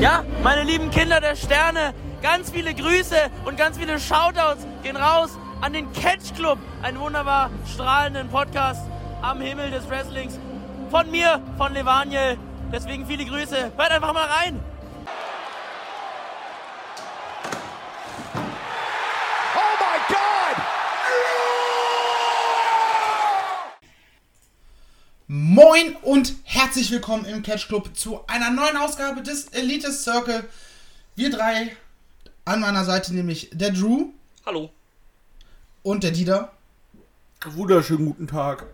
Ja, meine lieben Kinder der Sterne, ganz viele Grüße und ganz viele Shoutouts gehen raus an den Catch Club, einen wunderbar strahlenden Podcast am Himmel des Wrestlings. Von mir, von Levaniel. Deswegen viele Grüße. Hört einfach mal rein. Moin und herzlich willkommen im Catch Club zu einer neuen Ausgabe des Elite Circle. Wir drei, an meiner Seite nämlich der Drew Hallo. und der Dieter, Wunderschönen guten Tag.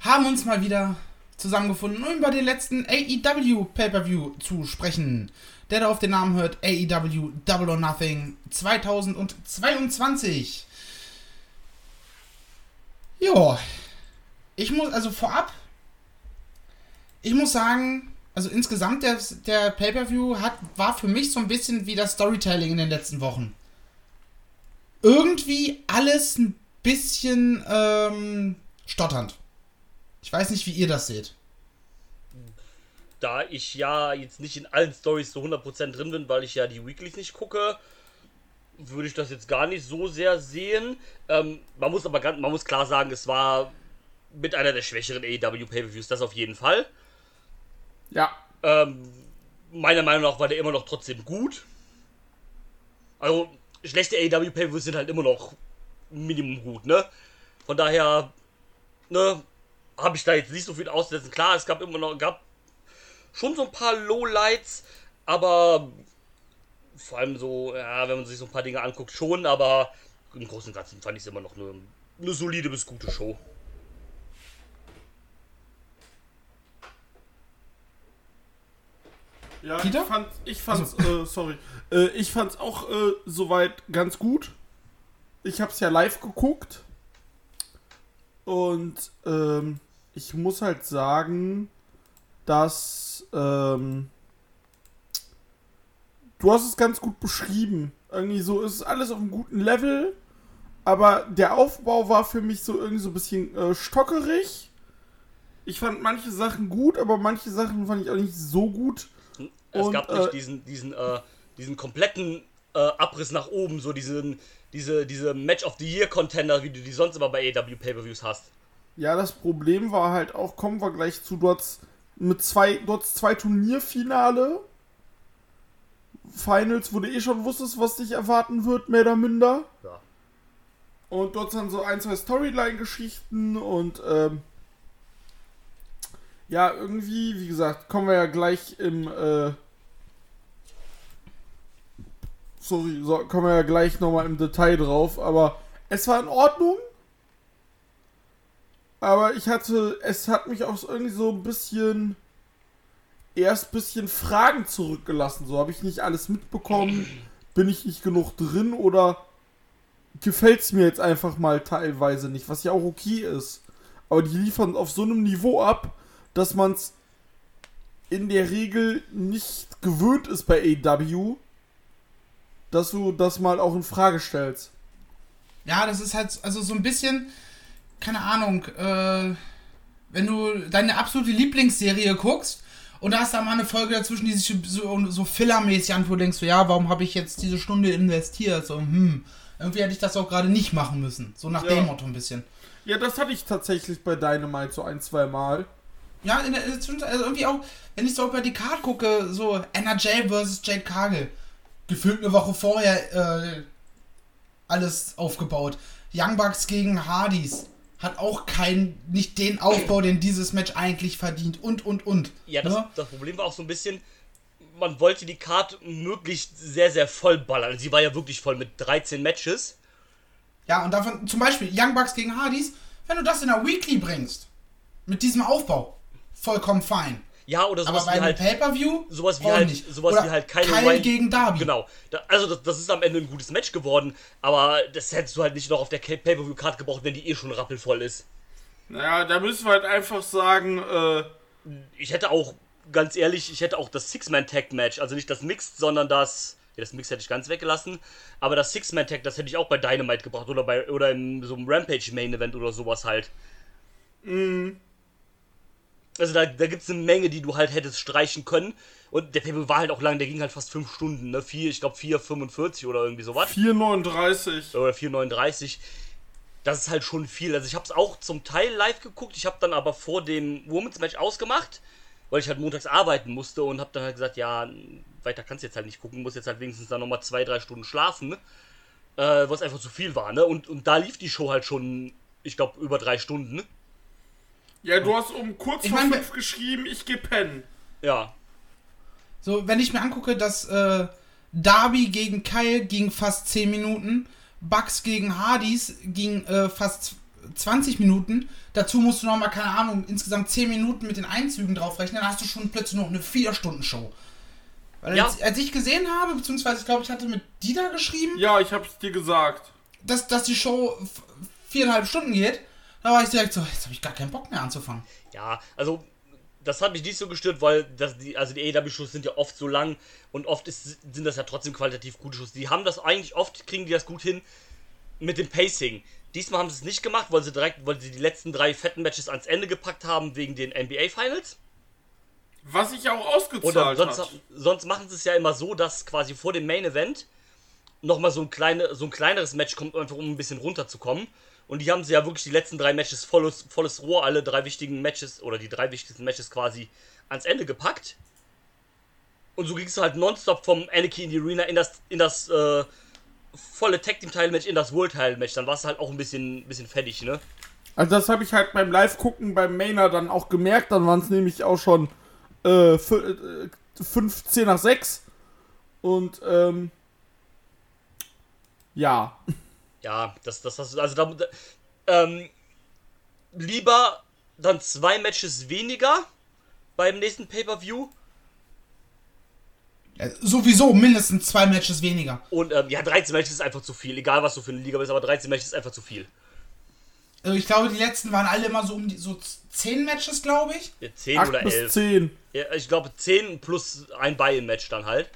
haben uns mal wieder zusammengefunden, um über den letzten AEW Pay-Per-View zu sprechen. Der da auf den Namen hört, AEW Double or Nothing 2022. Ja, ich muss, also vorab, ich muss sagen, also insgesamt der, der Pay-Per-View war für mich so ein bisschen wie das Storytelling in den letzten Wochen. Irgendwie alles ein bisschen ähm, stotternd. Ich weiß nicht, wie ihr das seht. Da ich ja jetzt nicht in allen Stories so 100% drin bin, weil ich ja die Weeklies nicht gucke, würde ich das jetzt gar nicht so sehr sehen. Ähm, man muss aber ganz, man muss klar sagen, es war mit einer der schwächeren AEW Pay-Per-Views, das auf jeden Fall. Ja, Ähm, meiner Meinung nach war der immer noch trotzdem gut. Also, schlechte AEW Pay-Per-Views sind halt immer noch Minimum gut, ne? Von daher, ne, habe ich da jetzt nicht so viel auszusetzen. Klar, es gab immer noch, gab schon so ein paar Lowlights, aber vor allem so, ja, wenn man sich so ein paar Dinge anguckt, schon, aber im Großen und Ganzen fand ich es immer noch eine, eine solide bis gute Show. Ja ich Dieter? fand, ich fand's, äh, sorry, äh, ich fand's auch äh, soweit ganz gut. Ich hab's ja live geguckt und ähm, ich muss halt sagen, dass ähm, du hast es ganz gut beschrieben. Irgendwie so ist alles auf einem guten Level, aber der Aufbau war für mich so irgendwie so ein bisschen äh, stockerig. Ich fand manche Sachen gut, aber manche Sachen fand ich auch nicht so gut. Es Und, gab nicht äh, diesen, diesen, äh, diesen kompletten äh, Abriss nach oben, so diesen, diese, diese Match of the Year Contender, wie du die sonst immer bei AEW Pay-Per-Views hast. Ja, das Problem war halt auch, kommen wir gleich zu, hattest mit zwei, hattest zwei Turnierfinale. Finals, wo du eh schon wusstest, was dich erwarten wird, mehr oder minder. Ja. Und dort dann so ein, zwei Storyline-Geschichten und ähm, ja, irgendwie, wie gesagt, kommen wir ja gleich im äh, sorry, so, kommen wir ja gleich nochmal im Detail drauf, aber es war in Ordnung. Aber ich hatte, es hat mich auch irgendwie so ein bisschen, erst ein bisschen Fragen zurückgelassen. So, habe ich nicht alles mitbekommen? Bin ich nicht genug drin oder gefällt es mir jetzt einfach mal teilweise nicht, was ja auch okay ist. Aber die liefern auf so einem Niveau ab, dass man es in der Regel nicht gewöhnt ist bei AW, dass du das mal auch in Frage stellst. Ja, das ist halt, also so ein bisschen, keine Ahnung, äh, wenn du deine absolute Lieblingsserie guckst und da hast da mal eine Folge dazwischen, die sich so, so fillermäßig anfühlt, denkst du, ja, warum habe ich jetzt diese Stunde investiert? So, hm, irgendwie hätte ich das auch gerade nicht machen müssen. So nach Ja. dem Motto ein bisschen. Ja, das hatte ich tatsächlich bei Dynamite so ein, zwei Mal. Ja, in der, also irgendwie auch, wenn ich so über die Card gucke, so NRJ versus Jade Cargill. Gefühlt eine Woche vorher äh, alles aufgebaut. Young Bucks gegen Hardys. Hat auch kein, nicht den Aufbau, den dieses Match eigentlich verdient. Und, und, und. Ja, das, Ne? das Problem war auch so ein bisschen, man wollte die Card möglichst sehr, sehr voll ballern. Sie war ja wirklich voll mit 13 Matches. Ja, und davon, zum Beispiel Young Bucks gegen Hardys, wenn du das in der Weekly bringst, mit diesem Aufbau, vollkommen fein. Ja, oder Aber sowas bei wie halt. Pay-Per-View, Sowas wie halt, nicht. sowas Oder wie halt keine Kyle Ryan- gegen Darby. Genau. Da, also das, das ist am Ende ein gutes Match geworden, aber das hättest du halt nicht noch auf der Pay-Per-View-Card gebraucht, wenn die eh schon rappelvoll ist. Naja, da müssen wir halt einfach sagen, äh, Ich hätte auch, ganz ehrlich, ich hätte auch das Six-Man-Tag-Match, also nicht das Mixed, sondern das. Ja, das Mix hätte ich ganz weggelassen. Aber das Six-Man-Tag, das hätte ich auch bei Dynamite gebracht oder bei oder in so einem Rampage-Main-Event oder sowas halt. Also da, da gibt es eine Menge, die du halt hättest streichen können. Und der Pay war halt auch lang, der ging halt fast 5 Stunden, ne? Vier, ich glaube 4,45 oder irgendwie sowas. 4,39. Oder 4,39. Das ist halt schon viel. Also ich habe es auch zum Teil live geguckt. Ich habe dann aber vor dem Women's Match ausgemacht, weil ich halt montags arbeiten musste und habe dann halt gesagt, ja, weiter kannst du jetzt halt nicht gucken, muss jetzt halt wenigstens dann nochmal zwei, drei Stunden schlafen, äh, was einfach zu viel war, ne? Und, und da lief die Show halt schon, ich glaube, über drei Stunden. Ja, du hast um kurz Ich vor mein, fünf geschrieben, ich geh pennen. Ja. So, wenn ich mir angucke, dass äh, Darby gegen Kyle ging fast 10 Minuten, Bucks gegen Hardys ging äh, fast 20 Minuten, dazu musst du nochmal, keine Ahnung, insgesamt 10 Minuten mit den Einzügen draufrechnen, dann hast du schon plötzlich noch eine 4-Stunden-Show. Weil Ja. als, als ich gesehen habe, beziehungsweise ich glaube, ich hatte mit Dieter geschrieben, Ja, ich hab's dir gesagt. dass, dass die Show viereinhalb Stunden geht, da war ich direkt so, jetzt habe ich gar keinen Bock mehr anzufangen. Ja, also das hat mich nicht so gestört, weil das die, also die AEW-Shows sind ja oft so lang und oft ist, sind das ja trotzdem qualitativ gute Shows. Die haben das eigentlich oft, kriegen die das gut hin mit dem Pacing. Diesmal haben sie es nicht gemacht, weil sie direkt, weil sie die letzten drei fetten Matches ans Ende gepackt haben wegen den NBA Finals. Was ich auch ausgezahlt sonst, hat. sonst machen sie es ja immer so, dass quasi vor dem Main Event nochmal so ein, kleine, so ein kleineres Match kommt, einfach um ein bisschen runterzukommen. Und die haben sie ja wirklich die letzten drei Matches volles, volles Rohr, alle drei wichtigen Matches oder die drei wichtigsten Matches quasi ans Ende gepackt. Und so ging es halt nonstop vom Anarchy in die Arena in das, in das äh, volle Tag Team Title Match, in das World Title Match. Dann war es halt auch ein bisschen, bisschen fertig, ne? Also das habe ich halt beim Live-Gucken beim Mainer dann auch gemerkt. Dann waren es nämlich auch schon äh, fü- äh, 15 nach 6. Und ähm, ja. Ja, das, das, das, also da, ähm, lieber dann zwei Matches weniger beim nächsten Pay-Per-View Ja, sowieso mindestens zwei Matches weniger. und ähm, ja, 13 Matches ist einfach zu viel, egal was du für eine Liga bist, aber 13 Matches ist einfach zu viel. Also ich glaube, die letzten waren alle immer so um die so 10 Matches, glaube ich. Ja, 10 8 oder bis 11. 10. Ja, ich glaube 10 plus ein Buy-in-Match dann halt.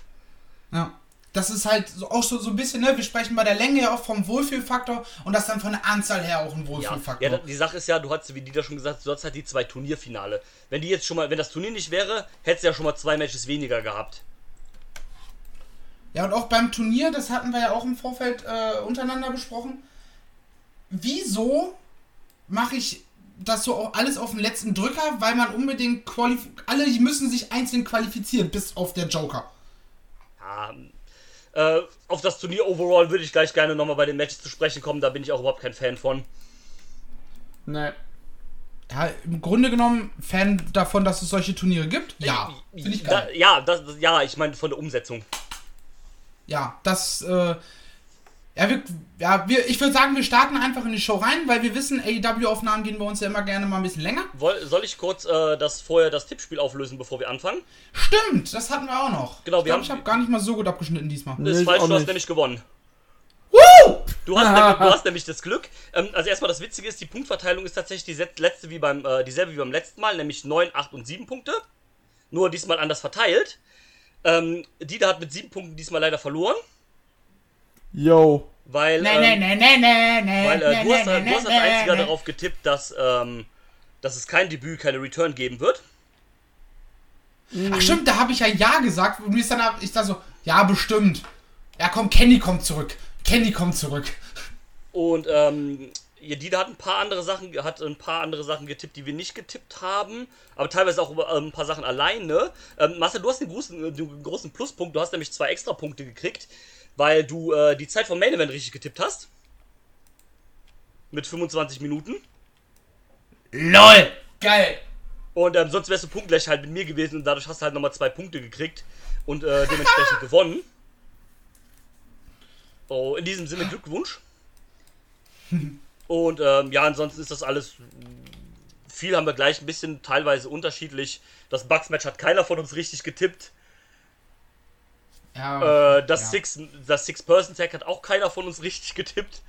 Ja. Das ist halt auch so, so ein bisschen, ne? Wir sprechen bei der Länge ja auch vom Wohlfühlfaktor und das dann von der Anzahl her auch ein Ja, Wohlfühlfaktor. ja, da- die Sache ist ja, du hast, wie Dieter schon gesagt, du hast halt die zwei Turnierfinale. Wenn die jetzt schon mal, wenn das Turnier nicht wäre, hättest du ja schon mal zwei Matches weniger gehabt. Ja, und auch beim Turnier, das hatten wir ja auch im Vorfeld äh, untereinander besprochen. Wieso mache ich das so auch alles auf den letzten Drücker? Weil man unbedingt qualif alle die müssen sich einzeln qualifizieren, bis auf der Joker. Ja, äh, auf das Turnier overall würde ich gleich gerne nochmal bei den Matches zu sprechen kommen, da bin ich auch überhaupt kein Fan von. Ne. Ja, im Grunde genommen Fan davon, dass es solche Turniere gibt. Ja, finde ich Da, geil. ja, das, das- ja, ich meine von der Umsetzung. Ja, das, äh, ja, wir, ja wir, ich würde sagen, wir starten einfach in die Show rein, weil wir wissen, AEW-Aufnahmen gehen bei uns ja immer gerne mal ein bisschen länger. Soll ich kurz äh, das vorher das Tippspiel auflösen, bevor wir anfangen? Stimmt, das hatten wir auch noch. Genau, ich wir haben- ich habe gar nicht mal so gut abgeschnitten diesmal. Nee, ist falsch, du hast nämlich gewonnen. Woo! Du hast, nämlich, du hast nämlich das Glück. Ähm, also erstmal das Witzige ist, die Punktverteilung ist tatsächlich die letzte wie beim, äh, dieselbe wie beim letzten Mal, nämlich 9, 8 und 7 Punkte. Nur diesmal anders verteilt. Ähm, Dieter hat mit 7 Punkten diesmal leider verloren, Yo. weil, Nee, ähm, nee, nee, nee, nee, weil äh, nee, du, hast, nee, du hast als nee, einziger nee. darauf getippt, dass, ähm, dass es kein Debüt, keine Return geben wird. Ach stimmt, da habe ich ja Ja gesagt und mir ist dann, ich da so, ja, bestimmt. Ja, komm, Kenny kommt zurück. Kenny kommt zurück. Und ähm, Dieter hat ein paar andere Sachen, hat ein paar andere Sachen getippt, die wir nicht getippt haben, aber teilweise auch über, ähm, ein paar Sachen alleine. Ähm, Marcel, du hast den großen, äh, den großen Pluspunkt, du hast nämlich zwei extra Punkte gekriegt, weil du äh, die Zeit vom Main Event richtig getippt hast. Mit 25 Minuten. LOL. Geil. Und ähm, sonst wärst du punktgleich halt mit mir gewesen und dadurch hast du halt nochmal zwei Punkte gekriegt und äh, dementsprechend gewonnen. Oh, in diesem Sinne Glückwunsch. Und ähm, ja, ansonsten ist das alles. Viel haben wir gleich ein bisschen teilweise unterschiedlich. Das Bugs-Match hat keiner von uns richtig getippt. Ja. Äh, das ja. Six, das Six-Person-Tag hat auch keiner von uns richtig getippt.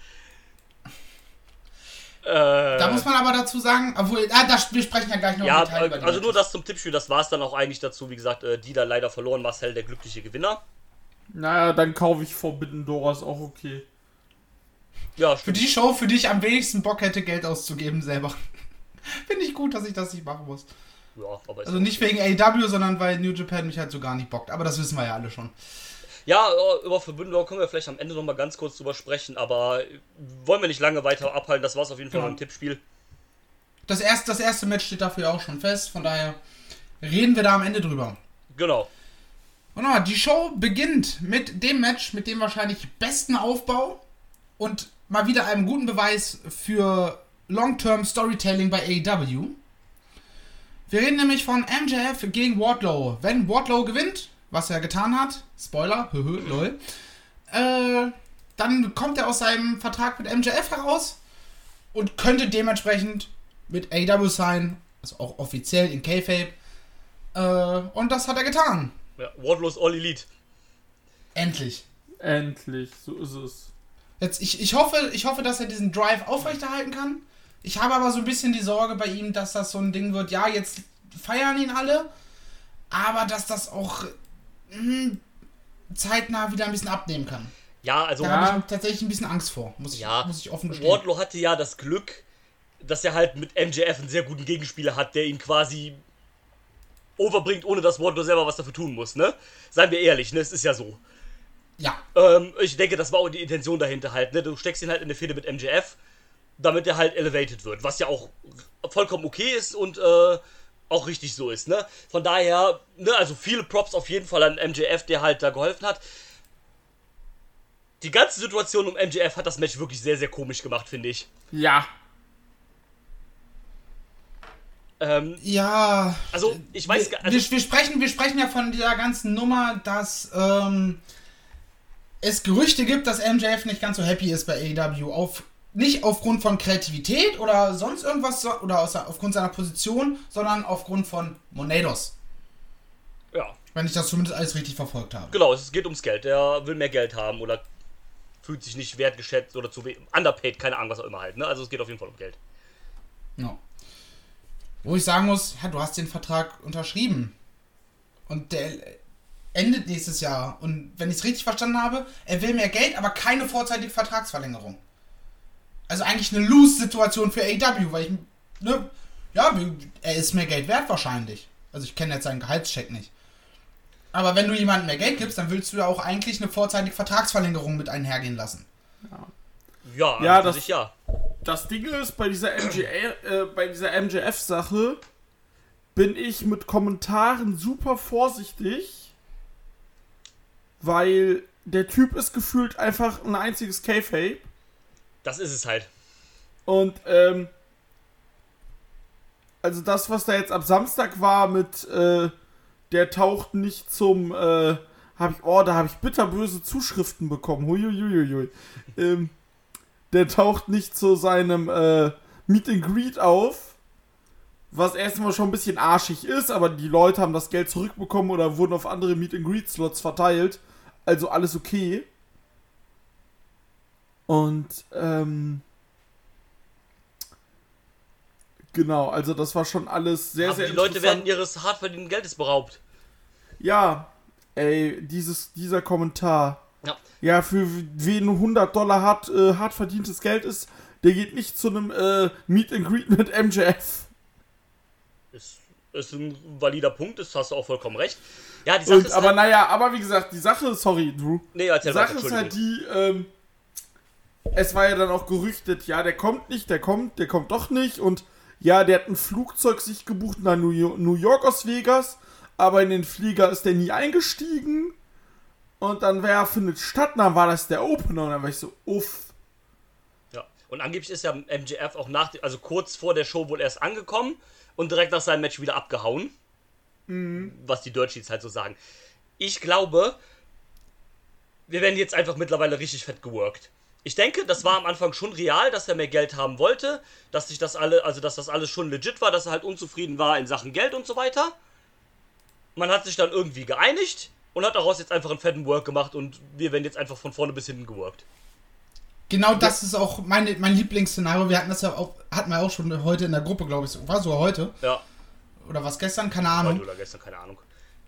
Äh, Da muss man aber dazu sagen, obwohl, ah, das, wir sprechen ja gleich noch Ja, im Detail über die also nur das zum Tippspiel, das war es dann auch eigentlich dazu. Wie gesagt, äh, Dieter leider verloren, Marcel der glückliche Gewinner. Naja, dann kaufe ich Forbidden Doors auch okay. Ja, Für die Show, für die ich am wenigsten Bock hätte, Geld auszugeben selber. Finde ich gut, dass ich das nicht machen muss. Ja, aber Also nicht wegen AEW, sondern weil New Japan mich halt so gar nicht bockt. Aber das wissen wir ja alle schon. Ja, über Verbündung können wir vielleicht am Ende nochmal ganz kurz drüber sprechen, aber wollen wir nicht lange weiter abhalten. Das war es auf jeden Fall Genau. beim Tippspiel. Das erste, das erste Match steht dafür ja auch schon fest. Von daher reden wir da am Ende drüber. Genau. Und nochmal, die Show beginnt mit dem Match, mit dem wahrscheinlich besten Aufbau und mal wieder einem guten Beweis für Long-Term Storytelling bei AEW. Wir reden nämlich von MJF gegen Wardlow. Wenn Wardlow gewinnt, was er getan hat, Spoiler, höhö, lol, äh, dann kommt er aus seinem Vertrag mit MJF heraus und könnte dementsprechend mit AEW sein, also auch offiziell in Kayfabe. Äh, und das hat er getan. Ja, Wardlow's All Elite. Endlich. Endlich, so ist es. Jetzt, ich, ich, hoffe, ich hoffe, dass er diesen Drive aufrechterhalten kann. Ich habe aber so ein bisschen die Sorge bei ihm, dass das so ein Ding wird. Ja, jetzt feiern ihn alle, aber dass das auch hm, zeitnah wieder ein bisschen abnehmen kann. Ja, also Da Ja. habe ich tatsächlich ein bisschen Angst vor, muss ich, Ja, muss ich offen gestehen. Wardlow hatte ja das Glück, dass er halt mit MJF einen sehr guten Gegenspieler hat, der ihn quasi overbringt, ohne dass Wardlow selber was dafür tun muss, ne? Seien wir ehrlich, ne? Es ist ja so. Ja, Ähm, ich denke, das war auch die Intention dahinter halt, ne? Du steckst ihn halt in eine Fehde mit MJF, damit er halt elevated wird, was ja auch vollkommen okay ist und äh, auch richtig so ist, ne? Von daher, ne, also viele Props auf jeden Fall an MJF, der halt da geholfen hat. Die ganze Situation um MJF hat das Match wirklich sehr, sehr komisch gemacht, finde ich. Ja. Ähm, ja. also, ich weiß wir, gar also, wir, wir, sprechen, wir sprechen ja von dieser ganzen Nummer, dass ähm, es Gerüchte gibt, dass MJF nicht ganz so happy ist bei AEW. Auf, nicht aufgrund von Kreativität oder sonst irgendwas oder aus, aufgrund seiner Position, sondern aufgrund von Monedos. ja, Wenn ich das zumindest alles richtig verfolgt habe. genau, es geht ums Geld. Der will mehr Geld haben oder fühlt sich nicht wertgeschätzt oder zu underpaid, keine Ahnung, was auch immer halt, ne? Also, es geht auf jeden Fall um Geld. Ja. Wo ich sagen muss, ja, du hast den Vertrag unterschrieben. Und der endet nächstes Jahr. Und wenn ich es richtig verstanden habe, er will mehr Geld, aber keine vorzeitige Vertragsverlängerung. Also eigentlich eine Lose-Situation für AEW, weil ich, ne, ja, er ist mehr Geld wert wahrscheinlich. Also ich kenne jetzt seinen Gehaltscheck nicht. Aber wenn du jemandem mehr Geld gibst, dann willst du ja auch eigentlich eine vorzeitige Vertragsverlängerung mit einhergehen lassen. Ja, Ja, an das- sich ja. Das Ding ist, bei dieser, MGA, äh, bei dieser MJF-Sache bin ich mit Kommentaren super vorsichtig, weil der Typ ist gefühlt einfach ein einziges K-Fape Das ist es halt. und ähm, also das, was da jetzt ab Samstag war mit äh, der taucht nicht zum äh, habe ich oh, da habe ich bitterböse Zuschriften bekommen. Huiuiuiui. ähm, der taucht nicht zu seinem äh, Meet and Greet auf. Was erstmal schon ein bisschen arschig ist, aber die Leute haben das Geld zurückbekommen oder wurden auf andere Meet and Greet Slots verteilt. Also alles okay. Und ähm, genau, also das war schon alles sehr, Aber sehr die Leute werden ihres hart verdienten Geldes beraubt. Ja, ey, dieses, dieser Kommentar. Ja. Ja, für wen 100 Dollar hart, äh, hart verdientes Geld ist, der geht nicht zu einem äh, Meet and Greet mit MJF. Ist, ist ein valider Punkt, das hast du auch vollkommen recht. Ja, die Sache Und, ist aber halt, naja, aber wie gesagt, die Sache, sorry, Drew. Nee, Die erzähl weiter, Sache ist Entschuldigung. halt die, ähm, es war ja dann auch gerüchtet, ja, der kommt nicht, der kommt, der kommt doch nicht und ja, der hat ein Flugzeug sich gebucht nach New York, aus Vegas, aber in den Flieger ist der nie eingestiegen und dann wer findet statt, dann war das der Opener und dann war ich so, uff. Ja. Und angeblich ist ja MJF auch nach, also kurz vor der Show wohl erst angekommen und direkt nach seinem Match wieder abgehauen. Was die Dirt Sheets halt so sagen. Ich glaube, wir werden jetzt einfach mittlerweile richtig fett geworkt. Ich denke, das war am Anfang schon real, dass er mehr Geld haben wollte, dass sich das alle, also dass das alles schon legit war, dass er halt unzufrieden war in Sachen Geld und so weiter. Man hat sich dann irgendwie geeinigt und hat daraus jetzt einfach einen fetten Work gemacht und wir werden jetzt einfach von vorne bis hinten geworkt. Genau das ist auch meine, mein Lieblingsszenario. Wir hatten das ja auch, hatten wir auch schon heute in der Gruppe, glaube ich. War sogar heute. Ja, Oder was gestern, keine heute Ahnung. oder gestern, keine Ahnung.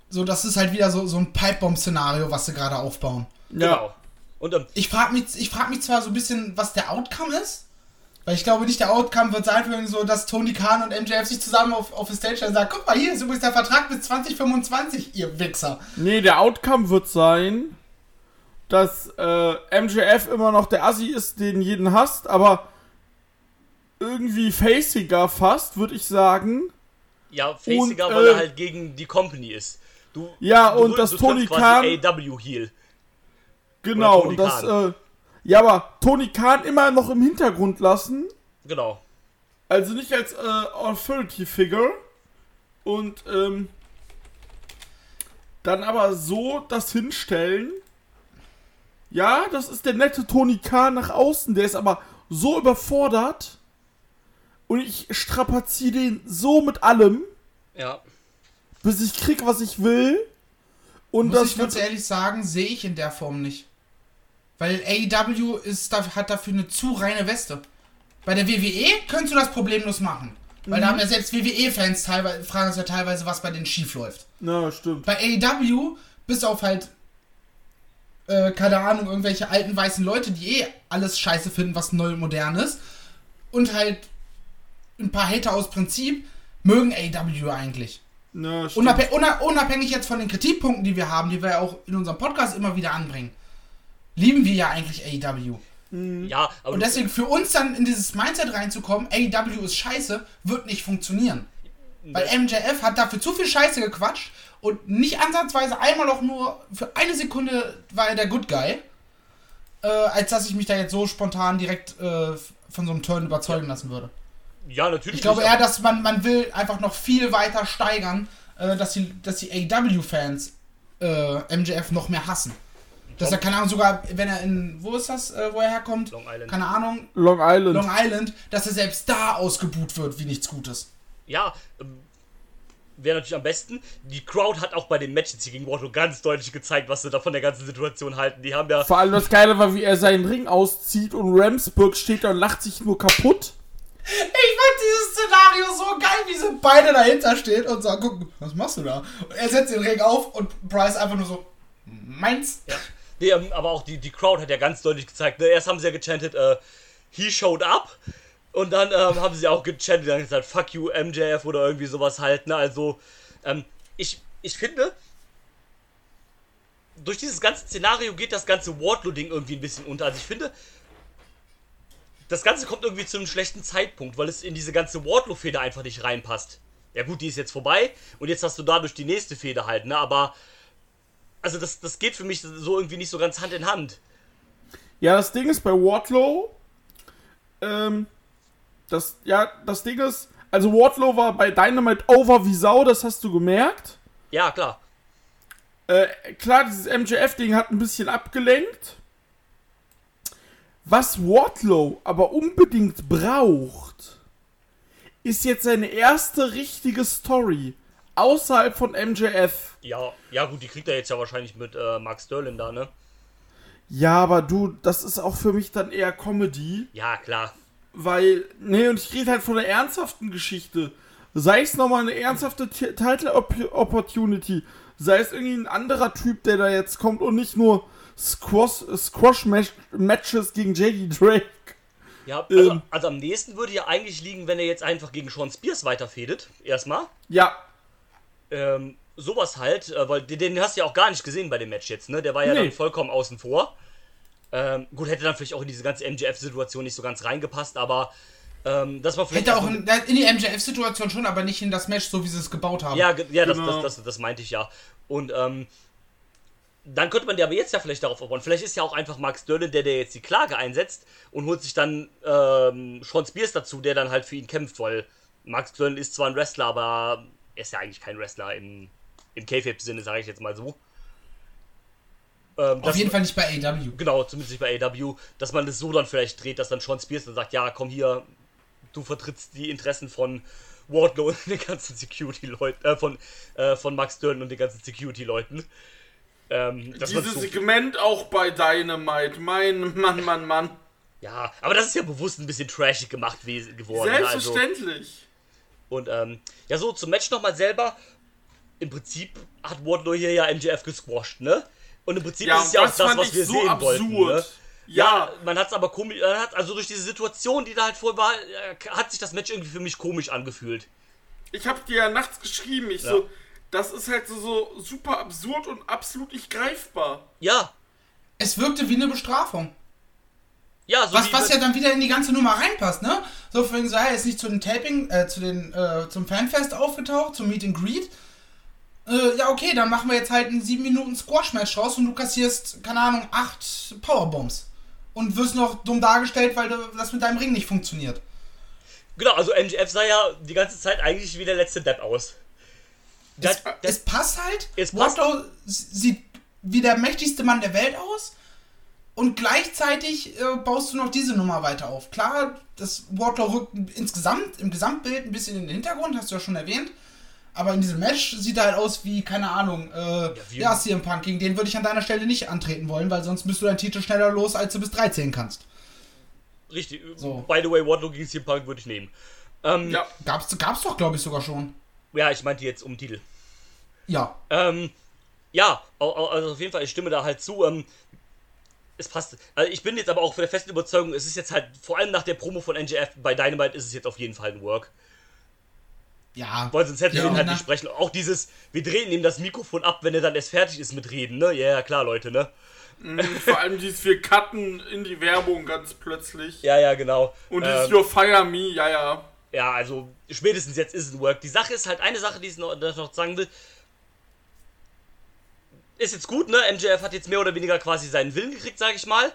So, das ist halt wieder so, so ein Pipebomb-Szenario, was sie gerade aufbauen. Genau. Und ähm, Ich frage mich, ich frag mich zwar so ein bisschen, was der Outcome ist, Weil ich glaube nicht, der Outcome wird sein, so, dass Tony Khan und MJF sich zusammen auf, auf die Stage stellen und sagen, guck mal, hier ist übrigens der Vertrag bis 2025, ihr Wichser. Nee, der Outcome wird sein, dass äh, MJF immer noch der Assi ist, den jeden hasst, aber irgendwie faciger fast, würde ich sagen. Ja, faciger, Und, weil äh, er halt gegen die Company ist. Du, Ja, du, und das du Tony triffst quasi Khan- AW Heel. Genau, und das, äh, ja, aber Tony Khan immer noch im Hintergrund lassen, Genau. also nicht als äh, Authority Figure und ähm, dann aber so das hinstellen. Ja, das ist der nette Tony Khan nach außen, der ist aber so überfordert und ich strapaziere den so mit allem, Ja. bis ich krieg, was ich will. Und Muss das ich ganz ehrlich sagen, sehe ich in der Form nicht. Weil AEW ist, da- hat dafür eine zu reine Weste. Bei der WWE könntest du das problemlos machen. Weil da haben ja selbst WWE-Fans teilweise, fragen sich ja teilweise, was bei denen schief läuft. Na, stimmt. Bei AEW, bis auf halt, äh, keine Ahnung, irgendwelche alten weißen Leute, die eh alles scheiße finden, was neu und modern ist, und halt ein paar Hater aus Prinzip, mögen AEW eigentlich. Na, stimmt. Unabhängig, unabhängig jetzt von den Kritikpunkten, die wir haben, die wir ja auch in unserem Podcast immer wieder anbringen, lieben wir ja eigentlich AEW. Ja, aber Und deswegen für uns dann in dieses Mindset reinzukommen, AEW ist scheiße, wird nicht funktionieren. Weil MJF hat dafür zu viel Scheiße gequatscht und nicht ansatzweise einmal auch nur für eine Sekunde war er der Good Guy, äh, als dass ich mich da jetzt so spontan direkt äh, von so einem Turn überzeugen lassen würde. ja, natürlich. Ich glaube nicht, eher, dass man, man will einfach noch viel weiter steigern, äh, dass die, dass die AEW-Fans äh, MJF noch mehr hassen. Dass er, keine Ahnung, sogar, wenn er in, wo ist das, äh, wo er herkommt? Long Island. Keine Ahnung, Long Island. Long Island, dass er selbst da ausgebuht wird wie nichts Gutes. Ja, ähm, wäre natürlich am besten. Die Crowd hat auch bei den Matches hier gegen Wardlow ganz deutlich gezeigt, was sie da von der ganzen Situation halten. Die haben ja. Vor allem das Geile war, wie er seinen Ring auszieht und Ramsburg steht da und lacht sich nur kaputt. Ich fand dieses Szenario so geil, wie sie beide dahinter stehen und sagen, guck, was machst du da? Und er setzt den Ring auf und Bryce einfach nur so, meins? Ja. Nee, ähm, aber auch die, die Crowd hat ja ganz deutlich gezeigt. Ne? Erst haben sie ja gechantet, äh, he showed up. Und dann ähm, haben sie auch gechantet, dann gesagt, fuck you, MJF oder irgendwie sowas halt. Ne? Also, ähm, ich, ich finde, durch dieses ganze Szenario geht das ganze Wardlow-Ding irgendwie ein bisschen unter. Also ich finde, das Ganze kommt irgendwie zu einem schlechten Zeitpunkt, weil es in diese ganze Wardlow-Feder einfach nicht reinpasst. Ja gut, die ist jetzt vorbei und jetzt hast du dadurch die nächste Feder halt, ne? Aber also das, das geht für mich so irgendwie nicht so ganz Hand in Hand. Ja, das Ding ist bei Wardlow, ähm, das, ja, das Ding ist, also Wardlow war bei Dynamite over wie Sau, das hast du gemerkt. Ja, klar. Äh, klar, dieses MJF-Ding hat ein bisschen abgelenkt. Was Wardlow aber unbedingt braucht, ist jetzt seine erste richtige Story außerhalb von MJF. Ja, ja gut, die kriegt er jetzt ja wahrscheinlich mit äh, Mark Sterling da, ne? Ja, aber du, das ist auch für mich dann eher Comedy. Ja, klar. Weil, nee, und ich rede halt von einer ernsthaften Geschichte. Sei es nochmal eine ernsthafte Ti- Title Op- Opportunity. Sei es irgendwie ein anderer Typ, der da jetzt kommt und nicht nur Squash, Squash gegen JD Drake. Ja, also, Ähm. also am nächsten würde ja eigentlich liegen, wenn er jetzt einfach gegen Sean Spears weiterfädet. Erstmal. Ja, Ähm, sowas halt, äh, weil den, hast du ja auch gar nicht gesehen bei dem Match jetzt, ne? Der war ja Nee. dann vollkommen außen vor. Ähm, gut, hätte dann vielleicht auch in diese ganze MJF-Situation nicht so ganz reingepasst, aber ähm, das war vielleicht. Hätte auch in, in die MJF-Situation schon, aber nicht in das Match, so wie sie es gebaut haben. Ja, ja das, Genau. das, das, das meinte ich ja. Und ähm, dann könnte man ja aber jetzt ja vielleicht darauf aufbauen. Vielleicht ist ja auch einfach Mark Sterling, der, der jetzt die Klage einsetzt und holt sich dann ähm, Sean Spears dazu, der dann halt für ihn kämpft, weil Mark Sterling ist zwar ein Wrestler, aber er ist ja eigentlich kein Wrestler im, im K-Fape-Sinne, sage ich jetzt mal so. Ähm, Auf jeden Fall nicht bei AEW. Genau, zumindest nicht bei AW, dass man das so dann vielleicht dreht, dass dann Sean Spears dann sagt, ja, komm hier, du vertrittst die Interessen von Wardlow und den ganzen Security-Leuten, äh, von, äh, von Max Stern und den ganzen Security-Leuten. Ähm, dieses so, Segment auch bei Dynamite. Mein Mann, Mann, Mann. ja, aber das ist ja bewusst ein bisschen trashig gemacht geworden. Also, Selbstverständlich. Und ähm, ja, so zum Match nochmal selber. Im Prinzip hat Wardlow hier ja MJF gesquashed, ne? Und im Prinzip Ja, ist es ja auch das was wir so sehen absurd. wollten. Ne? Ja, man hat es aber komisch, man hat, also durch diese Situation, die da halt vorher war, äh, hat sich das Match irgendwie für mich komisch angefühlt. Ich hab dir ja nachts geschrieben, ich Ja. so, das ist halt so, so super absurd und absolut nicht greifbar. Ja, Es wirkte wie eine Bestrafung. Ja, so Was, was ja dann wieder in die ganze Nummer reinpasst, ne? So, von wegen so, er ist nicht zu den Taping, äh, zu den, äh, zum Fanfest aufgetaucht, zum Meet and Greet. Äh, ja, okay, dann machen wir jetzt halt einen 7 Minuten Squash-Match raus und du kassierst, keine Ahnung, 8 Powerbombs. Und wirst noch dumm dargestellt, weil du, das mit deinem Ring nicht funktioniert. Genau, also MGF sah ja die ganze Zeit eigentlich wie der letzte Depp aus. Das, Es, das, es passt halt. Es passt. Wardlow sieht wie der mächtigste Mann der Welt aus. Und gleichzeitig äh, baust du noch diese Nummer weiter auf. Klar, das Wardlow rückt insgesamt, im Gesamtbild ein bisschen in den Hintergrund, hast du ja schon erwähnt. Aber in diesem Match sieht er halt aus wie, keine Ahnung, äh, wie- ja, CM Punk, gegen den würde ich an deiner Stelle nicht antreten wollen, weil sonst bist du deinen Titel schneller los, als du bis 13 kannst. richtig. So. By the way, Wardlow gegen CM Punk würde ich nehmen. Ähm, ja. Ja, Gab's, gab's doch, glaube ich, sogar schon. ich meinte jetzt um Titel. Ja. Ähm, ja, also auf jeden Fall, ich stimme da halt zu. Ähm, es passt. Also ich bin jetzt aber auch für der festen Überzeugung, es ist jetzt halt, vor allem nach der Promo von NGF bei Dynamite ist es jetzt auf jeden Fall ein Work. Ja. Weil sonst hätten wir Ja, ihn halt nicht sprechen. Auch dieses, wir drehen ihm das Mikrofon ab, wenn er dann erst fertig ist mit Reden, ne? Ja, ja, klar, Leute, ne? vor allem dieses wir cutten in die Werbung ganz plötzlich. Ja, ja, genau. Und dieses ähm, Your Fire Me, ja, ja. Ja, also spätestens jetzt ist es ein Work. Die Sache ist halt eine Sache, die ich noch, das noch sagen will. Ist jetzt gut, ne? MJF hat jetzt mehr oder weniger quasi seinen Willen gekriegt, sag ich mal.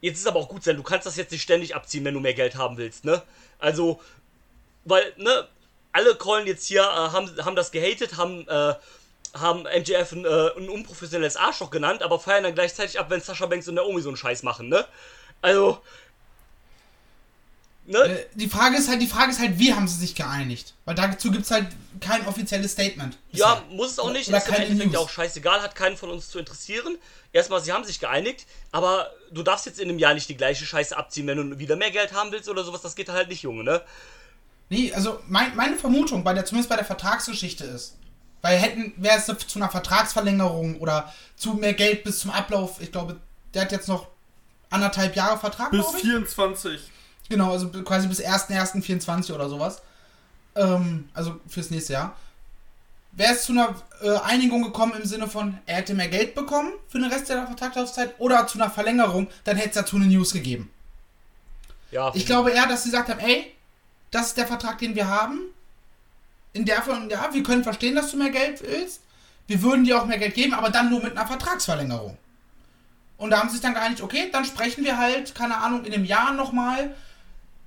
Jetzt ist aber auch gut sein, du kannst das jetzt nicht ständig abziehen, wenn du mehr Geld haben willst, ne? Also, weil, ne? Alle callen jetzt hier, äh, haben, haben das gehatet, haben, äh, haben MJF ein, äh, ein unprofessionelles Arschloch genannt, aber feiern dann gleichzeitig ab, wenn Sascha Banks und Naomi so einen Scheiß machen, ne? Also, ne? Äh, Die Frage ist halt, die Frage ist halt, wie haben sie sich geeinigt? Weil dazu gibt es halt kein offizielles Statement. Ja, bisher. muss es auch nicht. Oder ist im Endeffekt News. auch scheißegal, hat keinen von uns zu interessieren. Erstmal, sie haben sich geeinigt, aber du darfst jetzt in einem Jahr nicht die gleiche Scheiße abziehen, wenn du wieder mehr Geld haben willst oder sowas. Das geht halt nicht, Junge, ne? Nee, also mein, meine Vermutung, bei der, zumindest bei der Vertragsgeschichte ist, weil hätten, wäre es zu einer Vertragsverlängerung oder zu mehr Geld bis zum Ablauf, ich glaube, der hat jetzt noch anderthalb Jahre Vertrag, Bis glaube ich. 24. Genau, also quasi bis 1.1.24 oder sowas. Ähm, also fürs nächste Jahr. Wäre es zu einer äh, Einigung gekommen im Sinne von, er hätte mehr Geld bekommen für den Rest der Vertragslaufzeit oder zu einer Verlängerung, dann hätte es dazu eine News gegeben. Ja, Ich glaube eher, dass sie gesagt haben, ey, das ist der Vertrag, den wir haben. In der von, ja, wir können verstehen, dass du mehr Geld willst. Wir würden dir auch mehr Geld geben, aber dann nur mit einer Vertragsverlängerung. Und da haben sie sich dann geeinigt, okay, dann sprechen wir halt, keine Ahnung, in einem Jahr nochmal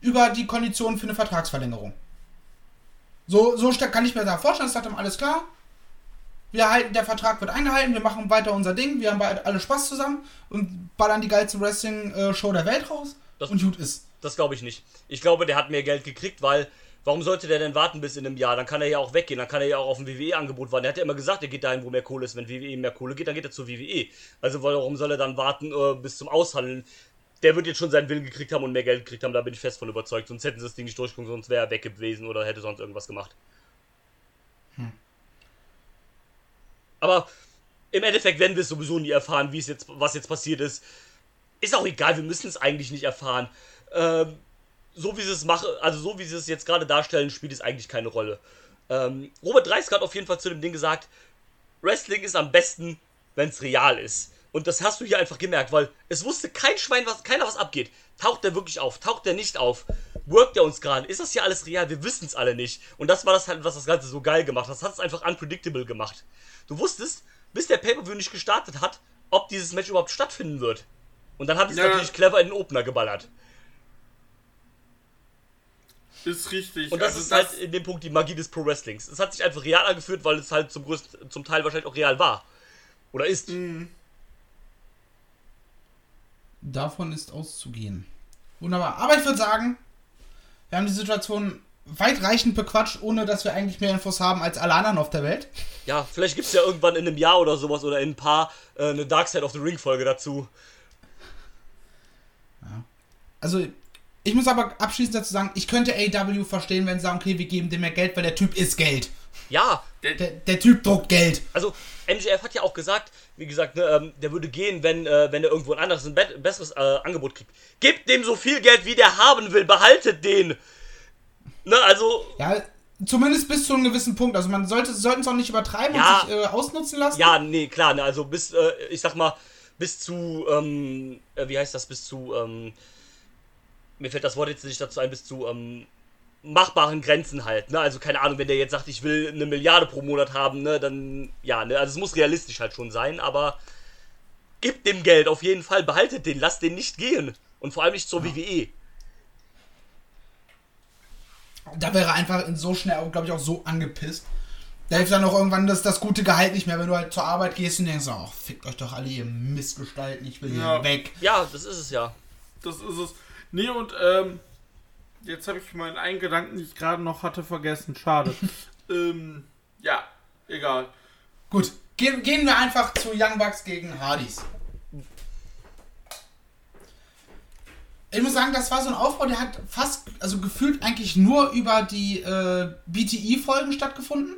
über die Konditionen für eine Vertragsverlängerung. So, so stark kann ich mir da vorstellen, sie gesagt haben, alles klar, wir halten, der Vertrag wird eingehalten, wir machen weiter unser Ding, wir haben alle Spaß zusammen und ballern die geilste Wrestling-Show der Welt raus Das- und gut ist. das glaube ich nicht. Ich glaube, der hat mehr Geld gekriegt, weil. Warum sollte der denn warten bis in einem Jahr? Dann kann er ja auch weggehen, dann kann er ja auch auf ein WWE-Angebot warten. Er hat ja immer gesagt, er geht dahin, wo mehr Kohle ist. Wenn WWE mehr Kohle geht, dann geht er zur WWE. Also warum soll er dann warten äh, bis zum Aushandeln? Der wird jetzt schon seinen Willen gekriegt haben und mehr Geld gekriegt haben, da bin ich fest von überzeugt. Sonst hätten sie das Ding nicht durchgekommen, sonst wäre er weg gewesen oder hätte sonst irgendwas gemacht. Aber im Endeffekt werden wir es sowieso nie erfahren, wie es jetzt, was jetzt passiert ist. Ist auch egal, wir müssen es eigentlich nicht erfahren. Ähm, so wie sie es machen, also so wie sie es jetzt gerade darstellen, spielt es eigentlich keine Rolle. Ähm, Robert Dreisk hat auf jeden Fall zu dem Ding gesagt, Wrestling ist am besten, wenn es real ist. Und das hast du hier einfach gemerkt, weil es wusste kein Schwein, was, keiner was abgeht. Taucht der wirklich auf? Taucht der nicht auf? Workt der uns gerade? Ist das hier alles real? Wir wissen es alle nicht. Und das war das halt, was das Ganze so geil gemacht hat. Das hat es einfach unpredictable gemacht. Du wusstest, bis der Pay-Per-View nicht gestartet hat, ob dieses Match überhaupt stattfinden wird. Und dann hat es Ja. natürlich clever in den Opener geballert. Ist richtig. Und das Also ist halt in dem Punkt die Magie des Pro Wrestlings. Es hat sich einfach real angefühlt, weil es halt zum größten, zum Teil wahrscheinlich auch real war. Oder ist. Davon ist auszugehen. Wunderbar. Aber ich würde sagen, wir haben die Situation weitreichend bequatscht, ohne dass wir eigentlich mehr Infos haben als alle anderen auf der Welt. Ja, vielleicht gibt es ja irgendwann in einem Jahr oder sowas oder in ein paar äh, eine Dark Side of the Ring Folge dazu. Also, ich muss aber abschließend dazu sagen, ich könnte AW verstehen, wenn sie sagen, okay, wir geben dem mehr Geld, weil der Typ ist Geld. Ja, Der, der Typ druckt Geld. also MJF hat ja auch gesagt, wie gesagt, ne, ähm, der würde gehen, wenn, äh, wenn er irgendwo ein anderes, ein be besseres äh, Angebot kriegt. Gebt dem so viel Geld, wie der haben will, behaltet den. Ne, also, Ja, zumindest bis zu einem gewissen Punkt. Also man sollte sollten es auch nicht übertreiben Ja. und sich äh, ausnutzen lassen. ja, nee, klar, ne, also bis, äh, ich sag mal, bis zu, ähm, äh, wie heißt das, bis zu, ähm, mir fällt das Wort jetzt nicht dazu ein, bis zu, ähm, machbaren Grenzen halt, ne, also keine Ahnung, wenn der jetzt sagt, ich will eine Milliarde pro Monat haben, ne, dann, ja, ne, also es muss realistisch halt schon sein, aber gebt dem Geld auf jeden Fall, behaltet den, lasst den nicht gehen. Und vor allem nicht zur E. WWE. Da wäre er einfach in so schnell, glaube ich, auch so angepisst. Da hilft dann auch irgendwann das, das gute Gehalt nicht mehr, wenn du halt zur Arbeit gehst und denkst, ach, fickt euch doch alle, ihr Missgestalten, ich will Ja. hier weg. Ja, das ist es ja. Das ist es. Nee, und ähm, jetzt habe ich meinen einen Gedanken, den ich gerade noch hatte, vergessen. Schade. ähm, ja, egal. Gut, gehen, gehen wir einfach zu Young Bucks gegen Hardys. Ich muss sagen, das war so ein Aufbau, der hat fast, also gefühlt eigentlich nur über die äh, BTI-Folgen stattgefunden.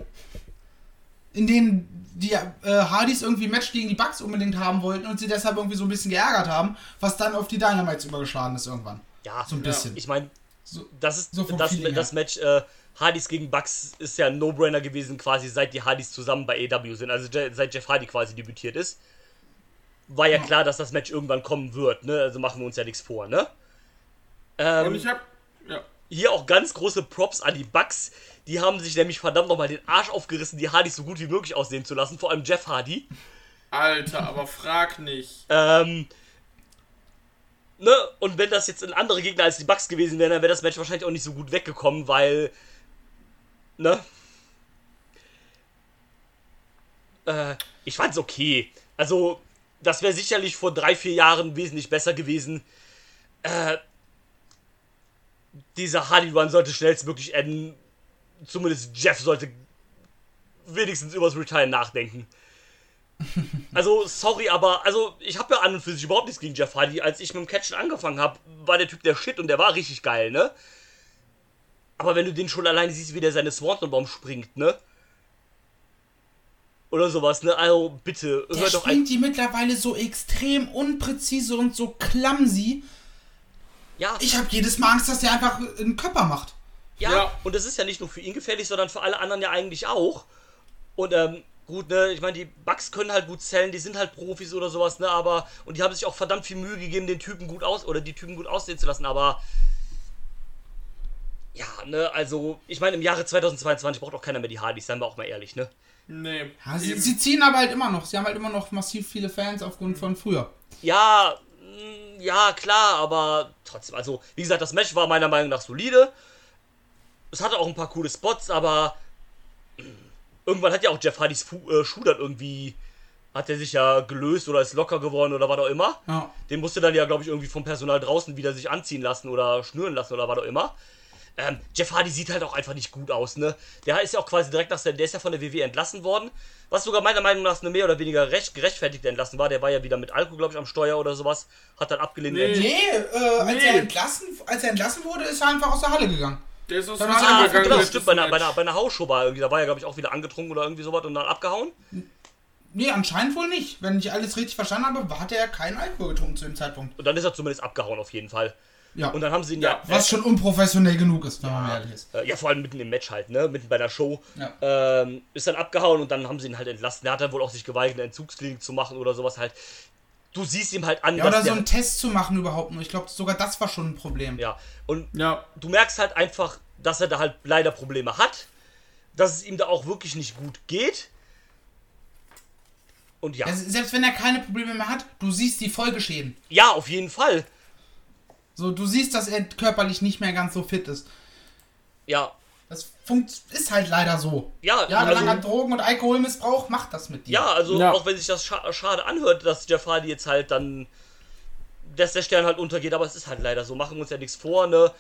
In denen die äh, Hardys irgendwie Match gegen die Bucks unbedingt haben wollten und sie deshalb irgendwie so ein bisschen geärgert haben, was dann auf die Dynamites übergeschlagen ist irgendwann. Ja, So ein bisschen. ich meine, So, das ist So das, das Match äh, Hardys gegen Bucks ist ja ein No-Brainer gewesen, quasi seit die Hardys zusammen bei AW sind, also Je seit Jeff Hardy quasi debütiert ist. War ja, Ja. klar, dass das Match irgendwann kommen wird, ne? Also machen wir uns ja nichts vor, ne? Und Ähm, ich habe ja, hier auch ganz große Props an die Bucks. Die haben sich nämlich verdammt nochmal den Arsch aufgerissen, die Hardys so gut wie möglich aussehen zu lassen, vor allem Jeff Hardy. Alter, aber frag nicht. Ähm, ne, und wenn das jetzt ein anderer Gegner als die Bucks gewesen wären, dann wäre das Match wahrscheinlich auch nicht so gut weggekommen, weil, ne? Äh, ich fand's okay. Also, das wäre sicherlich vor drei, vier Jahren wesentlich besser gewesen. Äh, dieser Hardy Run sollte schnellstmöglich enden. Zumindest Jeff sollte wenigstens übers Retire nachdenken. Also, sorry, aber also ich habe ja an und für sich überhaupt nichts gegen Jeff Hardy. Als ich mit dem Catchen angefangen habe, war der Typ der Shit und der war richtig geil, ne? Aber wenn du den schon alleine siehst, wie der seine Swanton-Bomb springt, ne? Oder sowas, ne? Also bitte, der hör doch ein. springt die mittlerweile so extrem unpräzise und so clumsy. Ja, Ich habe jedes Mal Angst, dass der einfach einen Körper macht. ja, Ja. und das ist ja nicht nur für ihn gefährlich, sondern für alle anderen ja eigentlich auch. Und ähm, gut, ne, ich meine, die Bugs können halt gut zählen, die sind halt Profis oder sowas, ne, aber und die haben sich auch verdammt viel Mühe gegeben, den Typen gut aus oder die Typen gut aussehen zu lassen, aber ja, ne, also ich meine, im Jahre 2022 braucht auch keiner mehr die Hardys, seien wir auch mal ehrlich, ne? Nee. Ja, sie, sie ziehen aber halt immer noch. Sie haben halt immer noch massiv viele Fans aufgrund von früher. Ja, mh, ja, klar, aber trotzdem, also wie gesagt, das Match war meiner Meinung nach solide. Es hatte auch ein paar coole Spots, aber irgendwann hat ja auch Jeff Hardys Fu äh, Schuh dann irgendwie, hat er sich ja gelöst oder ist locker geworden oder was auch immer. Ja. Den musste dann ja, glaube ich, irgendwie vom Personal draußen wieder sich anziehen lassen oder schnüren lassen oder was auch immer. Ähm, Jeff Hardy sieht halt auch einfach nicht gut aus, ne? Der ist ja auch quasi direkt nach der, der ist ja von der WWE entlassen worden, was sogar meiner Meinung nach eine mehr oder weniger recht, gerechtfertigte Entlassen war. Der war ja wieder mit Alkohol, glaube ich, am Steuer oder sowas, hat dann abgelehnt. Nee. Nee, äh, als, Nee. Er entlassen, als er entlassen wurde, ist er einfach aus der Halle gegangen. Der ist aus dem er einfach- gegangen. genau, stimmt, bei einer, bei, einer, bei einer Hausshow war er irgendwie, da war er, glaube ich, auch wieder angetrunken oder irgendwie sowas und dann abgehauen. Nee, anscheinend wohl nicht. Wenn ich alles richtig verstanden habe, hatte er keinen Alkohol getrunken zu dem Zeitpunkt. Und dann ist er zumindest abgehauen, auf jeden Fall. Ja. Und dann haben sie ihn ja. was schon unprofessionell genug ist, wenn man mal ehrlich ist. Äh, ja, vor allem mitten im Match halt, ne? Mitten bei der Show. Ja. Ähm, ist dann abgehauen und dann haben sie ihn halt entlassen. Der hat dann wohl auch sich geweigert, eine Entzugsklinik zu machen oder sowas halt. Du siehst ihm halt an, Ja, dass oder so einen Test zu machen überhaupt nur. Ich glaube, sogar das war schon ein Problem. Ja, und Ja, du merkst halt einfach, dass er da halt leider Probleme hat. Dass es ihm da auch wirklich nicht gut geht. Und ja, Also, selbst wenn er keine Probleme mehr hat, du siehst die Folgeschäden. ja, auf jeden Fall. So, du siehst, dass er körperlich nicht mehr ganz so fit ist. Ja, ist halt leider so. ja, Jahrelanger also, Drogen- und Alkoholmissbrauch macht das mit dir. ja, also Ja. auch wenn sich das scha schade anhört, dass Jeff Hardy jetzt halt dann, dass der Stern halt untergeht, aber es ist halt leider so. Machen wir uns ja nichts vor, ne?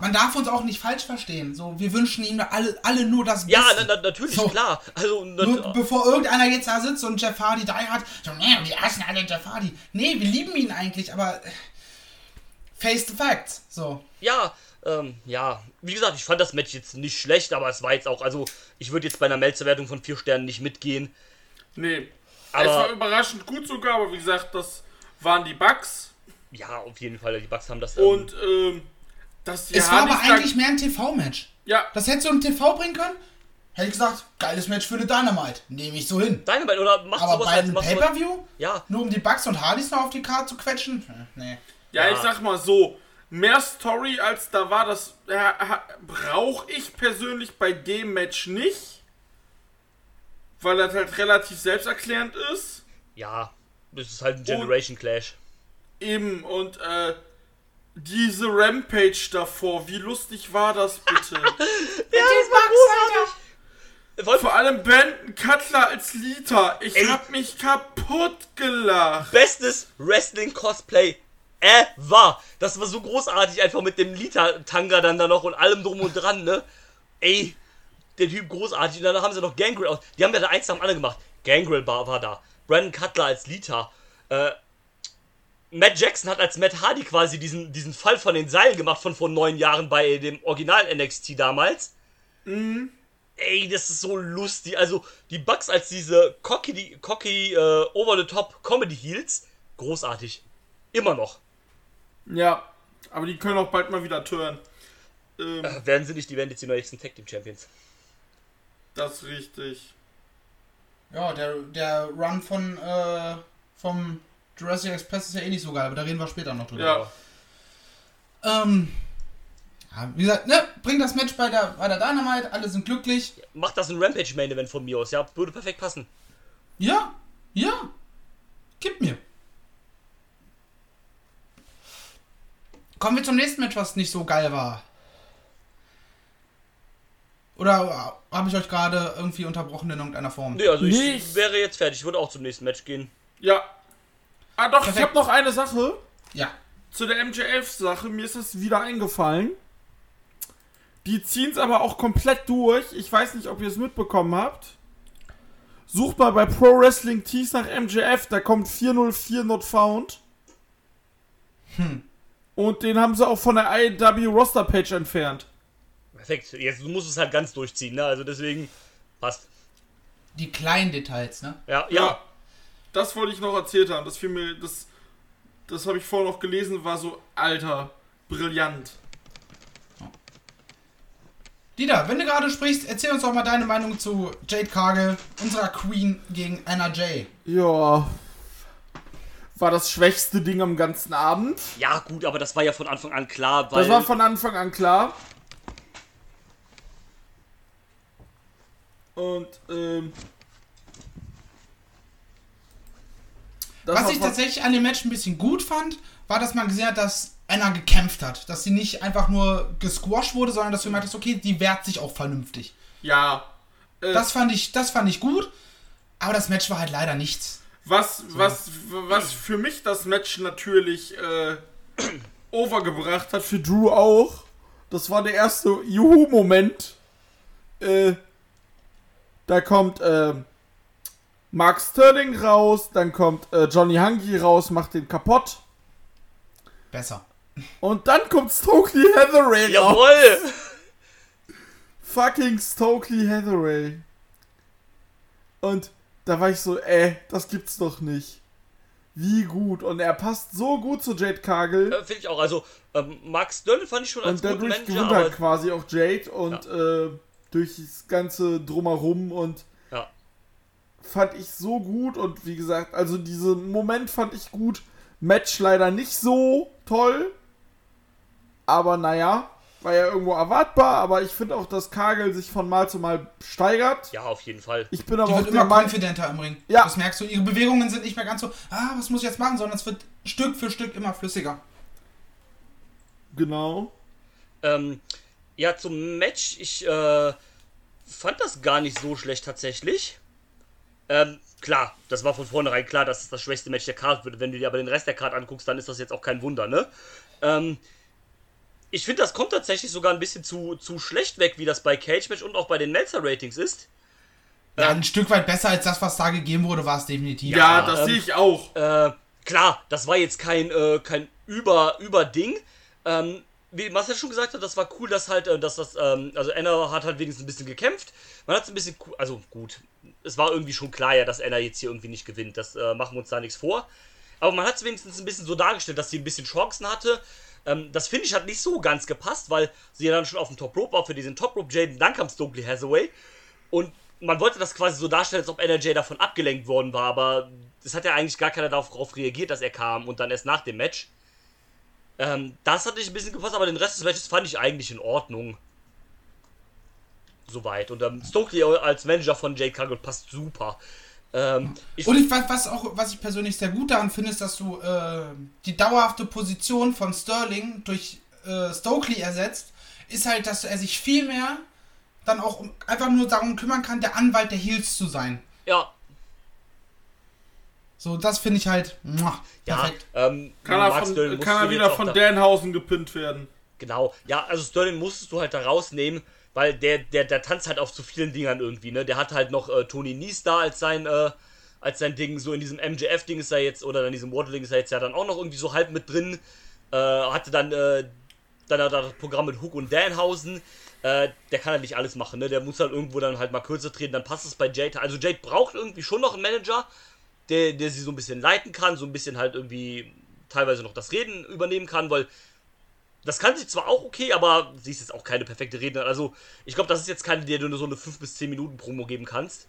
Man darf uns auch nicht falsch verstehen. So, wir wünschen ihm alle, alle nur das Beste. Ja, na, na, natürlich, So. klar. Also, na, Nur bevor irgendeiner jetzt da sitzt und Jeff Hardy da hat, so, nee, wir hassen alle Jeff Hardy. Nee, wir lieben ihn eigentlich, aber äh, face the facts. So. ja, Ähm, ja, wie gesagt, ich fand das Match jetzt nicht schlecht, aber es war jetzt auch, also ich würde jetzt bei einer Melzerwertung von vier Sternen nicht mitgehen. Nee. Aber- es war überraschend gut sogar, aber wie gesagt, das waren die Bugs. Ja, auf jeden Fall, die Bugs haben das. ähm, Und ähm, die Es war aber eigentlich mehr ein TV-Match. Ja, Das hättest du im TV bringen können? Hätte ich gesagt, geiles Match für eine Dynamite. Nehme ich so hin. Dynamite oder macht Aber bei als einem Pay-Per-View? Ja, Nur um die Bugs und Hardys noch auf die Karte zu quetschen? Äh, Nee. ja, Ja. ich sag mal so, mehr Story als da war, das ja, ha- brauche ich persönlich bei dem Match nicht. Weil das halt relativ selbsterklärend ist. ja, das ist halt ein Generation Clash. Eben, und äh, diese Rampage davor, wie lustig war das bitte? Vor allem Vor allem Brandon Cutler als Lita. Ich Ey. hab mich kaputt gelacht. bestes Wrestling-Cosplay ever. Das war so großartig, einfach mit dem Lita-Tanga dann da noch und allem drum und dran, ne? Ey, der Typ großartig. Und dann haben sie noch Gangrel aus. Die haben ja da eins nach dem anderen gemacht. Gangrel war, war da. Brandon Cutler als Lita. Äh, Matt Jackson hat als Matt Hardy quasi diesen, diesen Fall von den Seilen gemacht von vor neun Jahren bei dem Original NXT damals. Ey, das ist so lustig. Also, die Bugs als diese cocky, cocky äh, over-the-top Comedy Heels, großartig. Immer noch. Ja, aber die können auch bald mal wieder turnen. Ähm, Äh, werden sie nicht, die werden jetzt die nächsten Tag Team Champions. das ist richtig. Ja, der, der Run von äh, vom Jurassic Express ist ja eh nicht so geil, aber da reden wir später noch drüber. Ja. Ähm, ja, wie gesagt, ne, bring das Match bei der, bei der Dynamite, alle sind glücklich. Macht das ein Rampage Main Event von mir aus, ja? Würde perfekt passen. Ja, ja, gib mir. Kommen wir zum nächsten Match, was nicht so geil war. Oder habe ich euch gerade irgendwie unterbrochen in irgendeiner Form? Nee, also ich Nicht. wäre jetzt fertig. Ich würde auch zum nächsten Match gehen. Ja. Ah doch, ich Perfekt. habe noch eine Sache. Ja. Zu der MJF-Sache, mir ist es wieder eingefallen. Die ziehen es aber auch komplett durch. Ich weiß nicht, ob ihr es mitbekommen habt. Sucht mal bei Pro Wrestling Tees nach MJF, da kommt 404 Not Found. Und den haben sie auch von der IW Roster Page entfernt. Perfekt. Jetzt du musst es halt ganz durchziehen, ne? Also deswegen passt. Die kleinen Details, ne? Ja, ja. Das wollte ich noch erzählt haben. Das fiel mir, das, das habe ich vorher noch gelesen, war so, alter, brillant. Dieter, wenn du gerade sprichst, erzähl uns doch mal deine Meinung zu Jade Cargill, unserer Queen gegen Anna Jay. Ja. War das schwächste Ding am ganzen Abend. Ja, gut, aber das war ja von Anfang an klar, weil. Das war von Anfang an klar. Und, ähm. das Was ich tatsächlich an dem Match ein bisschen gut fand, war, dass man gesehen hat, dass Anna gekämpft hat. Dass sie nicht einfach nur gesquashed wurde, sondern dass du gemerkt hast, okay, die wehrt sich auch vernünftig. Ja. Äh, Das fand ich, das fand ich gut. Aber das Match war halt leider nichts. Was, was, was für mich das Match natürlich äh, overgebracht hat, für Drew auch. Das war der erste Juhu-Moment. Äh, da kommt äh, Mark Sterling raus, dann kommt äh, Johnny Hungy raus, macht den kaputt. Besser. Und dann kommt Stokely Hathaway raus. Jawohl! Fucking Stokely Hathaway. Und da war ich so, äh, das gibt's doch nicht. Wie gut. Und er passt so gut zu Jade Cargill. Äh, Finde ich auch. Also, ähm, Max Dörl fand ich schon als und guten dadurch Manager, gewinnt aber. halt quasi auch Jade und äh, durch das ganze Drumherum und Ja. fand ich so gut und wie gesagt, also diesen Moment fand ich gut. Match leider nicht so toll. Aber naja, war ja irgendwo erwartbar, aber ich finde auch, dass Kagel sich von Mal zu Mal steigert. Ja, auf jeden Fall. Ich bin Die aber auch wird immer Meinung, confidenter im Ring. Ja. Das merkst du. Ihre Bewegungen sind nicht mehr ganz so, ah, was muss ich jetzt machen, sondern es wird Stück für Stück immer flüssiger. genau. Ähm, ja, zum Match. Ich äh, fand das gar nicht so schlecht tatsächlich. Ähm, klar, das war von vornherein klar, dass es das schwächste Match der Card wird. Wenn du dir aber den Rest der Card anguckst, dann ist das jetzt auch kein Wunder, ne? Ähm, ich finde, das kommt tatsächlich sogar ein bisschen zu, zu schlecht weg, wie das bei Cage Match und auch bei den Melzer-Ratings ist. Ja, ein Stück weit besser als das, was da gegeben wurde, war es definitiv. Ja, das ähm, sehe ich auch. Äh, klar, das war jetzt kein, äh, kein Über, Überding. Ähm, wie Marcel schon gesagt hat, das war cool, dass halt, äh, dass das, ähm, also Anna hat halt wenigstens ein bisschen gekämpft. Man hat es ein bisschen, also gut, es war irgendwie schon klar ja, dass Anna jetzt hier irgendwie nicht gewinnt. Das äh, machen wir uns da nichts vor. Aber man hat es wenigstens ein bisschen so dargestellt, dass sie ein bisschen Chancen hatte. Ähm, das finde ich hat nicht so ganz gepasst, weil sie ja dann schon auf dem Top Rope war für diesen Top Rope Jaden, dann kam Stokely Hathaway. Und man wollte das quasi so darstellen, als ob NRJ davon abgelenkt worden war, aber es hat ja eigentlich gar keiner darauf reagiert, dass er kam und dann erst nach dem Match. Ähm, das hat nicht ein bisschen gepasst, aber den Rest des Matches fand ich eigentlich in Ordnung. Soweit. Und ähm, Stokely als Manager von Jake Cargill passt super. Ähm, ich und ich, was, auch, was ich persönlich sehr gut daran finde, ist, dass du äh, die dauerhafte Position von Sterling durch äh, Stokely ersetzt, ist halt, dass er sich viel mehr dann auch einfach nur darum kümmern kann, der Anwalt der Heels zu sein. Ja. So, das finde ich halt muah, perfekt. Ja, ähm, kann er, von, kann er wieder von Danhausen gepinnt werden. Genau. Ja, also Sterling musstest du halt da rausnehmen, weil der, der, der tanzt halt auf zu vielen Dingern irgendwie, ne? Der hat halt noch äh, Tony Nies da als sein, äh, als sein Ding, so in diesem MJF-Ding ist er jetzt, oder in diesem Water-Ding ist er jetzt ja dann auch noch irgendwie so halb mit drin. Äh, hatte dann, äh, dann hat er das Programm mit Hook und Danhausen. Äh, der kann halt nicht alles machen, ne? Der muss halt irgendwo dann halt mal kürzer treten, dann passt es bei Jade. Also Jade braucht irgendwie schon noch einen Manager, der, der sie so ein bisschen leiten kann, so ein bisschen halt irgendwie teilweise noch das Reden übernehmen kann, weil das kann sie zwar auch okay, aber sie ist jetzt auch keine perfekte Rednerin. Also, ich glaube, das ist jetzt keine, der du nur so eine 5 bis 10 Minuten Promo geben kannst.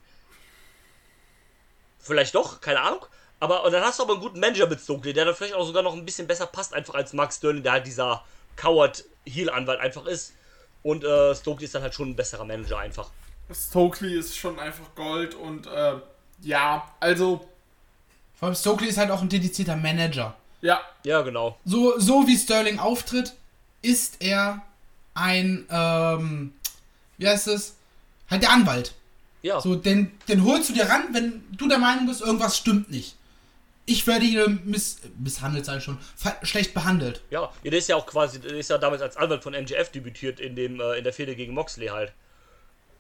Vielleicht doch, keine Ahnung. Aber und dann hast du aber einen guten Manager mit Stokely, der dann vielleicht auch sogar noch ein bisschen besser passt, einfach als Mark Sterling, der halt dieser Coward-Heel-Anwalt einfach ist. Und äh, Stokely ist dann halt schon ein besserer Manager einfach. Stokely ist schon einfach Gold und äh, ja, also. Vor allem Stokely ist halt auch ein dedizierter Manager. Ja. Ja, genau. So, so wie Sterling auftritt, ist er ein, ähm, wie heißt es? Halt der Anwalt. Ja. So, den, den holst du dir ran, wenn du der Meinung bist, irgendwas stimmt nicht ich werde hier miss, misshandelt, sei schon, schlecht behandelt. Ja, der ist ja auch quasi, der ist ja damals als Anwalt von MGF debütiert in, dem, äh, in der Fehde gegen Moxley halt.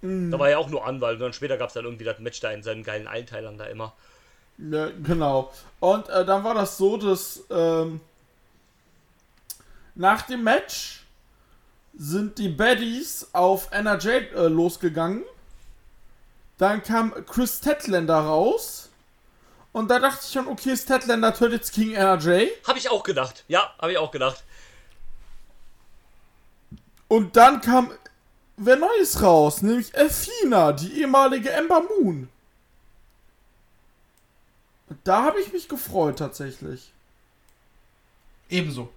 Mhm. Da war er ja auch nur Anwalt und dann später gab es dann irgendwie das Match da in seinen geilen Einteilern da immer. Ja, genau. Und äh, dann war das so, dass ähm, nach dem Match sind die Baddies auf NRJ äh, losgegangen. Dann kam Chris Tetlander raus und da dachte ich schon, okay, Statlander tötet jetzt King NRJ. Hab ich auch gedacht. Ja, habe ich auch gedacht. Und dann kam wer Neues raus, nämlich Elfina, die ehemalige Ember Moon. Da habe ich mich gefreut tatsächlich. Ebenso.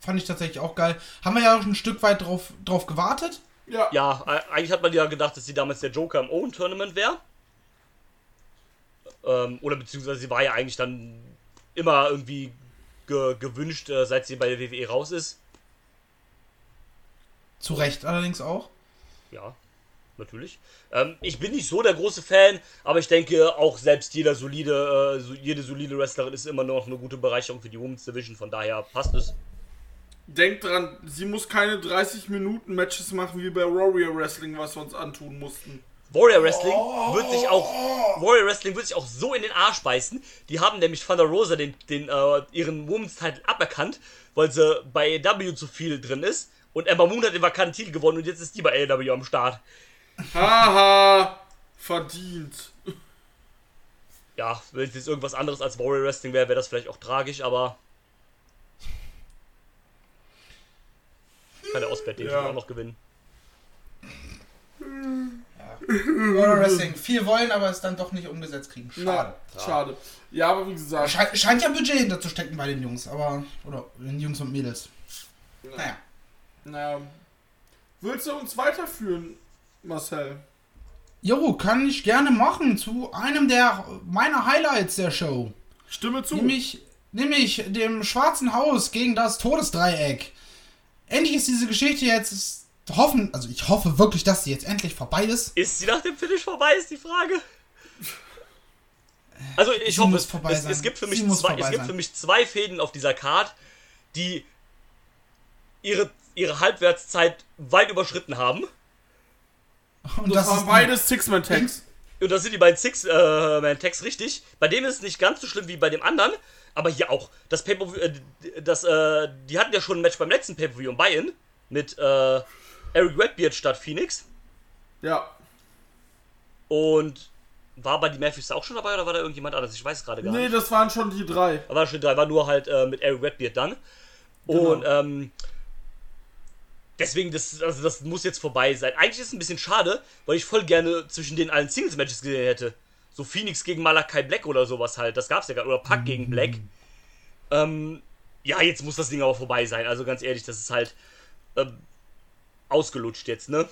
Fand ich tatsächlich auch geil. Haben wir ja auch ein Stück weit drauf, drauf gewartet. Ja. Ja, eigentlich hat man ja gedacht, dass sie damals der Joker im Owen-Tournament wäre. Ähm, oder beziehungsweise sie war ja eigentlich dann immer irgendwie ge gewünscht, äh, seit sie bei der WWE raus ist. Zu Recht allerdings auch. Ja, natürlich. Ähm, ich bin nicht so der große Fan, aber ich denke auch selbst jeder solide, äh, so, jede solide Wrestlerin ist immer noch eine gute Bereicherung für die Women's Division, von daher passt es. Denkt dran, sie muss keine 30 Minuten Matches machen wie bei Warrior Wrestling, was wir uns antun mussten. Warrior Wrestling oh. wird sich auch Warrior Wrestling wird sich auch so in den Arsch beißen. Die haben nämlich Thunder Rosa den, den äh, ihren Women's Title aberkannt, weil sie bei AEW zu viel drin ist. Und Ember Moon hat den vakanten Titel gewonnen und jetzt ist die bei AEW am Start. Haha, verdient. Ja, wenn es jetzt irgendwas anderes als Warrior Wrestling wäre, wäre das vielleicht auch tragisch, aber kann der Ausbett den ja. auch noch gewinnen. World Wrestling. Viel wollen, aber es dann doch nicht umgesetzt kriegen. Schade. Na, schade. Ja, aber wie gesagt. Scheint, scheint ja Budget hinter zu stecken bei den Jungs, aber. Oder den Jungs und Mädels. Naja. Naja. Willst du uns weiterführen, Marcel? Jo, kann ich gerne machen zu einem der meiner Highlights der Show. Stimme zu. Nämlich, nämlich dem Schwarzen Haus gegen das Todesdreieck. Endlich ist diese Geschichte jetzt hoffen, also ich hoffe wirklich, dass sie jetzt endlich vorbei ist. Ist sie nach dem Finish vorbei, ist die Frage. Also ich sie hoffe, es, es, es, gibt für mich zwei, es gibt für mich zwei Fäden auf dieser Card, die ihre, ihre Halbwertszeit weit überschritten haben. Und das, das waren beides Six-Man-Tags. Und da sind die beiden Six-Man-Tags richtig. Bei dem ist es nicht ganz so schlimm wie bei dem anderen. Aber hier auch. Das Pay-Per-View, äh, das, äh, die hatten ja schon ein Match beim letzten Pay-Per-View im Buy-In. Mit, äh, Eric Redbeard statt Phoenix. Ja. Und war bei die Matthews auch schon dabei oder war da irgendjemand anders? Ich weiß gerade gar Nee, nicht. das waren schon die drei. War schon drei, war nur halt äh, mit Eric Redbeard dann. Genau. Und ähm, deswegen, das, also das muss jetzt vorbei sein. Eigentlich ist es ein bisschen schade, weil ich voll gerne zwischen den allen Singles-Matches gesehen hätte. So Phoenix gegen Malakai Black oder sowas halt. Das gab's ja gerade. Oder Pack gegen Black. Ähm, ja, jetzt muss das Ding aber vorbei sein. Also ganz ehrlich, das ist halt ähm, ausgelutscht jetzt, ne?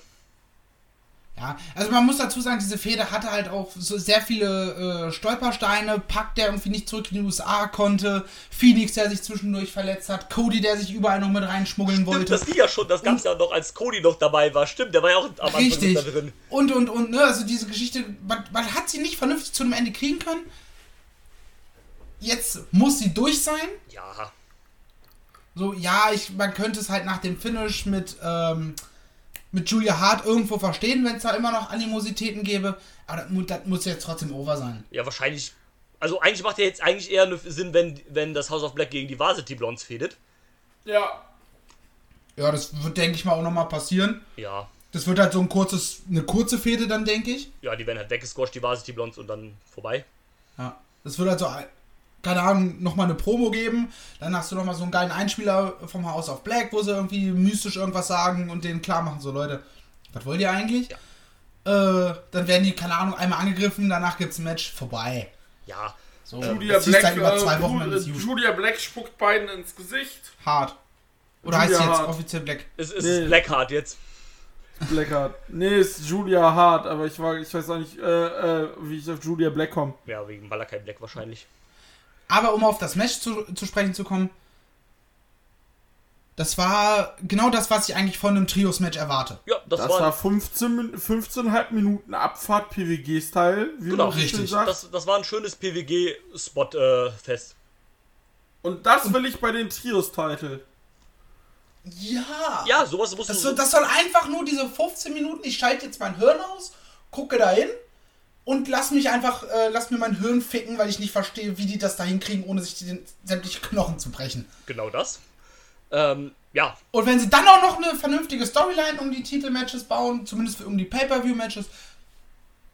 Ja, also man muss dazu sagen, diese Fehde hatte halt auch so sehr viele äh, Stolpersteine. Pack, der irgendwie nicht zurück in die USA konnte. Phoenix, der sich zwischendurch verletzt hat. Cody, der sich überall noch mit reinschmuggeln Stimmt, wollte. das ging ja schon. Das gab's ja noch, als Cody noch dabei war. Stimmt, der war ja auch am Anfang da drin. Und, und, und, ne, also diese Geschichte, man, man hat sie nicht vernünftig zu einem Ende kriegen können. Jetzt muss sie durch sein. Ja, So, ja, ich, man könnte es halt nach dem Finish mit, ähm, mit Julia Hart irgendwo verstehen, wenn es da immer noch Animositäten gäbe. Aber das, das muss jetzt trotzdem over sein. Ja, wahrscheinlich. Also eigentlich macht ja jetzt eigentlich eher nur Sinn, wenn, wenn das House of Black gegen die Varsity Blondes fädet. Ja. Ja, das wird, denke ich mal, auch nochmal passieren. Ja. Das wird halt so ein kurzes, eine kurze Fehde dann, denke ich. Ja, die werden halt weggesquasht, die Varsity Blondes und dann vorbei. Ja. Das wird halt so, keine Ahnung, nochmal eine Promo geben. Dann hast du nochmal so einen geilen Einspieler vom House of Black, wo sie irgendwie mystisch irgendwas sagen und denen klar machen, so Leute, was wollt ihr eigentlich? Äh, dann werden die, keine Ahnung, einmal angegriffen, danach gibt's ein Match, vorbei. Ja. So, Julia das ziehst Black, halt über zwei äh, Wochen äh. Julia Black spuckt beiden ins Gesicht. Hart. Oder Julia heißt sie jetzt Hart. offiziell Black? Es ist Nee. Blackheart jetzt. Blackheart. Nee, ist Julia Hart, aber ich, war, ich weiß auch nicht, äh, äh, wie ich auf Julia Black komme. Ja, wegen Malakai Black wahrscheinlich. Aber um auf das Match zu, zu sprechen zu kommen, das war genau das, was ich eigentlich von einem Trios-Match erwarte. Ja, das, Das war. war 15, Min- 15,5 Minuten Abfahrt PWG-Style, wie genau, so richtig. das, das war ein schönes PWG-Spot-Fest. Und das will ich bei den Trios-Titel. Ja! ja, sowas muss Das soll, das soll einfach nur diese 15 Minuten, ich schalte jetzt mein Hirn aus, gucke da hin und lass mich einfach, äh, lass mir mein Hirn ficken, weil ich nicht verstehe, wie die das da hinkriegen, ohne sich die, sämtliche Knochen zu brechen. genau das. Ähm, ja, Und wenn sie dann auch noch eine vernünftige Storyline um die Titelmatches bauen, zumindest für, um die Pay-Per-View-Matches,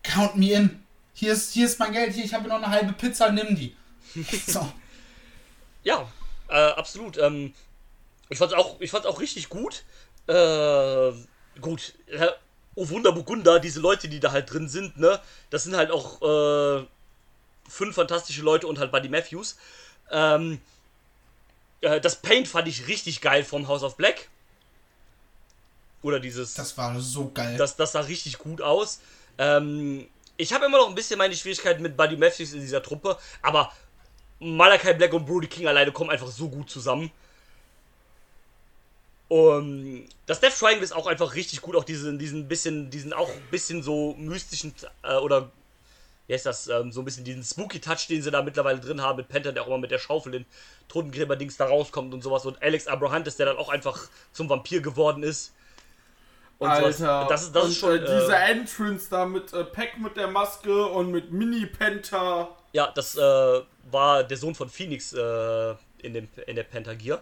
count me in. Hier ist, hier ist mein Geld, hier, ich habe noch eine halbe Pizza, nimm die. So. ja, äh, absolut. Ähm, ich fand's auch, ich fand's auch richtig gut. Äh, gut, oh Wunder Burgunder, diese Leute, die da halt drin sind, ne, das sind halt auch äh, fünf fantastische Leute und halt Buddy Matthews. Ähm, äh, das Paint fand ich richtig geil vom House of Black. Oder dieses. Das war so geil. Das, das sah richtig gut aus. Ähm, ich habe immer noch ein bisschen meine Schwierigkeiten mit Buddy Matthews in dieser Truppe, aber Malakai Black und Brody King alleine kommen einfach so gut zusammen. Und das Death Triangle ist auch einfach richtig gut, auch diesen, diesen bisschen, diesen auch ein bisschen so mystischen äh, oder wie heißt das, ähm, so ein bisschen diesen spooky Touch, den sie da mittlerweile drin haben mit Panther, der auch immer mit der Schaufel den Totengräber-Dings da rauskommt und sowas und Alex Abrahantes, der dann auch einfach zum Vampir geworden ist. Und sowas. Alter. Das ist, das und, ist schon. äh, diese Äh, Entrance da mit äh, Pack mit der Maske und mit Mini-Penta. ja, das äh, war der Sohn von Phoenix äh, in, dem, in der Pentagear.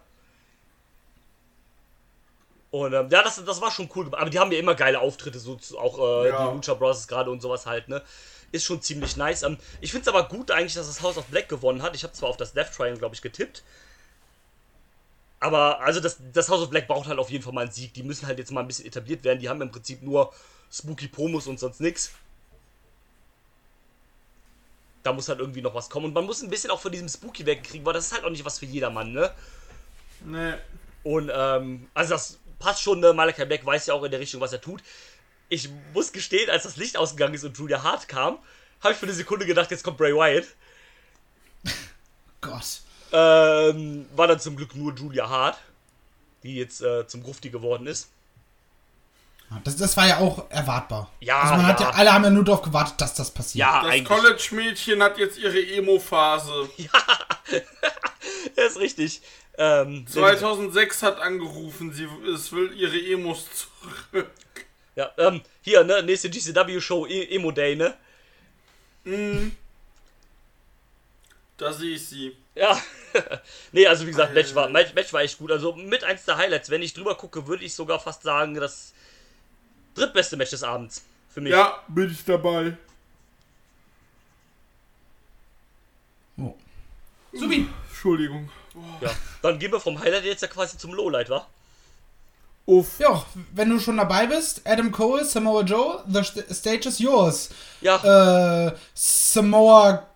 Und ähm, ja, das, das war schon cool. Aber die haben ja immer geile Auftritte, so auch äh, Ja. die Lucha Bros. gerade und sowas halt, ne? Ist schon ziemlich nice. Ähm, ich finde es aber gut eigentlich, dass das House of Black gewonnen hat. Ich habe zwar auf das Death Triangle, glaube ich, getippt. Aber also das, das House of Black braucht halt auf jeden Fall mal einen Sieg. Die müssen halt jetzt mal ein bisschen etabliert werden. Die haben im Prinzip nur spooky Promos und sonst nix. Da muss halt irgendwie noch was kommen. Und man muss ein bisschen auch von diesem Spooky wegkriegen, weil das ist halt auch nicht was für jedermann, ne? Nee. Und ähm, also das passt schon, ne? Malachi Black weiß ja auch in der Richtung, was er tut. Ich muss gestehen, als das Licht ausgegangen ist und Julia Hart kam, habe ich für eine Sekunde gedacht, jetzt kommt Bray Wyatt. Gott. Ähm, war dann zum Glück nur Julia Hart, die jetzt äh, zum Grufti geworden ist. Das, das war ja auch erwartbar. Ja, also man hat ja. ja, alle haben ja nur darauf gewartet, dass das passiert. Ja, Das. College-Mädchen hat jetzt ihre Emo-Phase. Das ist richtig. Ähm, 2006 hat angerufen, sie es will ihre Emos zurück. Ja, ähm, hier, ne, nächste GCW-Show, e Emo Day, ne? Da sehe ich sie. Ja. nee, also wie gesagt, Match war, Match, Match war echt gut. Also mit eins der Highlights. Wenn ich drüber gucke, würde ich sogar fast sagen, das drittbeste Match des Abends. Für mich. Ja, bin ich dabei. Oh. Subi. Entschuldigung. Ja. Dann gehen wir vom Highlight jetzt ja quasi zum Lowlight, wa? Uff. Ja, wenn du schon dabei bist, Adam Cole, Samoa Joe, the st- stage is yours. Ja, Äh, Samoa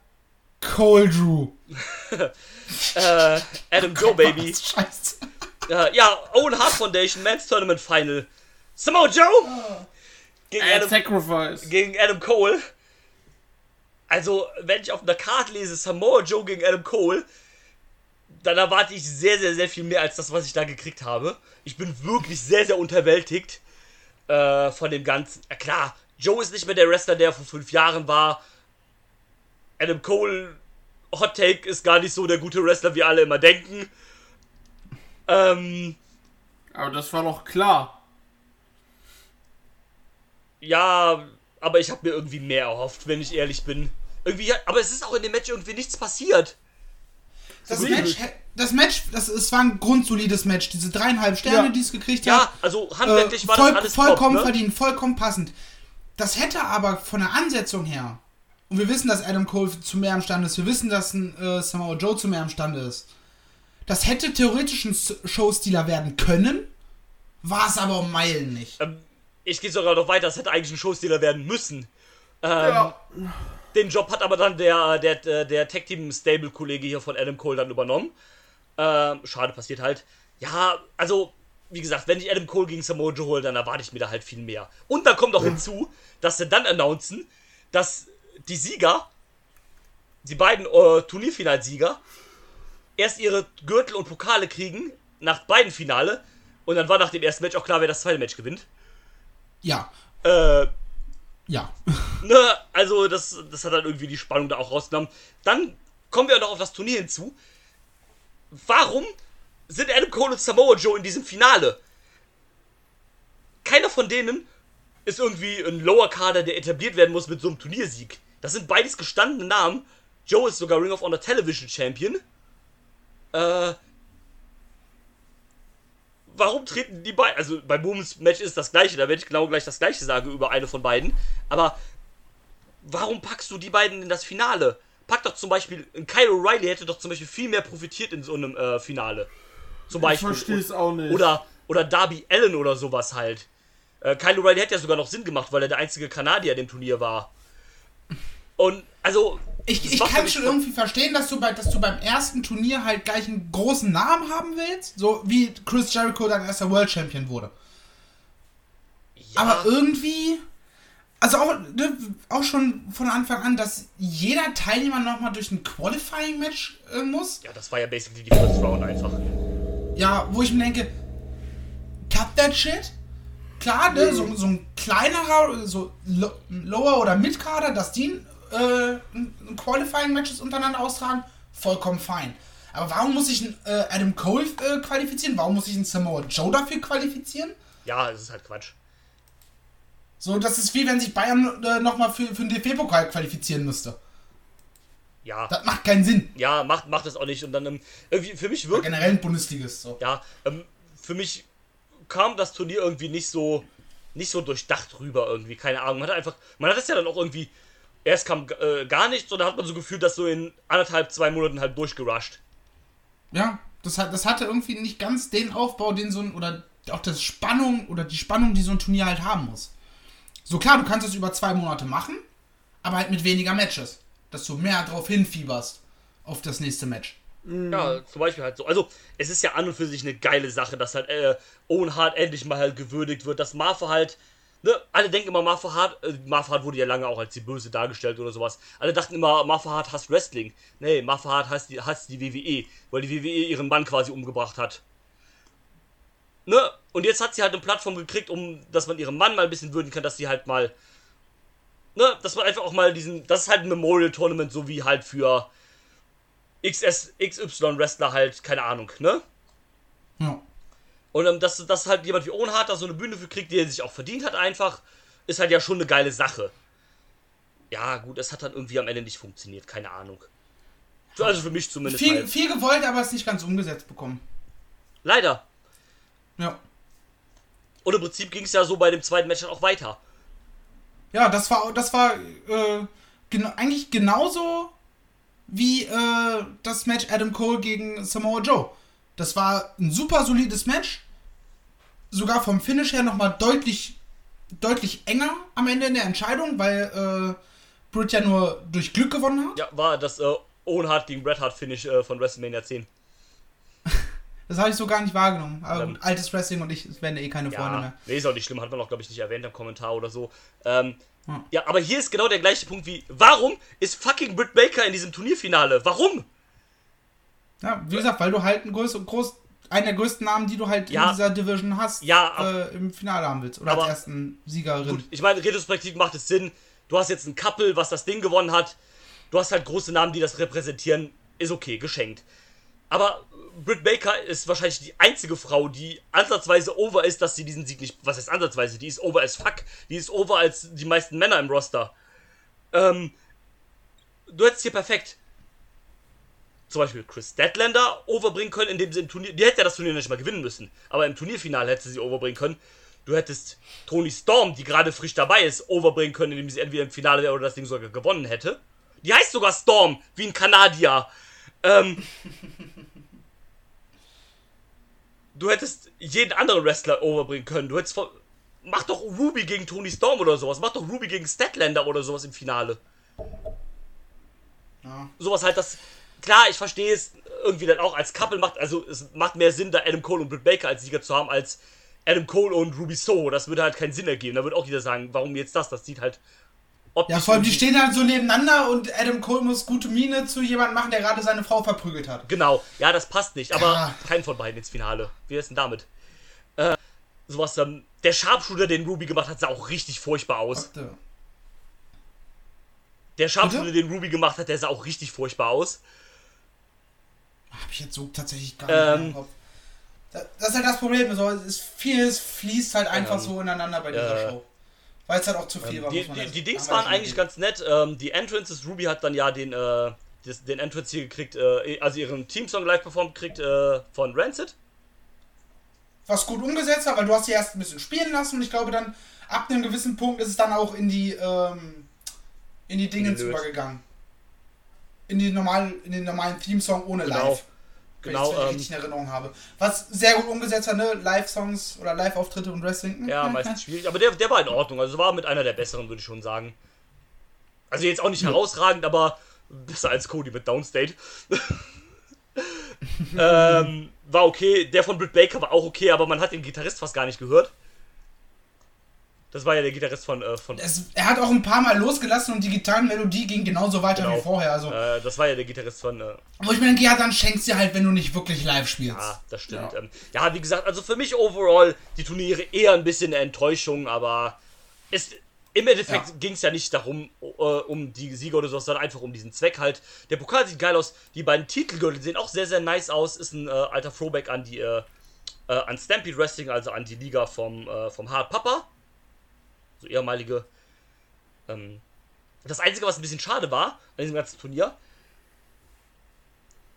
Cole Drew. äh, Adam Joe, Baby. Was Scheiße. Ja, ja, Owen Hart Foundation, Men's Tournament Final. Samoa Joe gegen Ad Adam, Sacrifice. gegen Adam Cole. Also, wenn ich auf einer Karte lese, Samoa Joe gegen Adam Cole, dann erwarte ich sehr, sehr, sehr viel mehr als das, was ich da gekriegt habe. Ich bin wirklich sehr, sehr unterwältigt äh, von dem Ganzen. Ja, klar, Joe ist nicht mehr der Wrestler, der vor fünf Jahren war. Adam Cole, Hot Take, ist gar nicht so der gute Wrestler, wie alle immer denken. Ähm, Aber das war doch klar. Ja, aber ich habe mir irgendwie mehr erhofft, wenn ich ehrlich bin. Irgendwie, aber es ist auch in dem Match irgendwie nichts passiert. Das. Match, das Match, das, es war ein grundsolides Match. Diese dreieinhalb Sterne, Ja. die es gekriegt Ja, hat. also äh, handwerklich war voll, das alles vollkommen top, ne? verdient, vollkommen passend. Das hätte aber von der Ansetzung her, und wir wissen, dass Adam Cole zu mehr imstande ist, wir wissen, dass ein äh, Samoa Joe zu mehr imstande ist. Das hätte theoretisch ein Showstealer werden können, war es aber um Meilen nicht. Ähm, ich gehe sogar noch weiter, es hätte eigentlich ein Showstealer werden müssen. Ähm, Ja. Den Job hat aber dann der, der, der, der Tag-Team-Stable-Kollege hier von Adam Cole dann übernommen. Ähm, schade, passiert halt. Ja, also, wie gesagt, wenn ich Adam Cole gegen Samoa Joe hole, dann erwarte ich mir da halt viel mehr. Und da kommt auch hinzu, dass sie dann announcen, dass die Sieger, die beiden äh, Turnierfinalsieger, erst ihre Gürtel und Pokale kriegen, nach beiden Finale. Und dann war nach dem ersten Match auch klar, wer das zweite Match gewinnt. Ja, Äh, ja. Ne, also das, das hat dann irgendwie die Spannung da auch rausgenommen. Dann kommen wir noch auf das Turnier hinzu. Warum sind Adam Cole und Samoa Joe in diesem Finale? Keiner von denen ist irgendwie ein Lower-Kader, der etabliert werden muss mit so einem Turniersieg. Das sind beides gestandene Namen. Joe ist sogar Ring of Honor Television Champion. Äh, warum treten die beiden? Also beim Women's Match ist das gleiche, da werde ich genau gleich das gleiche sagen über eine von beiden. Aber warum packst du die beiden in das Finale? Pack doch zum Beispiel, Kyle O'Reilly hätte doch zum Beispiel viel mehr profitiert in so einem äh, Finale. Zum Ich Beispiel. verstehe es auch nicht. Oder, oder Darby Allen oder sowas halt. Äh, Kyle O'Reilly hätte ja sogar noch Sinn gemacht, weil er der einzige Kanadier in dem Turnier war. Und, also. Ich, ich kann schon irgendwie verstehen, dass du, bei, dass du beim ersten Turnier halt gleich einen großen Namen haben willst. So wie Chris Jericho dann erster World Champion wurde. Ja, Aber irgendwie. Also auch, ne, auch schon von Anfang an, dass jeder Teilnehmer nochmal durch ein Qualifying-Match äh, muss. ja, das war ja basically die First Round einfach. Ja, wo ich mir denke, cut that shit. Klar, ne, so, so ein kleinerer, so lo Lower- oder Mid-Kader, dass die äh, Qualifying-Matches untereinander austragen, vollkommen fein. Aber warum muss ich einen äh, Adam Cole äh, qualifizieren? Warum muss ich einen Samoa Joe dafür qualifizieren? Ja, es ist halt Quatsch. So, das ist wie wenn sich Bayern äh, nochmal für, für den DFB-Pokal qualifizieren müsste. Ja, Das macht keinen Sinn. ja, macht, macht das auch nicht. Und dann ähm, irgendwie für mich wirkt Generell ein Bundesligist. So. ja, ähm, für mich kam das Turnier irgendwie nicht so, nicht so durchdacht rüber irgendwie, keine Ahnung. Man hat einfach, man hat es ja dann auch irgendwie, erst kam äh, gar nichts und dann hat man so gefühlt, dass so in anderthalb, zwei Monaten halt durchgerusht. Ja, das, hat, das hatte irgendwie nicht ganz den Aufbau, den so ein, oder auch das Spannung, oder die Spannung, die so ein Turnier halt haben muss. So klar, du kannst es über zwei Monate machen, aber halt mit weniger Matches. Dass du mehr drauf hinfieberst auf das nächste Match. Ja, zum Beispiel halt so. Also, es ist ja an und für sich eine geile Sache, dass halt äh, Owen Hart endlich mal halt gewürdigt wird, dass Martha halt, ne, alle denken immer, Martha Hart, äh, Martha Hart wurde ja lange auch als die Böse dargestellt oder sowas. Alle dachten immer, Martha Hart hasst Wrestling. Nee, Martha Hart hasst die, hasst die WWE, weil die WWE ihren Mann quasi umgebracht hat. Ne? Und jetzt hat sie halt eine Plattform gekriegt, um, dass man ihren Mann mal ein bisschen würdigen kann, dass sie halt mal, ne, dass man einfach auch mal diesen, das ist halt ein Memorial Tournament, so wie halt für XS, XY Wrestler halt, keine Ahnung, ne? Ja. Und ähm, dass, dass halt jemand wie Owen Hart da so eine Bühne für kriegt, die er sich auch verdient hat, einfach, ist halt ja schon eine geile Sache. ja, gut, es hat dann irgendwie am Ende nicht funktioniert, keine Ahnung. Also für mich zumindest. Viel, halt. viel gewollt, aber es nicht ganz umgesetzt bekommen. Leider. Ja. Und im Prinzip ging es ja so bei dem zweiten Match dann auch weiter. Ja, das war, das war äh, gena eigentlich genauso wie äh, das Match Adam Cole gegen Samoa Joe. Das war ein super solides Match. Sogar vom Finish her nochmal deutlich, deutlich enger am Ende in der Entscheidung, weil äh, Britt ja nur durch Glück gewonnen hat. Ja, war das äh, Owen Hart gegen Bret Hart Finish äh, von WrestleMania 10. Das habe ich so gar nicht wahrgenommen. Aber Ähm, gut, altes Wrestling und ich werden eh keine Freunde Ja, mehr. nee, ist auch nicht schlimm, hat man auch, glaube ich, nicht erwähnt im Kommentar oder so. Ähm, Hm. Ja, aber hier ist genau der gleiche Punkt wie, warum ist fucking Britt Baker in diesem Turnierfinale? Warum? Ja, wie gesagt, weil du halt ein groß, groß, einen der größten Namen, die du halt Ja. in dieser Division hast, Ja, ab- äh, im Finale haben willst. Oder Aber- als ersten Siegerin. Gut, ich meine, retrospektiv macht es Sinn. Du hast jetzt ein Couple, was das Ding gewonnen hat. Du hast halt große Namen, die das repräsentieren. Ist okay, geschenkt. Aber Britt Baker ist wahrscheinlich die einzige Frau, die ansatzweise over ist, dass sie diesen Sieg nicht. Was heißt ansatzweise? Die ist over as fuck. Die ist over als die meisten Männer im Roster. Ähm. Du hättest hier perfekt. Zum Beispiel Chris Statlander overbringen können, indem sie im Turnier. Die hätte ja das Turnier nicht mal gewinnen müssen. Aber im Turnierfinale hätte sie sie overbringen können. Du hättest Tony Storm, die gerade frisch dabei ist, overbringen können, indem sie entweder im Finale wäre oder das Ding sogar gewonnen hätte. Die heißt sogar Storm, wie ein Kanadier. Ähm, du hättest jeden anderen Wrestler overbringen können. Du hättest vor, Mach doch Ruby gegen Tony Storm oder sowas. Mach doch Ruby gegen Statlander oder sowas im Finale. Ja. Sowas halt, das. Klar, ich verstehe es irgendwie dann auch als Couple macht, also es macht mehr Sinn, da Adam Cole und Britt Baker als Sieger zu haben, als Adam Cole und Ruby Soho. Das würde halt keinen Sinn ergeben. Da würde auch jeder sagen, warum jetzt das? Das sieht halt. Ja, vor allem die stehen halt so nebeneinander und Adam Cole muss gute Miene zu jemandem machen, der gerade seine Frau verprügelt hat. Genau, ja, das passt nicht, aber Ah. kein von beiden ins Finale. Wie ist denn damit? Äh, sowas, ähm, der Sharpshooter, den Ruby gemacht hat, sah auch richtig furchtbar aus. Warte. Der Sharpshooter, den Ruby gemacht hat, der sah auch richtig furchtbar aus. Hab ich jetzt so tatsächlich gar nicht Ähm. im Kopf. Da- Das ist halt das Problem. So, es ist vieles fließt halt einfach Ähm, so ineinander bei dieser äh, Show. Weil es halt auch zu viel war. Die, die, jetzt die Dings waren eigentlich ganz nett. Ähm, die Entrances, Ruby hat dann ja den, äh, das, den Entrance hier gekriegt, äh, also ihren Teamsong live performt gekriegt äh, von Rancid. Was gut umgesetzt hat, weil du hast sie erst ein bisschen spielen lassen und ich glaube dann, ab einem gewissen Punkt ist es dann auch in die, ähm, in die Dingens übergegangen. In, die normalen, in den normalen Theme-Song ohne Genau. Live. Genau, wenn ich es ähm, richtig in Erinnerung habe. Was sehr gut umgesetzt hat, ne? Live-Songs oder Live-Auftritte und Wrestling. Ja, meistens schwierig. Aber der, der war in Ordnung. Also war mit einer der besseren, würde ich schon sagen. Also jetzt auch nicht herausragend, aber besser als Cody mit Downstate. ähm, war okay. Der von Britt Baker war auch okay, aber man hat den Gitarrist fast gar nicht gehört. Das war ja der Gitarrist von. Äh, von Es, er hat auch ein paar Mal losgelassen und die Gitarrenmelodie ging genauso weiter Genau. wie vorher. Also, äh, das war ja der Gitarrist von. Äh, wo ich mir denke, ja, dann schenkst du halt, wenn du nicht wirklich live spielst. ja, das stimmt. Ja. Ähm, ja, wie gesagt, also für mich overall die Turniere eher ein bisschen eine Enttäuschung, aber es, im Endeffekt Ja. ging es ja nicht darum, äh, um die Sieger oder sowas, sondern einfach um diesen Zweck halt. Der Pokal sieht geil aus, die beiden Titelgürtel sehen auch sehr, sehr nice aus. Ist ein äh, alter Throwback an die äh, äh, an Stampede Wrestling, also an die Liga vom, äh, vom Hard Papa. So ehemalige. Ähm, das Einzige, was ein bisschen schade war an diesem ganzen Turnier,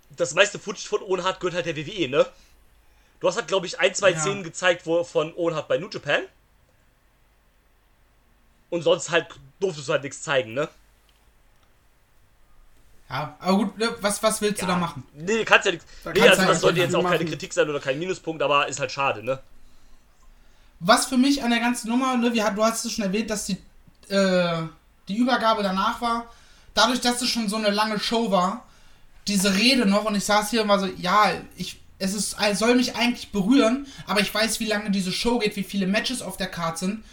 das meiste Footage von Owen Hart gehört halt der WWE, ne? Du hast halt, glaube ich, ein, zwei Ja. Szenen gezeigt wo, von Owen Hart bei New Japan. Und sonst halt durftest du halt nichts zeigen, ne? Ja, aber gut, ne, was, was willst du da machen? Nee, kannst ja nichts. Da Nee, also das sollte jetzt auch viel keine machen. Kritik sein oder kein Minuspunkt, aber ist halt schade, ne? Was für mich an der ganzen Nummer, ne, wir, du hast es schon erwähnt, dass die, äh, die Übergabe danach war. Dadurch, dass es schon so eine lange Show war, diese Rede noch und ich saß hier und war so, ja, ich, es ist, soll mich eigentlich berühren, aber ich weiß, wie lange diese Show geht, wie viele Matches auf der Karte sind.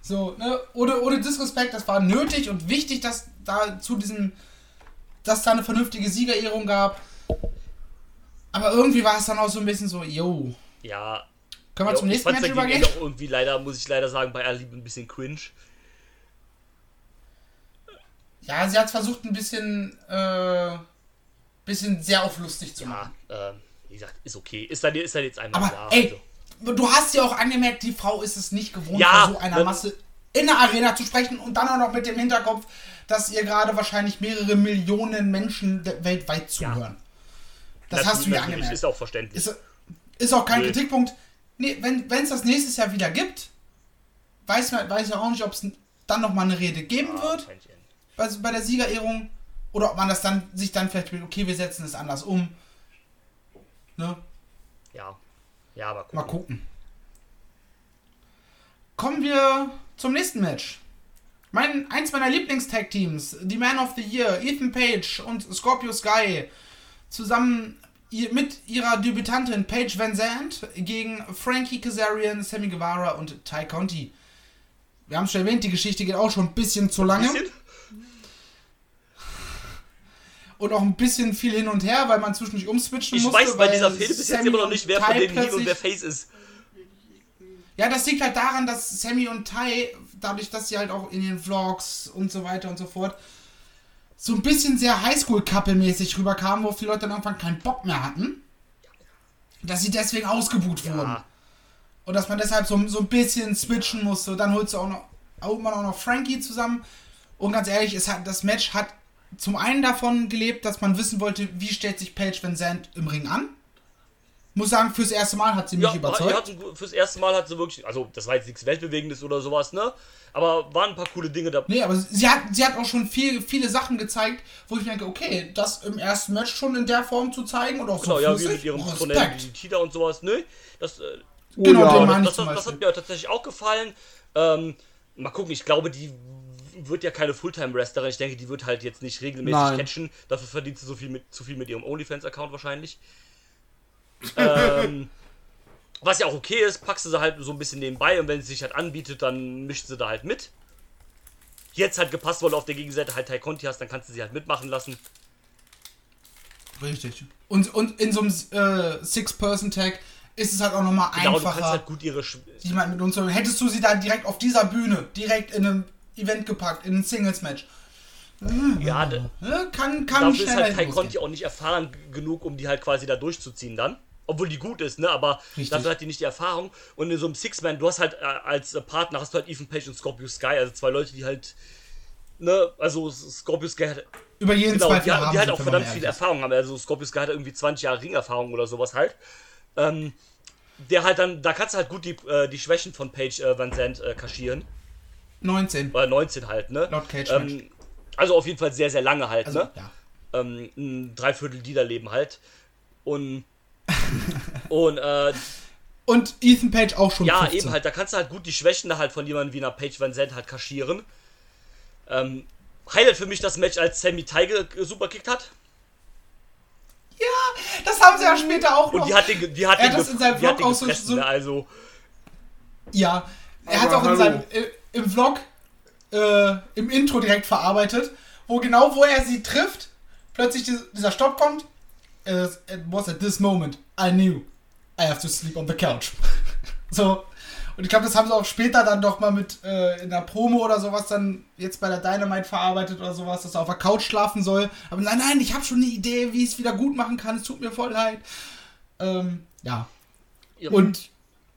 So, ne, ohne, ohne Disrespect, das war nötig und wichtig, dass da zu diesem, dass da eine vernünftige Siegerehrung gab. Aber irgendwie war es dann auch so ein bisschen so, yo, Ja. können wir ja, zum nächsten Match ja übergehen? Auch irgendwie leider, muss ich leider sagen, bei Liebe ein bisschen cringe. Ja, sie hat versucht, ein bisschen, äh, bisschen sehr auf lustig zu Ja, machen. ähm, wie gesagt, ist okay. Ist dann, ist dann jetzt einmal Aber, da. ey, also. du hast ja auch angemerkt, die Frau ist es nicht gewohnt, Ja, so einer dann- Masse in der Arena zu sprechen und dann auch noch mit dem Hinterkopf, dass ihr gerade wahrscheinlich mehrere Millionen Menschen weltweit zuhören. Das hast du ja angemerkt. Ist auch verständlich. Ist, ist auch kein Nee. Kritikpunkt. Nee, wenn es das nächstes Jahr wieder gibt, weiß man weiß ja auch nicht, ob es dann nochmal eine Rede geben Ah, wird nicht. bei, der Siegerehrung. Oder ob man das dann sich dann vielleicht will, okay, wir setzen es anders um. Ne? Ja. Ja, aber gucken. Mal gucken. Kommen wir zum nächsten Match. Mein, eins meiner Lieblingstag-Teams, die Man of the Year, Ethan Page und Scorpio Sky, zusammen mit ihrer Debütantin Paige Van Zandt gegen Frankie Kazarian, Sammy Guevara und Ty Conti. Wir haben es schon erwähnt, die Geschichte geht auch schon ein bisschen zu lange Bisschen? und auch ein bisschen viel hin und her, weil man zwischendurch umswitchen Ich musste. weiß bei dieser Fehde bis jetzt immer noch nicht, wer Ty von denen Heel und wer Face ist. Ja, das liegt halt daran, dass Sammy und Ty, dadurch, dass sie halt auch in den Vlogs und so weiter und so fort, so ein bisschen sehr Highschool-Couple-mäßig rüberkamen, wo viele Leute dann irgendwann keinen Bock mehr hatten. Dass sie deswegen ausgebucht wurden. Ja. Und dass man deshalb so, so ein bisschen switchen musste. Dann holst du auch noch, holt man auch noch Frankie zusammen. Und ganz ehrlich, es hat, das Match hat zum einen davon gelebt, dass man wissen wollte, wie stellt sich Paige Van Zandt im Ring an. Muss sagen, fürs erste Mal hat sie mich Ja, überzeugt. hatten, fürs erste Mal hat sie wirklich, also das war jetzt nichts Weltbewegendes oder sowas, ne? Aber waren ein paar coole Dinge dabei. Nee, aber sie hat, sie hat auch schon viel, viele Sachen gezeigt, wo ich denke, okay, das im ersten Match schon in der Form zu zeigen und auch Genau, so ja, wie flüssig, mit ihrem Respekt. Tonality da und sowas, ne? Das, äh, Oh Genau, ja. den meine ich das, das, das hat mir tatsächlich auch gefallen. Ähm, mal gucken, ich glaube, die wird ja keine Fulltime-Wrestlerin. Ich denke, die wird halt jetzt nicht regelmäßig Nein. catchen. Dafür verdient sie so viel mit, zu viel mit ihrem OnlyFans-Account wahrscheinlich. Ähm, was ja auch okay ist, packst du sie halt so ein bisschen nebenbei und wenn sie sich halt anbietet, dann mischt sie da halt mit. Jetzt halt gepasst, weil du auf der Gegenseite halt Tai Conti hast, dann kannst du sie halt mitmachen lassen. Richtig. Und, und in so einem äh, Six-Person-Tag ist es halt auch nochmal Genau, du kannst einfacher, halt gut ihre. Sch jemand mit uns Hättest du sie da direkt auf dieser Bühne, direkt in einem Event gepackt, in ein Singles-Match, ja, da- ne, kann, kann dafür ist halt Tai. Conti auch nicht erfahren genug, um die halt quasi da durchzuziehen dann. Obwohl die gut ist, ne? Aber Richtig. dafür hat die nicht die Erfahrung. Und in so einem Six-Man, du hast halt äh, als Partner hast du halt Ethan Page und Scorpio Sky, also zwei Leute, die halt. Ne, also Scorpio Sky hat, Über jeden genau, Zweifel die, haben die halt auch verdammt viel. Erfahrung haben. Also Scorpio Sky hat irgendwie 20 Jahre Ringerfahrung oder sowas halt. Ähm, der halt dann, da kannst du halt gut die, äh, die Schwächen von Page äh, Van Zandt äh, kaschieren. 19. Oder 19 halt, ne? Laut Cage ähm, Also auf jeden Fall sehr, sehr lange halt, Also, ne? ja. ähm, ein Dreiviertel Liederleben halt. Und, und äh, Und Ethan Page auch schon ja, 15. eben halt, da kannst du halt gut die Schwächen da halt von jemandem wie einer Page Van Zandt halt kaschieren. Ähm, Highlight für mich das Match, als Sammy Teige superkickt hat. Das haben sie ja später auch noch. Und die hat den, die hat Er den, hat das in seinem Vlog auch so- so- ne? Also, Ja, er hat auch in seinem, äh, im Vlog äh, im Intro direkt verarbeitet, wo genau wo er sie trifft, plötzlich dies- dieser Stopp kommt. It was at this moment I knew I have to sleep on the couch. so. Und ich glaube, das haben sie auch später dann doch mal mit äh, in der Promo oder sowas dann jetzt bei der Dynamite verarbeitet oder sowas, dass er auf der Couch schlafen soll. Aber nein, nein, ich habe schon eine Idee, wie ich es wieder gut machen kann. Es tut mir voll leid. Ähm, ja, ja, und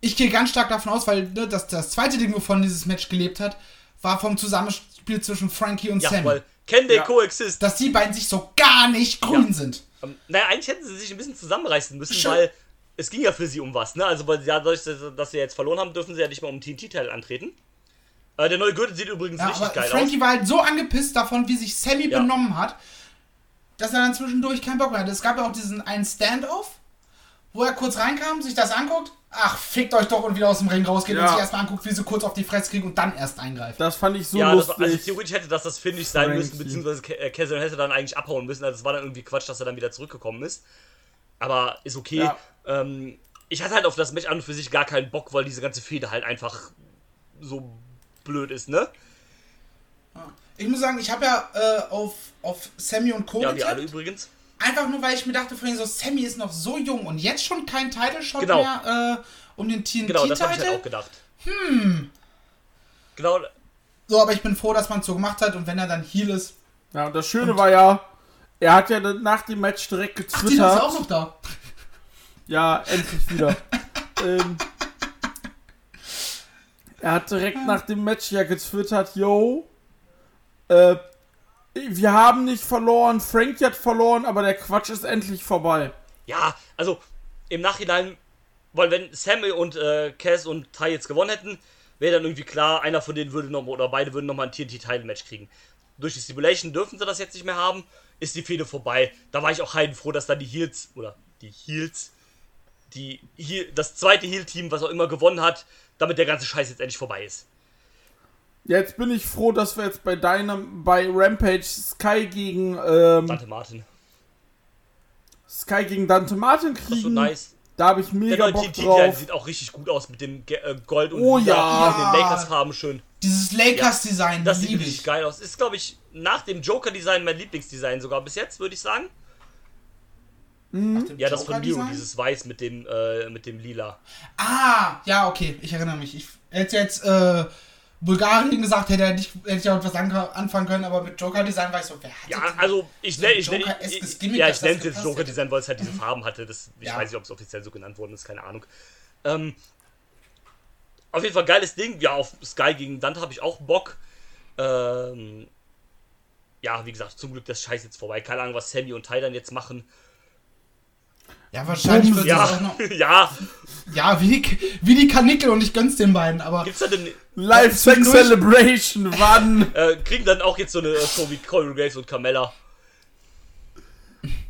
ich gehe ganz stark davon aus, weil ne, das, das zweite Ding, wovon dieses Match gelebt hat, war vom Zusammenspiel zwischen Frankie und ja, Sammy. weil can they Ja. coexist? Dass die beiden sich so gar nicht grün Ja. sind. Ähm, naja, eigentlich hätten sie sich ein bisschen zusammenreißen müssen, Schön. weil es ging ja für sie um was, ne? Also, weil ja, dadurch, dass sie jetzt verloren haben, dürfen sie ja nicht mehr um den TNT-Teil antreten. Äh, der neue Gürtel sieht übrigens Ja, richtig aber geil Frankie aus. war halt so angepisst davon, wie sich Sammy Ja. benommen hat, dass er dann zwischendurch keinen Bock mehr hatte. Es gab ja auch diesen einen Standoff, wo er kurz reinkam, sich das anguckt. Ach, fickt euch doch und wieder aus dem Ring rausgeht und Ja. sich erstmal anguckt, wie sie kurz auf die Fresse kriegen und dann erst eingreift. Das fand ich so Ja, das also lustig. theoretisch hätte das das Finish sein müssen, Frankie. beziehungsweise Ke- äh, Kessel hätte dann eigentlich abhauen müssen. Also es war dann irgendwie Quatsch, dass er dann wieder zurückgekommen ist. Aber ist okay. Ja. Ähm, ich hatte halt auf das Match an und für sich gar keinen Bock, weil diese ganze Fehde halt einfach so blöd ist, ne? Ich muss sagen, ich habe ja äh, auf, auf Sammy und Co. Ja, wir alle getippt. übrigens. Einfach nur, weil ich mir dachte vorhin so, Sammy ist noch so jung und jetzt schon kein Title-Shot Genau. mehr äh, um den TNT-Title. Genau, das habe ich halt auch gedacht. Hm. Genau, so, aber ich bin froh, dass man es so gemacht hat und wenn er dann Heal ist. Ja, und das Schöne war ja, er hat ja dann nach dem Match direkt Ach, die ist auch noch da. Ja, endlich wieder. ähm, er Er hat direkt nach dem Match ja getwittert, yo, äh, wir haben nicht verloren, Frankie hat verloren, aber der Quatsch ist endlich vorbei. Ja, also im Nachhinein, weil wenn Sammy und äh, Cass und Ty jetzt gewonnen hätten, wäre dann irgendwie klar, einer von denen würde noch oder beide würden nochmal ein TNT-Title-Match kriegen. Durch die Stipulation dürfen sie das jetzt nicht mehr haben, ist die Fehde vorbei. Da war ich auch heidenfroh, dass dann die Heels, oder die Heels, die Heel, das zweite Heel-Team, was auch immer gewonnen hat, damit der ganze Scheiß jetzt endlich vorbei ist. Jetzt bin ich froh, dass wir jetzt bei deinem, bei Rampage Sky gegen, ähm, Dante Martin. Sky gegen Dante Martin Das ist so kriegen. nice. Da habe ich Der mega neue Bock drauf. sieht auch richtig gut aus mit dem Ge- äh, Gold und Oh Lila ja. und den Lakers-Farben schön. Dieses Lakers-Design, Das das sieht richtig ich. geil aus. Ist, glaube ich, nach dem Joker-Design mein Lieblingsdesign sogar bis jetzt, würde ich sagen. Ja, das von Miro, dieses Weiß mit dem, äh, mit dem Lila. Ah, ja, okay, ich erinnere mich. Ich hätte jetzt äh, Bulgarien gesagt, hätte er nicht, hätte ich auch etwas ange- anfangen können, aber mit Joker-Design war ich so, wer hat Ja, also ich so nenne ein ich, nenn- Joker-eskes ich, Gimmick, ja, ich nenne es jetzt gepasst Joker hätte. Design, weil es halt diese Farben hatte. Das, ich Ja. weiß nicht, ob es offiziell so genannt worden ist, keine Ahnung. Ähm, auf jeden Fall geiles Ding. Ja, auf Sky gegen Dante habe ich auch Bock. Ähm, ja, wie gesagt, zum Glück das Scheiß jetzt vorbei. Keine Ahnung, was Sammy und Ty dann jetzt machen. Ja, wahrscheinlich wird das auch Ja, noch. ja. Ja, wie die, wie die Kanickel und ich gönn's den beiden, aber. Gibt's da denn, Live Sex Celebration, wann? äh, kriegen dann auch jetzt so eine äh, Show wie Corey Graves und Carmella?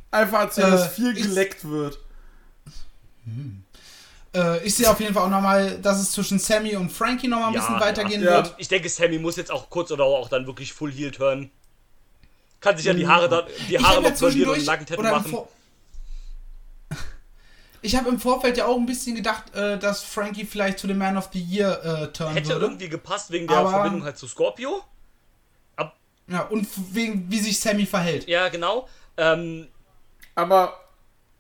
Einfach erzählen, Äh, dass viel geleckt wird. Äh, ich sehe auf jeden Fall auch nochmal, dass es zwischen Sammy und Frankie nochmal ein Ja, bisschen weitergehen ja. wird. Ich denke, Sammy muss jetzt auch kurz oder auch dann wirklich Full Heel turnen. Kann sich ja die Haare, dann, die Haare noch blondieren und Nackentattoo machen. Vor ich habe im Vorfeld ja auch ein bisschen gedacht, äh, dass Frankie vielleicht zu dem Man of the Year äh, turnen Hätte würde. irgendwie gepasst wegen der Aber- Verbindung halt zu Scorpio. Ja, und wegen wie sich Sammy verhält. Ja, genau. Ähm, Aber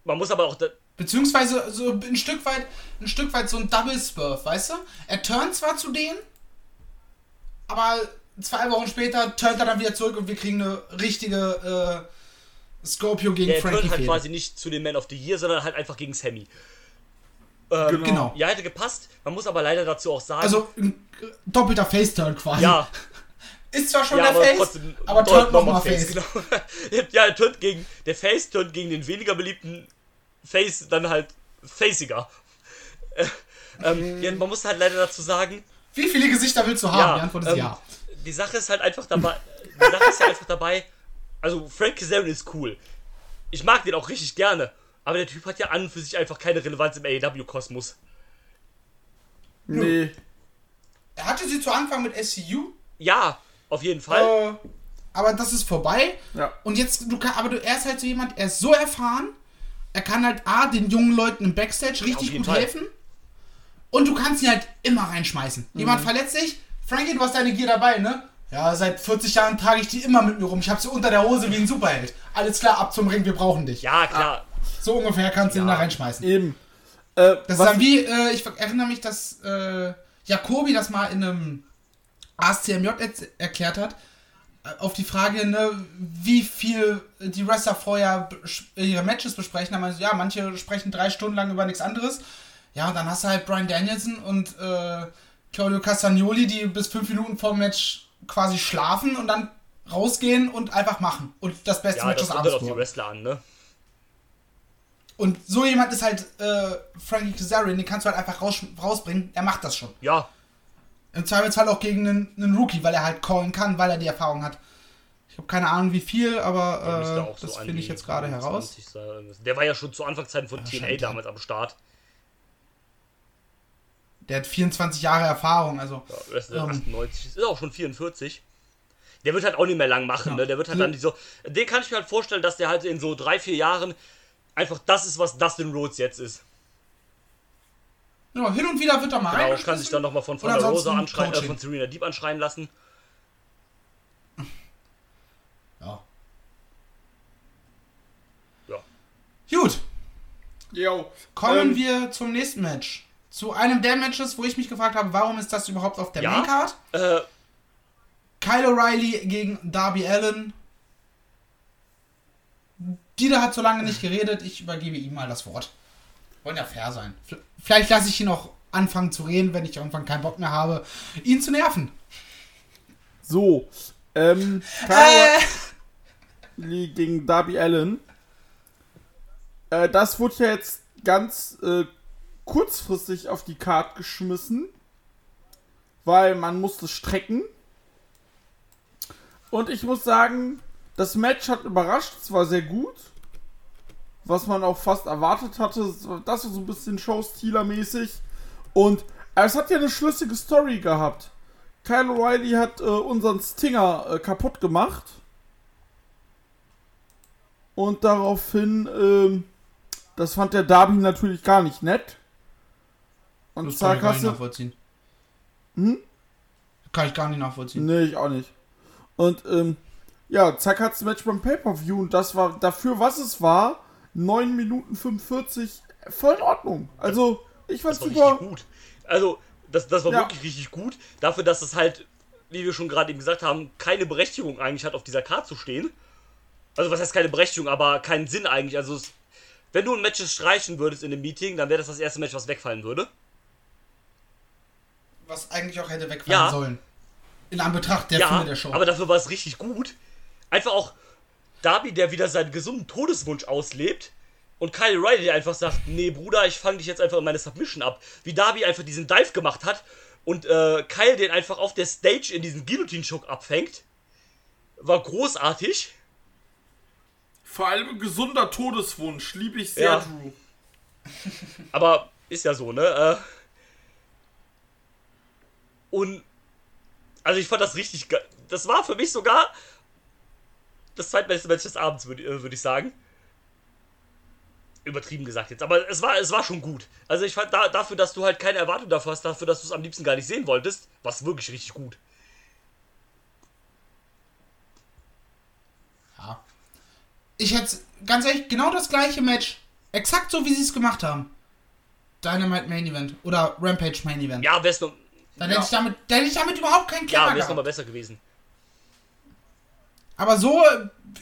man muss aber auch. Beziehungsweise so ein Stück weit, ein Stück weit so ein Double Spurf, weißt du? Er turnt zwar zu denen, aber zwei Wochen später turnt er dann wieder zurück und wir kriegen eine richtige äh, Scorpio gegen Frankie turnt halt Fehde. quasi nicht zu den Man of the Year, sondern halt einfach gegen Sammy. Ähm, Genau. Ja, hätte gepasst. Man muss aber leider dazu auch sagen. Also ein doppelter Face-Turn quasi. ja, Ist zwar schon ja, der aber Face, trotzdem. aber turnt nochmal nochmal Face. Genau. ja, er turnt gegen. Der Face turnt gegen den weniger beliebten Face dann halt faciger. Äh, ähm, ja, man muss halt leider dazu sagen, Wie viele Gesichter willst du haben? Ja, die Antwort ist ähm, ja. die Sache ist halt einfach dabei. Die Sache ist ja einfach dabei. Also Frank Kazarian ist cool. Ich mag den auch richtig gerne. Aber der Typ hat ja an und für sich einfach keine Relevanz im AEW-Kosmos. nee. Er hatte sie zu Anfang mit SCU, Ja, auf jeden Fall. äh, aber das ist vorbei. Ja. Und jetzt, du kann, aber du, er ist halt so jemand, er ist so erfahren, er kann halt A, den jungen Leuten im Backstage richtig jeden gut Fall. helfen. Und du kannst ihn halt immer reinschmeißen. Mhm. Jemand verletzt sich, Frankie, du hast deine Gier dabei, ne? Ja, seit 40 Jahren trage ich die immer mit mir rum. Ich habe sie unter der Hose wie ein Superheld. Alles klar, ab zum Ring, wir brauchen dich. Ja, klar. So ungefähr kannst du ihn Ja. da reinschmeißen. Eben. Äh, Das ist dann wie, äh, ich erinnere mich, dass äh, Jakobi das mal in einem ASCMJ erklärt hat, äh, auf die Frage, ne, wie viel die Wrestler vorher ihre Matches besprechen. Da meinte, ja, manche sprechen drei Stunden lang über nichts anderes. Ja, und dann hast du halt Brian Danielson und äh, Claudio Castagnoli, die bis fünf Minuten vor dem Match quasi schlafen und dann rausgehen und einfach machen. Und das beste Ja, Match das des Abends auf die. Wrestler an, ne? Und so jemand ist halt äh, Frankie Kazarian, den kannst du halt einfach raus, rausbringen. Er macht das schon. Ja, Im Zweifelsfall auch gegen einen, einen Rookie, weil er halt callen kann, weil er die Erfahrung hat. Ich habe keine Ahnung wie viel, aber äh, so das an finde ich jetzt gerade heraus. 20 sein. Der war ja schon zu Anfangszeiten von TNA ja. damals am Start. Der hat 24 Jahre Erfahrung, also. Ja, Wrestler Ähm. 98 ist auch schon 44. Der wird halt auch nicht mehr lang machen, Ja. ne? Der wird halt dann die so. Den kann ich mir halt vorstellen, dass der halt in so drei, vier Jahren einfach das ist, was Dustin Rhodes jetzt ist. Ja, hin und wieder wird er mal Genau, kann sich dann nochmal von Und Fonda Rosa anschreien, äh, von Serena Deep anschreien lassen. Ja. Ja. Gut, yo, kommen ähm, wir zum nächsten Match. Zu einem der Matches, wo ich mich gefragt habe, warum ist das überhaupt auf der Ja. Maincard? Äh, Kyle O'Reilly gegen Darby Allen. Dieter hat so lange nicht geredet, ich übergebe ihm mal das Wort. Wollen ja fair sein. Vielleicht lasse ich ihn auch anfangen zu reden, wenn ich irgendwann keinen Bock mehr habe, ihn zu nerven. So, ähm, Kyle Lee gegen Darby Allen. Äh, das wurde ja jetzt ganz äh, kurzfristig auf die Karte geschmissen, weil man musste strecken. Und ich muss sagen, das Match hat überrascht, es war sehr gut. Was man auch fast erwartet hatte, das war so ein bisschen Showstealer-mäßig. Und äh, es hat ja eine schlüssige Story gehabt. Kyle O'Reilly hat äh, unseren Stinger äh, kaputt gemacht. Und daraufhin, ähm, das fand der Darby natürlich gar nicht nett. Und Das kann zack ich gar nicht nachvollziehen. Hm? Kann ich gar nicht nachvollziehen. Nee, ich auch nicht. Und ähm, ja, zack hat's Match beim Pay-Per-View und das war dafür, was es war, 9 Minuten 45, voll in Ordnung. Also, ich fand's Das war super. richtig gut. Also, das, das war Ja. wirklich richtig gut. Dafür, dass es halt, wie wir schon gerade eben gesagt haben, keine Berechtigung eigentlich hat, auf dieser Karte zu stehen. Also, was heißt keine Berechtigung, aber keinen Sinn eigentlich. Also, es, wenn du ein Match streichen würdest in einem Meeting, dann wäre das das erste Match, was wegfallen würde. Was eigentlich auch hätte wegfallen Ja. sollen. In Anbetracht der ja, Fülle der Show. aber dafür war es richtig gut. Einfach auch Darby, der wieder seinen gesunden Todeswunsch auslebt. Und Kyle Riley, der einfach sagt, nee, Bruder, ich fange dich jetzt einfach in meine Submission ab. Wie Darby einfach diesen Dive gemacht hat und äh, Kyle den einfach auf der Stage in diesen Guillotine-Choke abfängt. War großartig. Vor allem gesunder Todeswunsch, liebe ich sehr, Ja. Drew. Aber ist ja so, ne? Äh, und also ich fand das richtig geil. Das war für mich sogar das zweitbeste Match des Abends, würde äh, würd ich sagen. Übertrieben gesagt jetzt, aber es war, es war schon gut. Also ich fand da, dafür, dass du halt keine Erwartung dafür hast, dafür, dass du es am liebsten gar nicht sehen wolltest, war es wirklich richtig gut. Ja. Ich hätte, ganz ehrlich, genau das gleiche Match. Exakt so, wie sie es gemacht haben. Dynamite Main Event oder Rampage Main Event. Ja, wär's noch, Dann Ja. hätte ich damit, dann hätte ich damit überhaupt keinen ja, Klemmer wär's noch mal gehabt. besser gewesen. Aber so,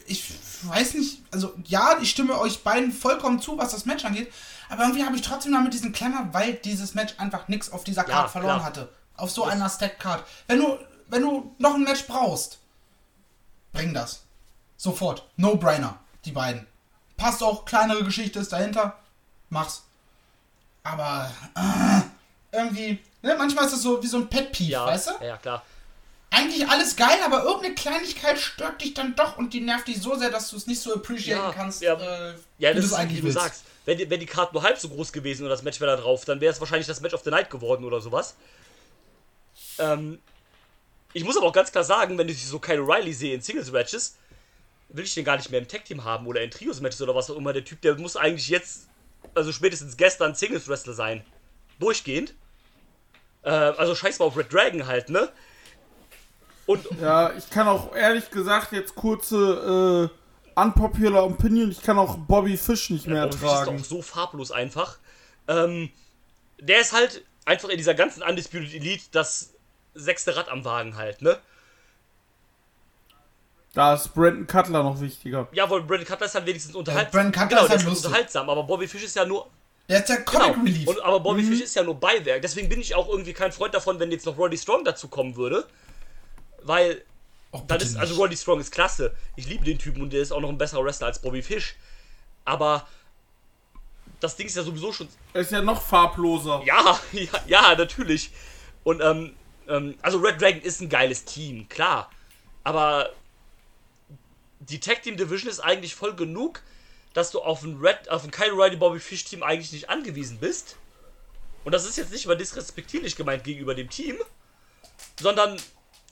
ich weiß nicht, also ja, ich stimme euch beiden vollkommen zu, was das Match angeht. Aber irgendwie habe ich trotzdem damit diesen Klemmer, weil dieses Match einfach nichts auf dieser Ja, Card verloren klar. hatte. Auf so Das- einer Stack-Card. Wenn du, wenn du noch ein Match brauchst, bring das. Sofort. No-brainer, die beiden. Passt auch, kleinere Geschichte ist dahinter. Mach's. Aber äh, irgendwie, ne, manchmal ist das so wie so ein Pet-Peeve, Ja, weißt du? ja, klar. eigentlich alles geil, aber irgendeine Kleinigkeit stört dich dann doch und die nervt dich so sehr, dass du es nicht so appreciaten Ja, kannst, ja. äh, Ja, wie das ist, wie eigentlich du willst. sagst. Wenn die, wenn die Karte nur halb so groß gewesen und das Match wäre da drauf, dann wäre es wahrscheinlich das Match of the Night geworden oder sowas. Ähm, ich muss aber auch ganz klar sagen, wenn ich so Kyle Riley sehe in Singles-Matches, will ich den gar nicht mehr im Tag-Team haben oder in Trios-Matches oder was auch immer. Der Typ, der muss eigentlich jetzt, also spätestens gestern Singles-Wrestler sein. Durchgehend. Äh, also scheiß mal auf Red Dragon halt, ne? Und Ja, ich kann auch ehrlich gesagt jetzt kurze äh, unpopular Opinion, ich kann auch Bobby Fish nicht mehr Bobby Fish ist ertragen. auch so farblos einfach. Ähm, der ist halt einfach in dieser ganzen Undisputed Elite das sechste Rad am Wagen halt, ne? Da ist Brandon Cutler noch wichtiger. Ja, weil Brandon Cutler ist halt wenigstens unterhaltsam. Brandon Cutler genau, ist der halt ist unterhaltsam, aber Bobby Fish ist ja nur. Der ist der Comic Genau. Relief. Und, aber Bobby Fish ist ja nur Beiwerk. Deswegen bin ich auch irgendwie kein Freund davon, wenn jetzt noch Roddy Strong dazu kommen würde. Weil Och, dann ist, also. Roddy Strong ist klasse. Ich liebe den Typen und der ist auch noch ein besserer Wrestler als Bobby Fish. Aber das Ding ist ja sowieso schon Er ist ja noch farbloser. Ja, ja, ja, natürlich. Und, ähm, ähm, also Red Dragon ist ein geiles Team, klar. Aber die Tag Team Division ist eigentlich voll genug, dass du auf ein Red, auf ein Kyle Riley Bobby Fish Team eigentlich nicht angewiesen bist. Und das ist jetzt nicht mal disrespektierlich gemeint gegenüber dem Team, sondern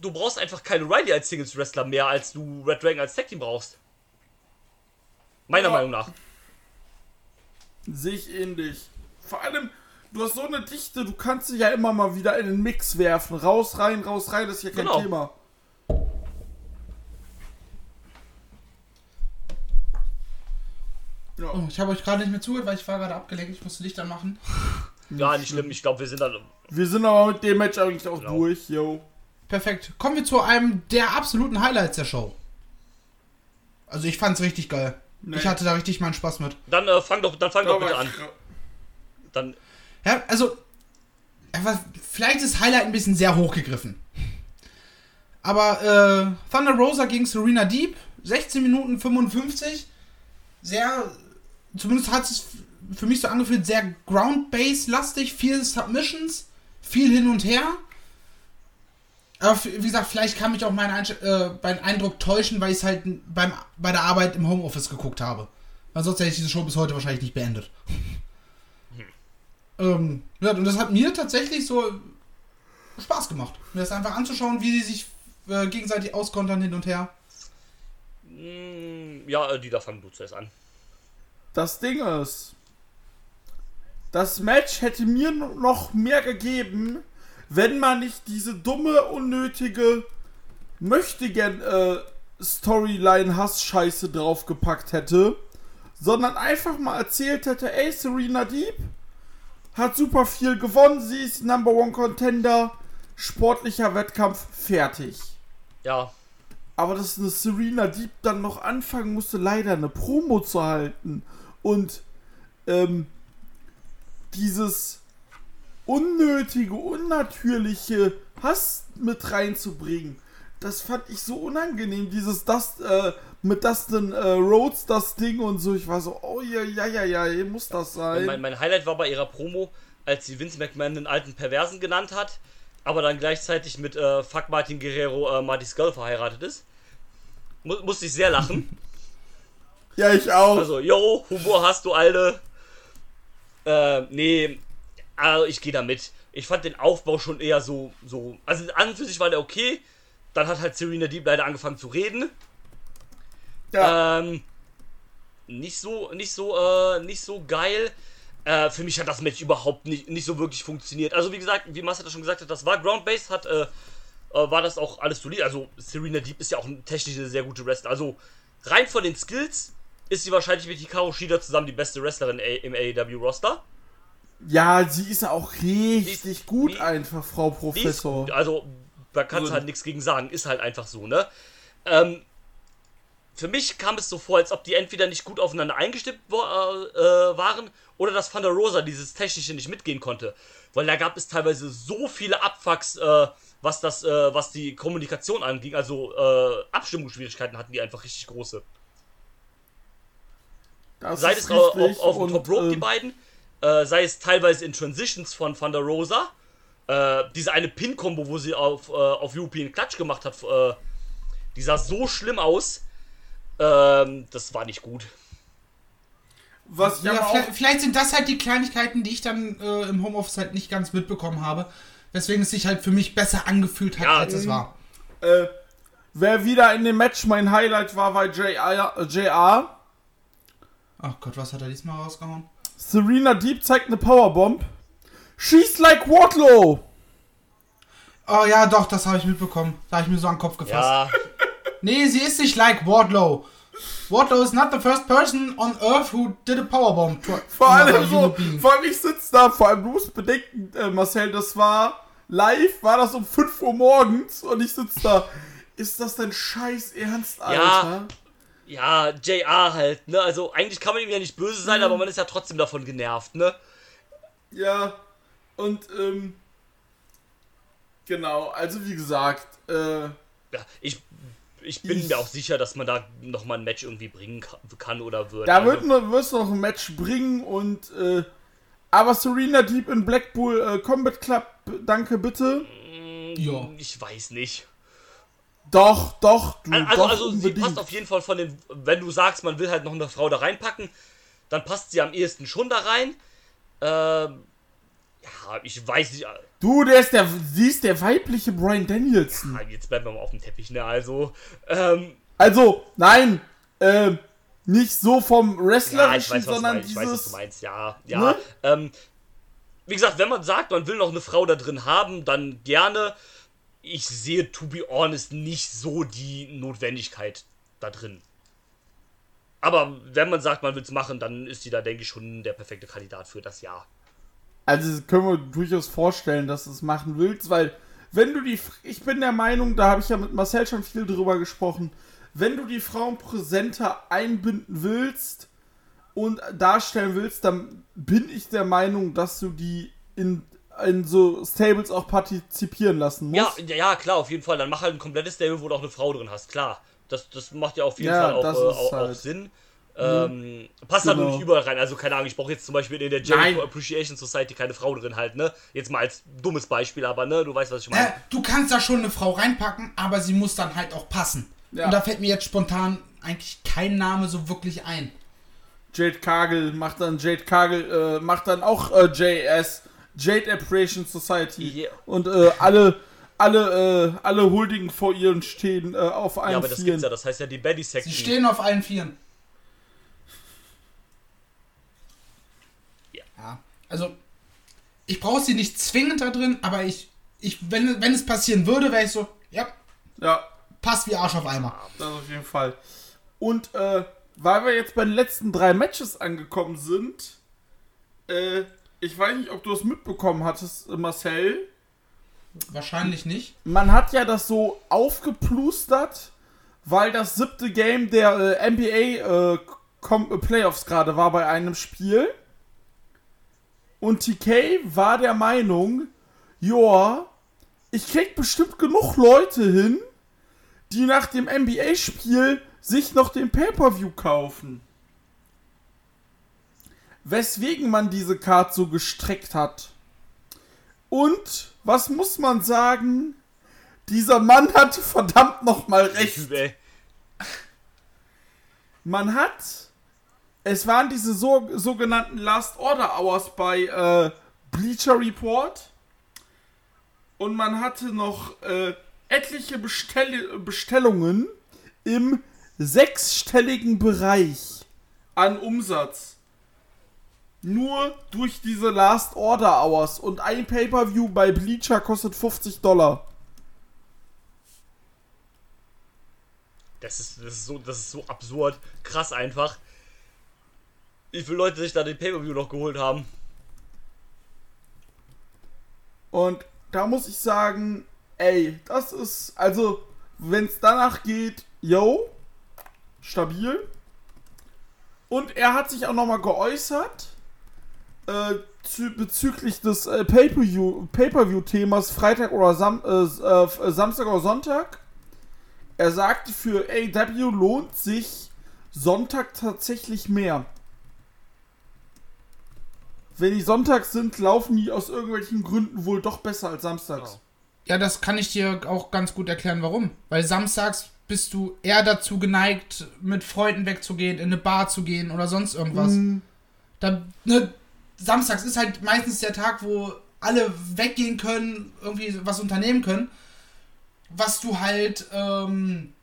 du brauchst einfach Kyle Riley als Singles Wrestler mehr, als du Red Dragon als Tag Team brauchst. Meiner Ja. Meinung nach. Sehe ich ähnlich. Vor allem, du hast so eine Dichte, du kannst sie ja immer mal wieder in den Mix werfen. Raus, rein, raus, rein, das ist ja kein Genau. Thema. Ja. Oh, ich habe euch gerade nicht mehr zugehört, weil ich war gerade abgelenkt. Ich musste Licht anmachen. Ja, nicht schlimm. Ich glaube, wir sind dann. Wir sind aber mit dem Match eigentlich auch Genau. durch, yo. Perfekt. Kommen wir zu einem der absoluten Highlights der Show. Also ich fand's richtig geil. Nee. Ich hatte da richtig meinen Spaß mit. Dann äh, fang doch, dann fang doch bitte an. Dann, Ja, also vielleicht ist Highlight ein bisschen sehr hochgegriffen. Aber äh, Thunder Rosa gegen Serena Deep, 16 Minuten 55. Sehr, zumindest hat es für mich so angefühlt, sehr Ground-Base-lastig, viel Submissions, viel hin und her. Aber wie gesagt, vielleicht kann mich auch mein, Einsch äh, mein Eindruck täuschen, weil ich es halt beim, bei der Arbeit im Homeoffice geguckt habe. Weil sonst hätte ich diese Show bis heute wahrscheinlich nicht beendet. Hm. ähm, ja, und das hat mir tatsächlich so Spaß gemacht. Mir das einfach anzuschauen, wie sie sich äh, gegenseitig auskontern hin und her. Mm, ja, die da fangen du zuerst an. Das Ding ist, das Match hätte mir noch mehr gegeben, wenn man nicht diese dumme, unnötige möchtegern äh, Storyline-Hass-Scheiße draufgepackt hätte, sondern einfach mal erzählt hätte, ey, Serena Deep hat super viel gewonnen, sie ist Number One Contender, sportlicher Wettkampf, fertig. Ja. Aber dass eine Serena Deep dann noch anfangen musste, leider eine Promo zu halten und ähm, dieses unnötige, unnatürliche Hass mit reinzubringen. Das fand ich so unangenehm, dieses das äh, mit Dustin äh, Rhodes das Ding und so. Ich war so, oh ja, ja, ja, ja, muss das sein. Mein, mein, Highlight war bei ihrer Promo, als sie Vince McMahon den alten Perversen genannt hat, aber dann gleichzeitig mit äh, Fuck Martin Guerrero äh, Marty Skull verheiratet ist. Mu musste ich sehr lachen. ja, ich auch. Also, yo, Humor hast du, Alte. Äh, nee, also ich gehe da mit. Ich fand den Aufbau schon eher so, so. Also an und für sich war der okay. Dann hat halt Serena Deep leider angefangen zu reden. Ja. Ähm, nicht so, nicht so, äh, nicht so geil. Äh, für mich hat das Match überhaupt nicht, nicht so wirklich funktioniert. Also wie gesagt, wie Master schon gesagt hat, das war Ground-Based, hat, äh, äh, war das auch alles solid. Also Serena Deep ist ja auch technisch eine sehr gute Wrestler. Also rein von den Skills ist sie wahrscheinlich mit Hikaru Shida zusammen die beste Wrestlerin im AEW-Roster. Ja, sie ist auch richtig ist, gut wie, einfach, Frau Professor. Ist, also, da kannst du halt nichts gegen sagen. Ist halt einfach so, ne? Ähm, für mich kam es so vor, als ob die entweder nicht gut aufeinander eingestimmt äh, äh, waren oder dass Van der Rosa dieses Technische nicht mitgehen konnte. Weil da gab es teilweise so viele Abfucks, äh, was, das, äh, was die Kommunikation anging. Also äh, Abstimmungsschwierigkeiten hatten die einfach richtig große. Das Sei es auf, auf, auf dem Top Rope, die ähm, beiden, äh, sei es teilweise in Transitions von Thunder Rosa, äh, diese eine Pin-Kombo, wo sie auf, äh, auf European Clutch gemacht hat, äh, die sah so schlimm aus. Ähm, das war nicht gut. Was ja, vielleicht, vielleicht, sind das halt die Kleinigkeiten, die ich dann äh, im Homeoffice halt nicht ganz mitbekommen habe. Weswegen es sich halt für mich besser angefühlt hat, ja, als es war. Äh, wer wieder in dem Match mein Highlight war, war JR. JR. Ach Gott, was hat er diesmal rausgehauen? Serena Deep zeigt eine Powerbomb. She's like Wardlow. Oh ja, doch, das habe ich mitbekommen. Da habe ich mir so an den Kopf gefasst. Ja. nee, sie ist nicht like Wardlow. Wardlow is not the first person on earth who did a powerbomb. Vor allem so, vor allem ich sitze da, vor allem du musst bedenken, äh, Marcel, das war live, war das um 5 Uhr morgens und ich sitze da. Ist das dein Scheiß Ernst, Alter? Ja, ja, JR halt, ne? Also eigentlich kann man ihm ja nicht böse sein, mhm. aber man ist ja trotzdem davon genervt, ne? Ja, und ähm, genau, also wie gesagt, äh, ja, ich, ich bin ich, mir auch sicher, dass man da nochmal ein Match irgendwie bringen kann, oder wird. Da also, wird wirst noch ein Match bringen und äh, aber Serena Deep in Blackpool äh, Combat Club, danke bitte. Ja. Ich weiß nicht. Doch, doch, du, also, doch also sie passt auf jeden Fall von den, wenn du sagst, man will halt noch eine Frau da reinpacken, dann passt sie am ehesten schon da rein. Ähm, ja, ich weiß nicht. Äh, du, der ist der, sie ist der weibliche Brian Danielson. Ja, jetzt bleiben wir mal auf dem Teppich, ne, also, ähm, Also, nein, ähm, nicht so vom Wrestlerischen, ja, ich weiß, sondern dieses... Ich weiß, was du meinst, ja, ja, ne? ähm, wie gesagt, wenn man sagt, man will noch eine Frau da drin haben, dann gerne ich sehe, to be honest, nicht so die Notwendigkeit da drin. Aber wenn man sagt, man will es machen, dann ist sie da, denke ich, schon der perfekte Kandidat für das Jahr. Also können wir durchaus vorstellen, dass du es machen willst, weil wenn du die, ich bin der Meinung, da habe ich ja mit Marcel schon viel drüber gesprochen, wenn du die Frauen präsenter einbinden willst und darstellen willst, dann bin ich der Meinung, dass du die in in so Stables auch partizipieren lassen muss. Ja, ja, klar, auf jeden Fall. Dann mach halt ein komplettes Stable, wo du auch eine Frau drin hast, klar. Das, das macht ja auf jeden Ja, Fall auch, das äh, auch, halt- auch Sinn. Ähm, passt halt Genau. nur nicht überall rein. Also, keine Ahnung, ich brauche jetzt zum Beispiel in der Jericho Nein. Appreciation Society keine Frau drin halt, ne? Jetzt mal als dummes Beispiel, aber ne, du weißt, was ich meine. Äh, du kannst da schon eine Frau reinpacken, aber sie muss dann halt auch passen. Ja. Und da fällt mir jetzt spontan eigentlich kein Name so wirklich ein. Jade Kagel macht dann Jade Kagel, äh, macht dann auch äh, JS, Jade Appreciation Society. Ja. Und äh, alle, alle, äh, alle huldigen vor ihren stehen äh, auf allen ja, aber das Vieren. gibt's ja, das heißt ja die Betty Sie Section. stehen auf allen Vieren. Ja. Ja. Also, ich brauche sie nicht zwingend da drin, aber ich, ich wenn, wenn es passieren würde, wäre ich so, ja, Ja, passt wie Arsch auf Eimer. das auf jeden Fall. Und äh, weil wir jetzt bei den letzten drei Matches angekommen sind, äh, ich weiß nicht, ob du es mitbekommen hattest, äh, Marcel. Wahrscheinlich nicht. Man hat ja das so aufgeplustert, weil das siebte Game der äh, NBA äh, äh, Playoffs gerade war bei einem Spiel. Und TK war der Meinung, joa, ich krieg bestimmt genug Leute hin, die nach dem NBA-Spiel sich noch den Pay-Per-View kaufen. Weswegen man diese Card so gestreckt hat. Und, was muss man sagen? Dieser Mann hatte verdammt nochmal recht. Man hat. Es waren diese so, sogenannten Last Order Hours bei äh, Bleacher Report. Und man hatte noch äh, etliche Bestell Bestellungen im sechsstelligen Bereich an Umsatz. Nur durch diese Last Order Hours. Und ein Pay-Per-View bei Bleacher kostet 50 Dollar. Das ist, das, ist so, das ist so absurd. Krass einfach. Wie viele Leute sich da den Pay-Per-View noch geholt haben. Und da muss ich sagen, ey, das ist, also, wenn es danach geht, yo, stabil. Und er hat sich auch nochmal geäußert äh, bezüglich des äh, Pay-Per-View- Pay-Per-View-Themas Freitag oder Sam äh, äh, Samstag oder Sonntag. Er sagte, für AW lohnt sich Sonntag tatsächlich mehr. Wenn die sonntags sind, laufen die aus irgendwelchen Gründen wohl doch besser als samstags. Ja, das kann ich dir auch ganz gut erklären, warum. Weil samstags bist du eher dazu geneigt, mit Freunden wegzugehen, in eine Bar zu gehen oder sonst irgendwas. Mhm. Da, ne, samstags ist halt meistens der Tag, wo alle weggehen können, irgendwie was unternehmen können, was du halt ähm,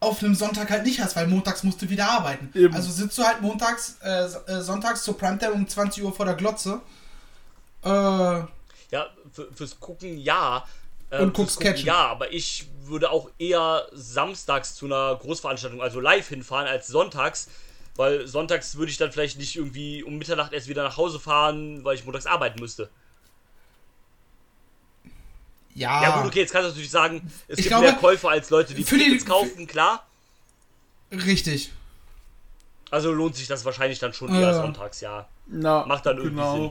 auf einem Sonntag halt nicht hast, weil montags musst du wieder arbeiten. Eben. Also sitzt du halt montags, äh, äh, sonntags zur Primetime um 20 Uhr vor der Glotze. Äh, Ja, für, fürs Gucken ja. Äh, Und guckst Catchen. Ja, aber ich würde auch eher samstags zu einer Großveranstaltung, also live hinfahren, als sonntags. Weil sonntags würde ich dann vielleicht nicht irgendwie um Mitternacht erst wieder nach Hause fahren, weil ich montags arbeiten müsste. ja. Ja, gut, okay, jetzt kannst du natürlich sagen, es Ich gibt glaube, mehr Käufer als Leute, die für die- Tickets kaufen, klar. Richtig. Also lohnt sich das wahrscheinlich dann schon eher Äh. sonntags, ja. Na, Macht dann irgendwie Sinn.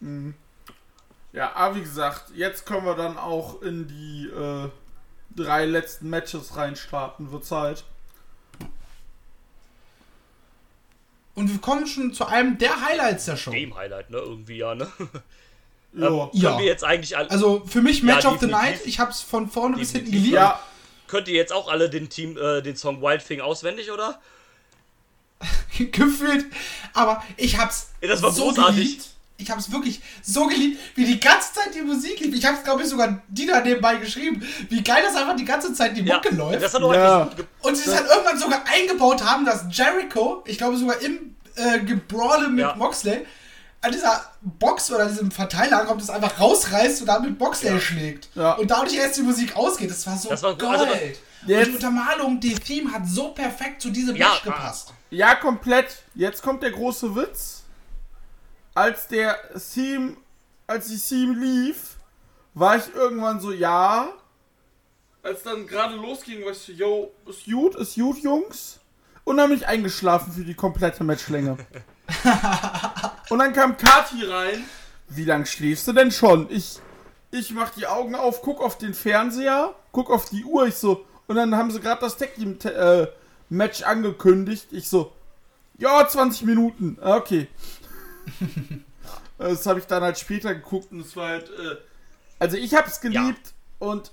Mhm. Ja, aber wie gesagt, jetzt können wir dann auch in die äh, drei letzten Matches reinstarten. Wird Zeit. Und wir kommen schon zu einem der Highlights der Show. Dem Highlight, ne? Irgendwie ja, ne? Ja. Ähm, Ja. Können wir jetzt eigentlich alle. Also für mich Match Ja, of the. Night. Ich hab's von vorne bis hinten geliebt. ja, Könnt ihr jetzt auch alle den Team, äh, den Song Wild Thing auswendig, oder? gefühlt. Aber ich hab's Ja, das war so großartig. geliebt. Ich hab's wirklich so geliebt, wie die ganze Zeit die Musik lief. Ich hab's, glaube ich, sogar Dina nebenbei geschrieben. Wie geil das einfach die ganze Zeit die Ja, Mucke läuft. das hat auch Ja. ge- Und sie es halt irgendwann sogar eingebaut haben, dass Jericho, ich glaube sogar im äh, Gebrawle mit Ja. Moxley, an dieser Box oder diesem Verteiler kommt, das einfach rausreißt und damit Moxley schlägt. Ja. Und dadurch erst die Musik ausgeht. Das war so Das war- geil. also- und Jetzt- die Untermalung, die Theme hat so perfekt zu diesem Ja, Match gepasst. ja, komplett. Jetzt kommt der große Witz. Als der Theme, als die Theme lief, war ich irgendwann so, ja. Als dann gerade losging, war ich so, yo, ist gut, ist gut, Jungs. Und dann bin ich eingeschlafen für die komplette Matchlänge. Und dann kam Kati rein. Wie lange schläfst du denn schon? Ich, ich mach die Augen auf, guck auf den Fernseher, guck auf die Uhr. Ich so, und dann haben sie gerade das Tag Team äh, Match angekündigt. Ich so, ja, 20 Minuten. Okay. das habe ich dann halt später geguckt und es war halt. Äh, also ich hab's geliebt und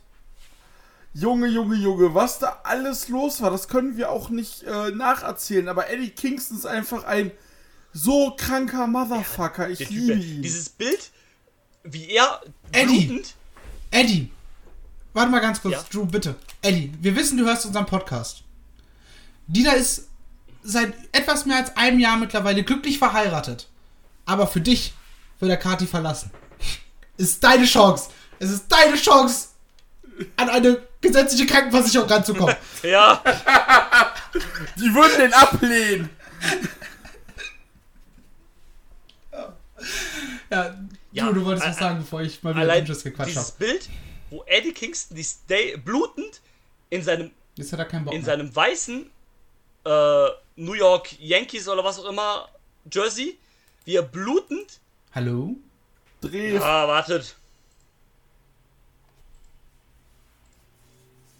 Junge, Junge, Junge, was da alles los war, das können wir auch nicht äh, nacherzählen. Aber Eddie Kingston ist einfach ein so kranker Motherfucker. Ich liebe ihn. dieses Bild, wie er Eddie. blutend- Eddie, warte mal ganz kurz, Ja? Drew, bitte. Eddie, wir wissen, du hörst unseren Podcast. Dina ist seit etwas mehr als einem Jahr mittlerweile glücklich verheiratet. Aber für dich wird er Kati verlassen. Ist deine Chance. Es ist deine Chance, an eine gesetzliche Krankenversicherung ranzukommen. Ja, Die würden den ablehnen. ja, Ja, Drew, du wolltest was sagen, bevor ich mal wieder Dünnschiss gequatscht dieses habe. Bild, wo Eddie Kingston die Stay blutend in seinem Jetzt hat er keinen Bock in mehr. seinem weißen äh, New York Yankees oder was auch immer Jersey, wie er blutend. Hallo? Dreh. Ah, wartet.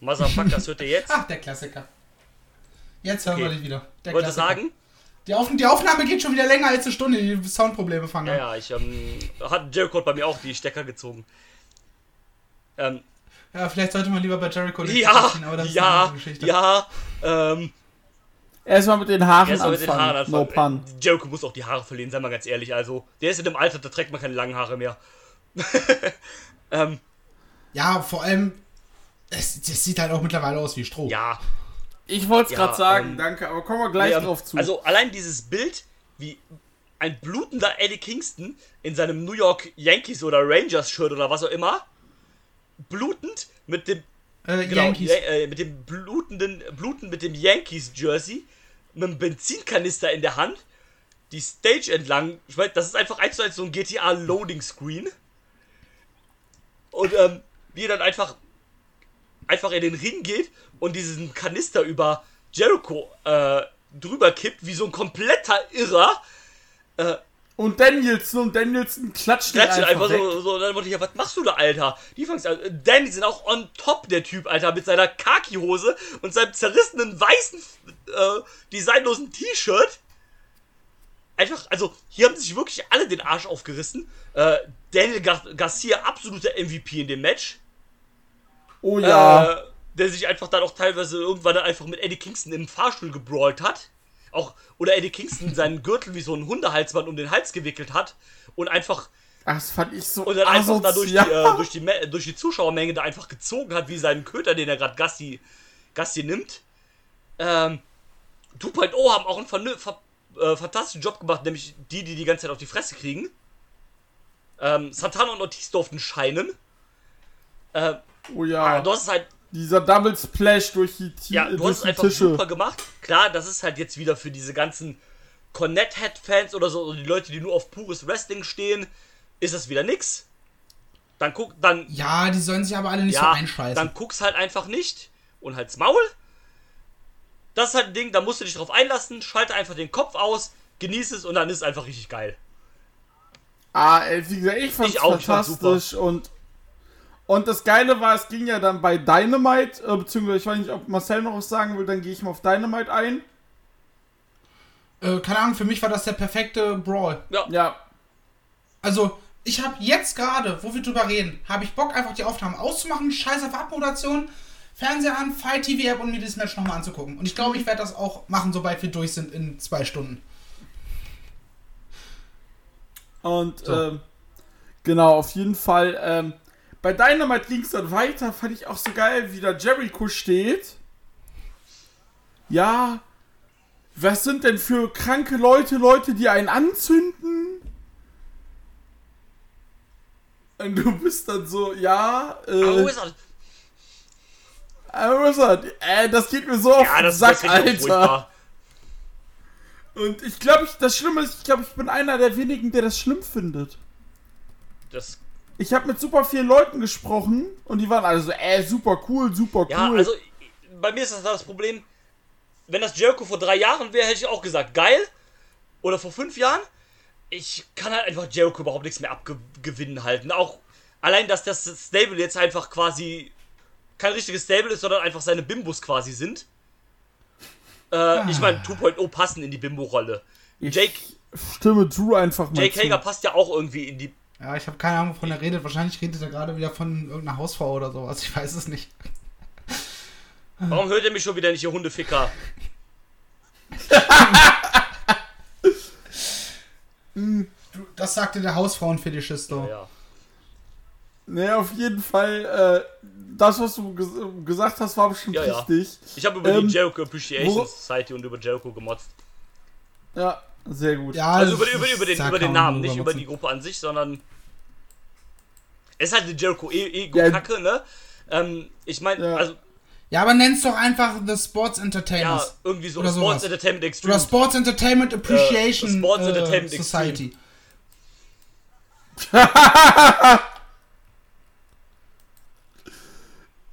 Motherfucker, das hört ihr jetzt? Ach, der Klassiker. Jetzt hören wir Okay. dich wieder. Der wollte Klassiker. sagen, Die, Auf die Aufnahme geht schon wieder länger als eine Stunde. Die Soundprobleme fangen ja, an. ja, ich ähm, hat Jericho bei mir auch die Stecker gezogen. Ähm, Ja, vielleicht sollte man lieber bei Jericho nicht ja, quatschen, aber das ist eine ja, andere Geschichte. ja, ähm, Erstmal mit den Haaren erst mal mit den anfangen. Haaren No anfangen. pun. Jericho muss auch die Haare verlieren, sei mal ganz ehrlich, also, der ist in dem Alter, da trägt man keine langen Haare mehr. ähm, Ja, vor allem, es, das sieht halt auch mittlerweile aus wie Stroh. ja, Ich wollte es Ja, gerade sagen, ähm, danke, aber kommen wir gleich Nee, ähm, drauf zu. Also allein dieses Bild, wie ein blutender Eddie Kingston in seinem New York Yankees oder Rangers Shirt oder was auch immer, blutend mit dem Äh, genau, Yankees. Äh, mit dem blutenden bluten mit dem Yankees Jersey, mit einem Benzinkanister in der Hand, die Stage entlang, ich weiß, das ist einfach eins zu eins so ein GTA Loading Screen. Und ähm, wie er dann einfach einfach in den Ring geht und diesen Kanister über Jericho äh, drüber kippt, wie so ein kompletter Irrer. Und Danielson und Danielson klatscht ihn Klatschen einfach, einfach so, so, dann wollte ich ja, was machst du da, Alter? Die fangst an. Danny sind auch on top, der Typ, Alter, mit seiner Khaki-Hose und seinem zerrissenen weißen, äh, designlosen T-Shirt. Einfach, also, hier haben sich wirklich alle den Arsch aufgerissen. Äh, Daniel Gar Garcia, absoluter MVP in dem Match. Oh ja. Äh, der sich einfach dann auch teilweise irgendwann dann einfach mit Eddie Kingston im Fahrstuhl gebrawlt hat. Auch, oder Eddie Kingston seinen Gürtel wie so ein Hundehalsband um den Hals gewickelt hat und einfach Ach, das fand ich so und dann einfach da durch die, asozial. äh, durch, die, durch die Zuschauermenge da einfach gezogen hat, wie seinen Köter, den er gerade Gassi, Gassi nimmt. Ähm, 2.0 haben auch einen vernü- ver äh, fantastischen Job gemacht, nämlich die, die die ganze Zeit auf die Fresse kriegen. Ähm, Santana und Ortiz durften scheinen. Äh, oh ja. du hast es halt Dieser Double Splash durch die, Ti- ja, du hast es einfach Tische. super gemacht. Klar, das ist halt jetzt wieder für diese ganzen Cornette-Head-Fans oder so, oder die Leute, die nur auf pures Wrestling stehen, ist das wieder nix. Dann guck, dann, Ja, die sollen sich aber alle nicht so ja, einscheißen. dann guck's halt einfach nicht und halt's Maul. Das ist halt ein Ding, da musst du dich drauf einlassen, schalte einfach den Kopf aus, genieß es und dann ist es einfach richtig geil. Ah, ey, wie gesagt, ich fand's Ich auch, ich fand's fantastisch und und das Geile war, es ging ja dann bei Dynamite, äh, beziehungsweise ich weiß nicht, ob Marcel noch was sagen will, dann gehe ich mal auf Dynamite ein. äh, keine Ahnung, für mich war das der perfekte Brawl. Ja, Also, ich habe jetzt gerade, wo wir drüber reden, habe ich Bock, einfach die Aufnahmen auszumachen, scheiß auf Abmoderation, Fernseher an, Fight TV App und mir dieses Match nochmal anzugucken. Und ich glaube, ich werde das auch machen, sobald wir durch sind in zwei Stunden. und So. ähm, genau, auf jeden Fall. Ähm, bei Dynamite ging es dann weiter, fand ich auch so geil, wie da Jericho steht. Ja, was sind denn für kranke Leute, Leute, die einen anzünden? Und du bist dann so, ja, äh, er? Aber was hat- äh, das geht mir so auf Ja, den das, Sack, das Alter. Und ich glaube, ich, das Schlimme ist, ich glaube, ich bin einer der wenigen, der das schlimm findet. Das, Ich habe mit super vielen Leuten gesprochen und die waren alle so, äh, super cool, super cool. ja, also bei mir ist das das Problem, wenn das Jericho vor drei Jahren wäre, hätte ich auch gesagt, geil. Oder vor fünf Jahren. ich kann halt einfach Jericho überhaupt nichts mehr abgewinnen halten. Auch allein, dass das Stable jetzt einfach quasi kein richtiges Stable ist, sondern einfach seine Bimbos quasi sind. Äh, ah. Ich meine, 2.0 passen in die Bimbo-Rolle. Jake. Stimme Drew einfach mal. Jake Hager passt ja auch irgendwie in die. Ja, ich habe keine Ahnung, wovon er redet. Wahrscheinlich redet er gerade wieder von irgendeiner Hausfrau oder sowas. Ich weiß es nicht. Warum hört er mich schon wieder nicht, ihr Hundeficker? das sagte der Hausfrauenfetischist doch. Ja, ja. Nee, auf jeden Fall, äh, das, was du ges gesagt hast, war bestimmt ja, richtig. Ja. Ich habe über ähm, die Jericho Appreciation Society und über Jericho gemotzt. Ja, sehr gut. Ja, also über, über, über, den, über den Namen, nicht über die Gruppe an sich, sondern es ist halt eine Jericho-Ego-Kacke, ja. ne? Ähm, ich meine, ja. also ja, aber nenn's doch einfach The Sports Entertainment. Ja, irgendwie so. Oder Sports sowas. Entertainment Extreme. Oder Sports Entertainment Appreciation äh, Sports äh, Entertainment Society.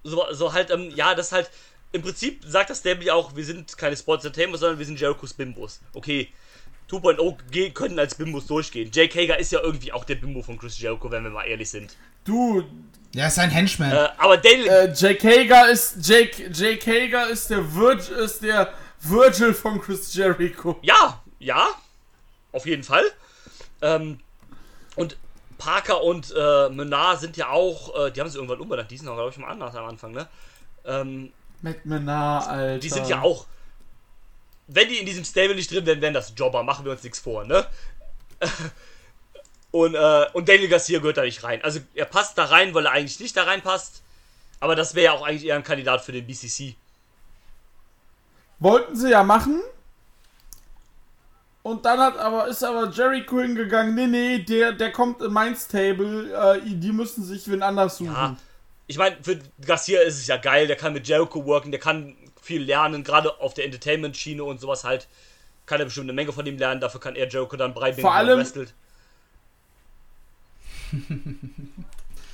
so, so halt, ähm, ja, das halt, im Prinzip sagt das Stable auch, wir sind keine Sports Entertainment, sondern wir sind Jericho's Bimbos. Okay, 2.0 können als Bimbos durchgehen. Jake Hager ist ja irgendwie auch der Bimbo von Chris Jericho, wenn wir mal ehrlich sind. Du. Ja, ist ein Henchman. Äh, aber Daniel. Äh, Jake Hager ist. Jake, Jake Hager ist der, Vir ist der Virgil von Chris Jericho. Ja, ja. Auf jeden Fall. Ähm, und Parker und äh, Menard sind ja auch, äh, die haben sie irgendwann umbenannt, die sind auch, glaube ich, mal anders am Anfang, ne? Ähm, Mit Menard, Alter. Die sind ja auch, wenn die in diesem Stable nicht drin wären, wären das Jobber, machen wir uns nichts vor, ne? und, äh, und Daniel Garcia gehört da nicht rein. Also er passt da rein, weil er eigentlich nicht da reinpasst, aber das wäre ja auch eigentlich eher ein Kandidat für den BCC. Wollten sie ja machen, und dann hat aber, ist aber Jericho hingegangen, nee, nee, der, der kommt in mein Stable, äh, die müssen sich wen anders suchen. Ja, ich meine, für Garcia ist es ja geil, der kann mit Jericho worken, der kann viel lernen, gerade auf der Entertainment-Schiene und sowas halt. Kann er bestimmt eine Menge von ihm lernen, dafür kann er Jericho dann beibringen, Vor allem, wrestelt.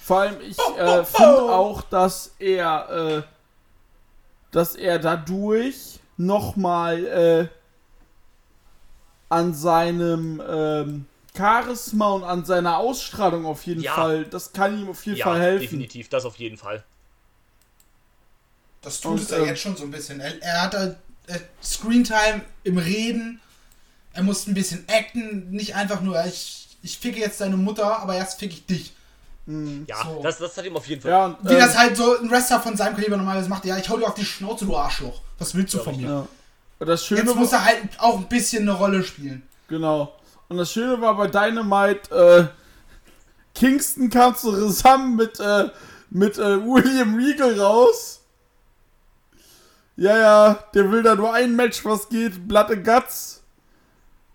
Vor allem, ich äh, finde auch, dass er, äh, dass er dadurch nochmal, äh, an seinem ähm, Charisma und an seiner Ausstrahlung auf jeden ja. Fall. Das kann ihm auf jeden ja, Fall helfen. Definitiv, das auf jeden Fall. Das tut und, es ja ähm, jetzt schon so ein bisschen. Er, er hat halt äh, Screentime im Reden. Er muss ein bisschen acten, nicht einfach nur, ich, ich ficke jetzt deine Mutter, aber erst ficke ich dich. Mhm. Ja, so. das, das hat ihm auf jeden Fall. Ja, und, Wie ähm, das halt so ein Wrestler von seinem Kaliber normalerweise macht. Ja, ich hau dir auf die Schnauze, du Arschloch. Was willst du von mir? Ja. das Schöne Jetzt muss er halt auch ein bisschen eine Rolle spielen. Genau. Und das Schöne war bei Dynamite, äh, Kingston kam zusammen mit, äh, mit äh, William Regal raus. Ja, ja, der will da nur ein Match, was geht, Blood and Guts.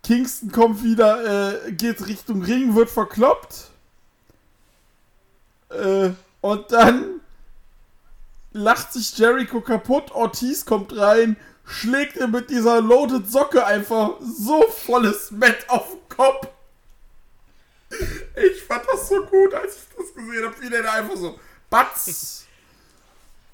Kingston kommt wieder, äh, geht Richtung Ring, wird verkloppt. Äh, und dann lacht sich Jericho kaputt, Ortiz kommt rein, schlägt er mit dieser Loaded Socke einfach so volles Met auf den Kopf. Ich fand das so gut, als ich das gesehen habe, wie der da einfach so batz.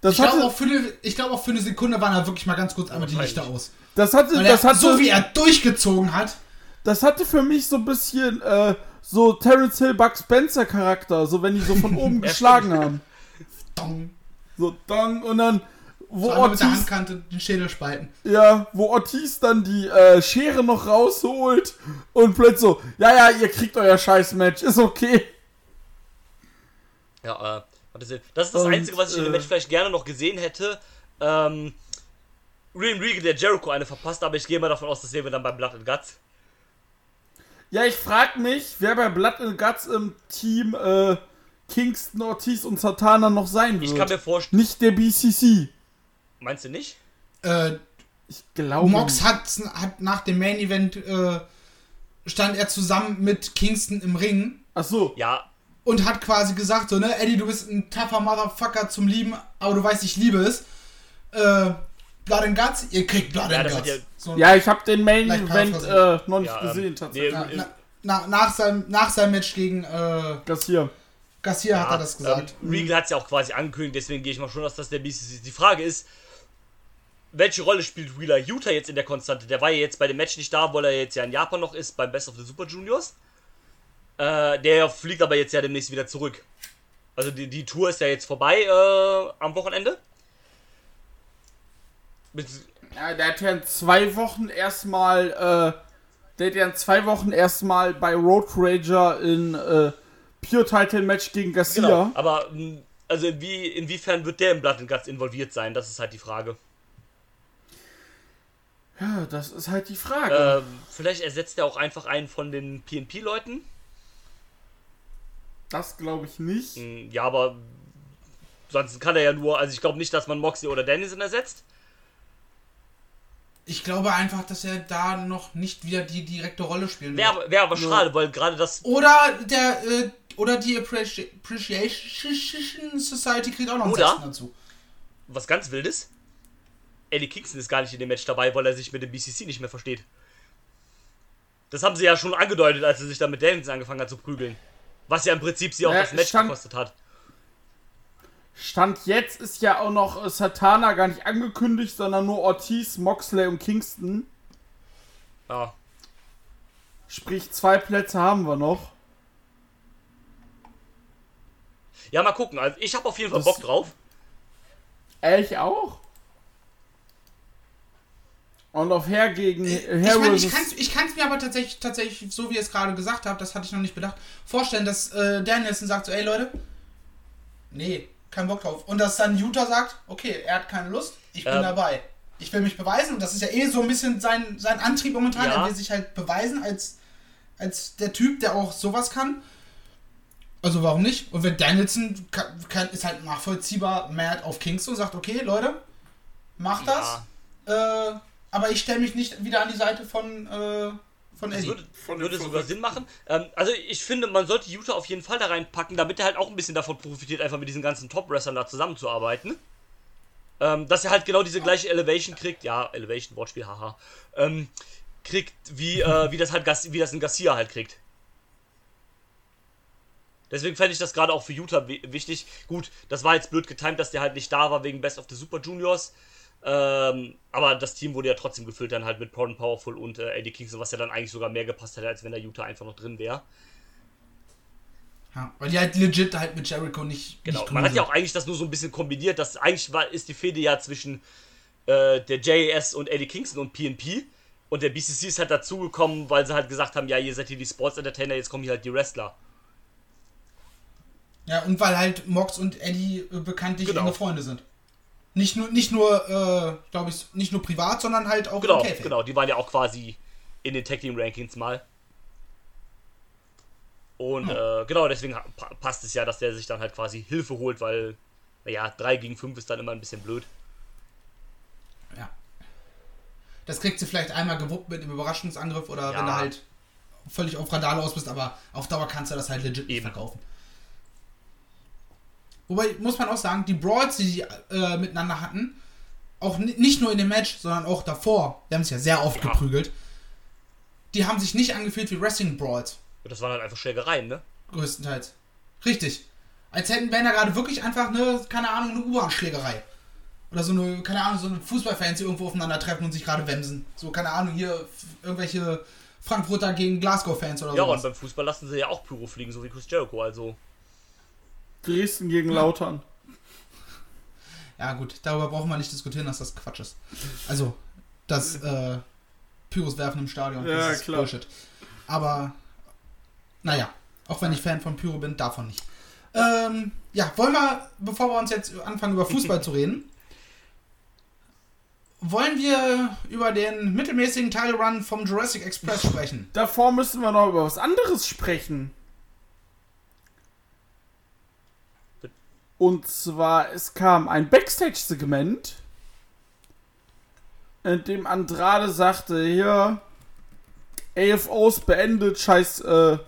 Das ich glaube auch, glaub auch für eine Sekunde waren da wirklich mal ganz kurz einmal die Lichter aus. Das hatte, das hatte, so wie er durchgezogen hat. Das hatte für mich so ein bisschen äh, so Terence Hill, Buck Spencer Charakter, so wenn die so von oben geschlagen haben. Dong. So dong und dann wo Ortiz, mit der Handkante den Schädel spalten. Ja, wo Ortiz dann die äh, Schere noch rausholt und plötzlich so, ja, ja, ihr kriegt euer Scheiß-Match, ist okay. Ja, äh, das ist das und, Einzige, was ich in dem äh, Match vielleicht gerne noch gesehen hätte. Ähm, Real Regal, der Jericho eine verpasst, aber ich gehe mal davon aus, das sehen wir dann bei Blood and Guts. Ja, ich frag mich, wer bei Blood and Guts im Team äh, Kingston, Ortiz und Satana noch sein wird. Ich kann mir vorstellen. Nicht der BCC. Meinst du nicht? Äh, ich glaube. Mox hat, hat nach dem Main Event äh, stand er zusammen mit Kingston im Ring. Ach so. Ja. Und hat quasi gesagt, so, ne, Eddie, du bist ein tougher Motherfucker zum Lieben, aber du weißt, ich liebe es. Äh, Blood and Guts, ihr kriegt Blood ja, and Guts. Ja, so ja, ich habe den Main Event äh, noch nicht ja, ähm, gesehen, tatsächlich. Nee, na, na, nach, seinem, nach seinem Match gegen äh, Garcia. Garcia ja, hat er das gesagt. Ähm, Regal hat es ja auch quasi angekündigt, deswegen gehe ich mal schon, dass das der BCC ist. Die Frage ist, welche Rolle spielt Wheeler Utah jetzt in der Konstante? Der war ja jetzt bei dem Match nicht da, weil er jetzt ja in Japan noch ist, beim Best of the Super Juniors. Äh, der fliegt aber jetzt ja demnächst wieder zurück. Also die, die Tour ist ja jetzt vorbei äh, am Wochenende. Mit, Ja, der hat ja in zwei Wochen erstmal, äh, der hat ja in zwei Wochen erstmal bei Road Rager in äh, Pure Title Match gegen Garcia. genau. Aber mh, also wie, inwiefern wird der im Blood and Guts involviert sein? Das ist halt die Frage. Ja, das ist halt die Frage. Ähm, vielleicht ersetzt er auch einfach einen von den PNP-Leuten. Das glaube ich nicht. Hm, Ja, aber sonst kann er ja nur, also ich glaube nicht, dass man Moxley oder Danielson ersetzt. Ich glaube einfach, dass er da noch nicht wieder die direkte Rolle spielen Wäre aber, schade, weil gerade das. Oder der, äh, oder die Appreci- Appreciation Society kriegt auch noch einen Oder? Sechsten dazu. Was ganz wildes. Eddie Kingston ist gar nicht in dem Match dabei, weil er sich mit dem BCC nicht mehr versteht. Das haben sie ja schon angedeutet, als er sich dann mit Danielson angefangen hat zu prügeln. Was ja im Prinzip sie auch Ja, das Match stand- gekostet hat. Stand jetzt ist ja auch noch äh, Satana gar nicht angekündigt, sondern nur Ortiz, Moxley und Kingston. Ja. Sprich, zwei Plätze haben wir noch. Ja, mal gucken. Also ich habe auf jeden Fall Das- Bock drauf. Äh, ich auch. Und auf Hair gegen Ich Hair meine, ich kann es ich kann's mir aber tatsächlich, tatsächlich, so wie ihr es gerade gesagt habt, das hatte ich noch nicht bedacht, vorstellen, dass äh, Danielson sagt so, ey Leute, nee, kein Bock drauf. Und dass dann Utah sagt, okay, er hat keine Lust, ich bin Ähm. dabei. Ich will mich beweisen und das ist ja eh so ein bisschen sein, sein Antrieb momentan. Ja. Er will sich halt beweisen als, als der Typ, der auch sowas kann. Also warum nicht? Und wenn Danielson kann, kann, ist halt nachvollziehbar mad auf Kingston und sagt, okay, Leute, mach das. Äh, aber ich stelle mich nicht wieder an die Seite von, äh, von Das Eddie. würde, Von würde sogar. Sinn machen. Ähm, also ich finde, man sollte Utah auf jeden Fall da reinpacken, damit er halt auch ein bisschen davon profitiert, einfach mit diesen ganzen Top-Wrestlern da zusammenzuarbeiten. Ähm, dass er halt genau diese gleiche Elevation kriegt, ja, Elevation, Wortspiel, haha, ähm, kriegt, wie, äh, wie das halt Gas, wie das ein Garcia halt kriegt. Deswegen fände ich das gerade auch für Utah wi- wichtig. Gut, das war jetzt blöd getimt, dass der halt nicht da war wegen Best of the Super Juniors. Ähm, aber das Team wurde ja trotzdem gefüllt dann halt mit Proud Powerful und äh, Eddie Kingston, was ja dann eigentlich sogar mehr gepasst hätte, als wenn der Utah einfach noch drin wäre. Ja, weil die halt legit halt mit Jericho nicht. Genau. nicht Man hat ja auch eigentlich das nur so ein bisschen kombiniert. Das eigentlich war, ist die Fehde ja zwischen äh, der JAS und Eddie Kingston und PNP. Und der BCC ist halt dazugekommen, weil sie halt gesagt haben, ja, ihr seid hier die Sports Entertainer, jetzt kommen hier halt die Wrestler. Ja, und weil halt Mox und Eddie äh, bekanntlich Genau. enge Freunde sind. Nicht nur, nicht nur, äh, glaube ich, nicht nur privat, sondern halt auch Genau, im Käfig. genau. Die waren ja auch quasi in den Tag Team Rankings mal. Und äh, genau, deswegen passt es ja, dass der sich dann halt quasi Hilfe holt, weil, naja, 3 gegen 5 ist dann immer ein bisschen blöd. Ja. Das kriegt sie vielleicht einmal gewuppt mit einem Überraschungsangriff oder Ja. wenn du halt völlig auf Radar aus bist, aber auf Dauer kannst du das halt legit nicht Eben. verkaufen. Wobei, muss man auch sagen, die Brawls, die die äh, miteinander hatten, auch ni- nicht nur in dem Match, sondern auch davor, wir haben es ja sehr oft Ja. geprügelt, die haben sich nicht angefühlt wie Wrestling-Brawls, Und das waren halt einfach Schlägereien, ne? größtenteils. Richtig. Als hätten da gerade wirklich einfach eine, keine Ahnung, eine U-Bahn-Schlägerei. Oder so eine, keine Ahnung, so eine Fußballfans, die irgendwo aufeinander treffen und sich gerade wemsen. So, keine Ahnung, hier irgendwelche Frankfurter gegen Glasgow-Fans oder Ja, und sowas. beim Fußball lassen sie ja auch Pyro fliegen, so wie Chris Jericho, also. Dresden gegen Lautern. Ja, gut, darüber brauchen wir nicht diskutieren, dass das Quatsch ist. Also, das äh, Pyros werfen im Stadion, Ja, das ist klar. Bullshit. Aber, naja, auch wenn ich Fan von Pyro bin, davon nicht. Ähm, ja, wollen wir, bevor wir uns jetzt anfangen, über Fußball zu reden, wollen wir über den mittelmäßigen Title Run vom Jurassic Express sprechen? Davor müssen wir noch über was anderes sprechen. Und zwar, es kam ein Backstage-Segment, in dem Andrade sagte, hier, AFOs beendet, scheiß, äh,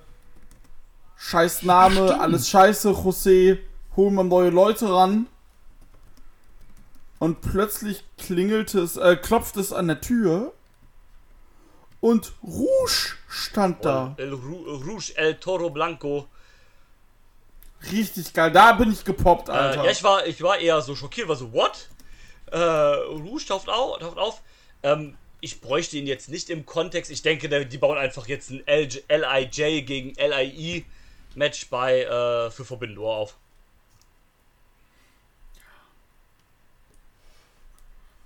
scheiß Name, stimmt. alles scheiße, José, holen wir neue Leute ran. Und plötzlich klingelte es, äh, klopfte es an der Tür. Und Rouge stand da. El Rouge El Toro Blanco. Richtig geil. Da bin ich gepoppt, Äh, Alter. ja, ich war, ich war eher so schockiert, war so, what? Äh, Rouge taucht auf. Taucht auf. Ähm, ich bräuchte ihn jetzt nicht im Kontext. Ich denke, die bauen einfach jetzt ein LIJ gegen LIE Match bei äh, für Forbidden Door auf.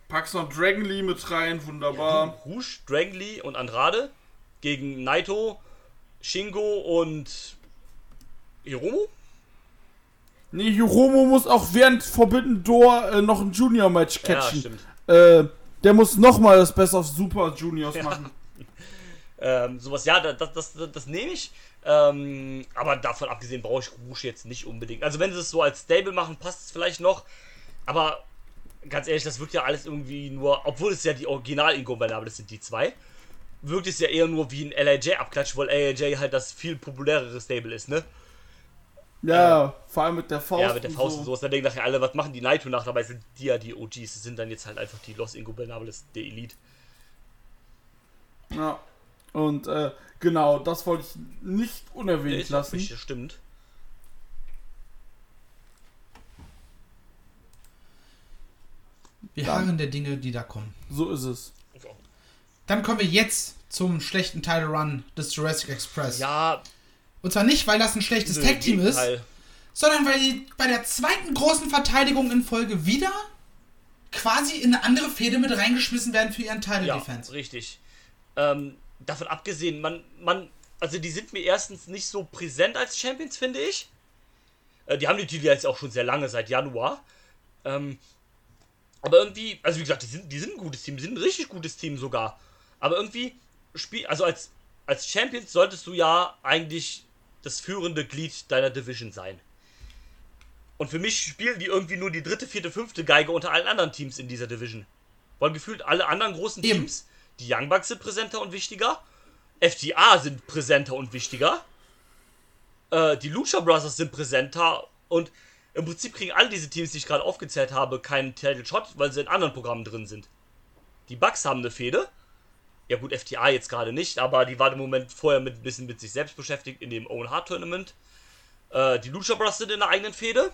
Packst noch Dragon Lee mit rein, wunderbar. Ja, Rouge, Dragon Lee und Andrade gegen Naito, Shingo und Hiromu? Nee, Hiromo muss auch während Forbidden Door äh, noch ein Junior-Match catchen. Ja. Äh, der muss nochmal das Best of Super Juniors Ja. machen. Ähm, sowas, ja, das, das, das, das nehme ich. Ähm, aber davon abgesehen brauche ich Rouge jetzt nicht unbedingt. Also wenn sie es so als Stable machen, passt es vielleicht noch. Aber ganz ehrlich, das wirkt ja alles irgendwie nur, obwohl es ja die Original-Ingo-Bernabel sind, die zwei, wirkt es ja eher nur wie ein LAJ-Abklatsch, weil LAJ halt das viel populärere Stable ist, ne? Ja, vor allem mit der Faust. ja, mit der Faust und so. Dann denken nachher alle, was machen die Naito nach? Dabei sind die ja die OGs. Das sind dann jetzt halt einfach die Los Ingobernables der Elite. Ja. Und äh, genau, das wollte ich nicht unerwähnt ist auch lassen. richtig, stimmt. Wir Dann- harren der Dinge, die da kommen. So ist es. Dann kommen wir jetzt zum schlechten Title Run des Jurassic Express. Ja, Und zwar nicht, weil das ein schlechtes nö, Tag Team ist, sondern weil die bei der zweiten großen Verteidigung in Folge wieder quasi in eine andere Fehde mit reingeschmissen werden für ihren Title Ja, Defense. richtig. Ähm, davon abgesehen, man, man, also die sind mir erstens nicht so präsent als Champions, finde ich. Äh, die haben die Titel jetzt auch schon sehr lange, seit Januar. Ähm, aber irgendwie, also wie gesagt, die sind, die sind ein gutes Team, die sind ein richtig gutes Team sogar. Aber irgendwie, spiel, also als, als Champions solltest du ja eigentlich das führende Glied deiner Division sein. Und für mich spielen die irgendwie nur die dritte, vierte, fünfte Geige unter allen anderen Teams in dieser Division. Weil gefühlt alle anderen großen. Teams, die Young Bucks sind präsenter und wichtiger, FTA sind präsenter und wichtiger, äh, die Lucha Brothers sind präsenter und im Prinzip kriegen all diese Teams, die ich gerade aufgezählt habe, keinen Title Shot, weil sie in anderen Programmen drin sind. Die Bucks haben eine Fehde. Ja gut, FTA jetzt gerade nicht, aber die waren im Moment vorher mit ein bisschen mit sich selbst beschäftigt in dem Owen Hart Tournament. Äh, die Lucha Brothers sind in einer eigenen Fehde.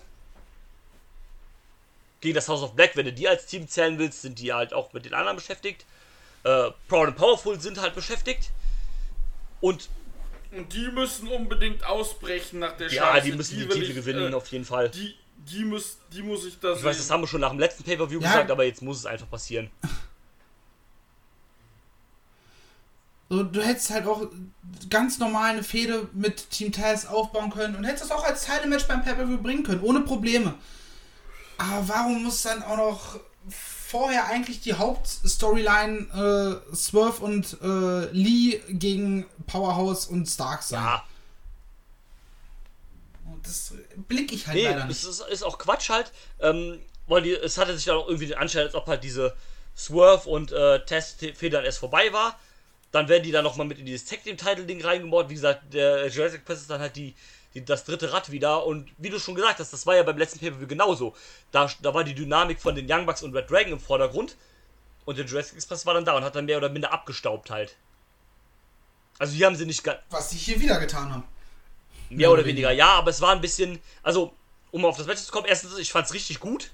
Gegen das House of Black, wenn du die als Team zählen willst, sind die halt auch mit den anderen beschäftigt. Äh, Proud and Powerful sind halt beschäftigt. Und Und die müssen unbedingt ausbrechen nach der ja, Chance. die müssen die, will Titel ich, gewinnen, äh, auf jeden Fall. die, die, muss, die muss ich da Ich weiß, das haben wir schon nach dem letzten Pay-Per-View Ja. gesagt, aber jetzt muss es einfach passieren. So, du hättest halt auch ganz normal eine Fehde mit Team Taz aufbauen können und hättest das auch als Title-Match beim Pay-Per-View bringen können, ohne Probleme. Aber warum muss dann auch noch vorher eigentlich die Hauptstoryline äh, Swerve und äh, Lee gegen Powerhouse und Stark sein? Ja, Das blicke ich halt nee, leider es nicht. ist, ist auch Quatsch halt. Ähm, weil die, es hatte sich dann auch irgendwie den Anschein, als ob halt diese Swerve und äh, Test-Federn erst vorbei war. Dann werden die dann nochmal mit in dieses Tag-Team-Title-Ding reingemord. Wie gesagt, der Jurassic Press ist dann halt die, die, das dritte Rad wieder. Und wie du schon gesagt hast, das war ja beim letzten Pay-Per-View genauso. Da, da war die Dynamik von den Young Bucks und Red Dragon im Vordergrund. Und der Jurassic Express war dann da und hat dann mehr oder minder abgestaubt halt. Also hier haben sie nicht Was sie hier wieder getan haben. mehr oder weniger. Ja, aber es war ein bisschen, also um auf das Match zu kommen, erstens, ich fand's richtig gut.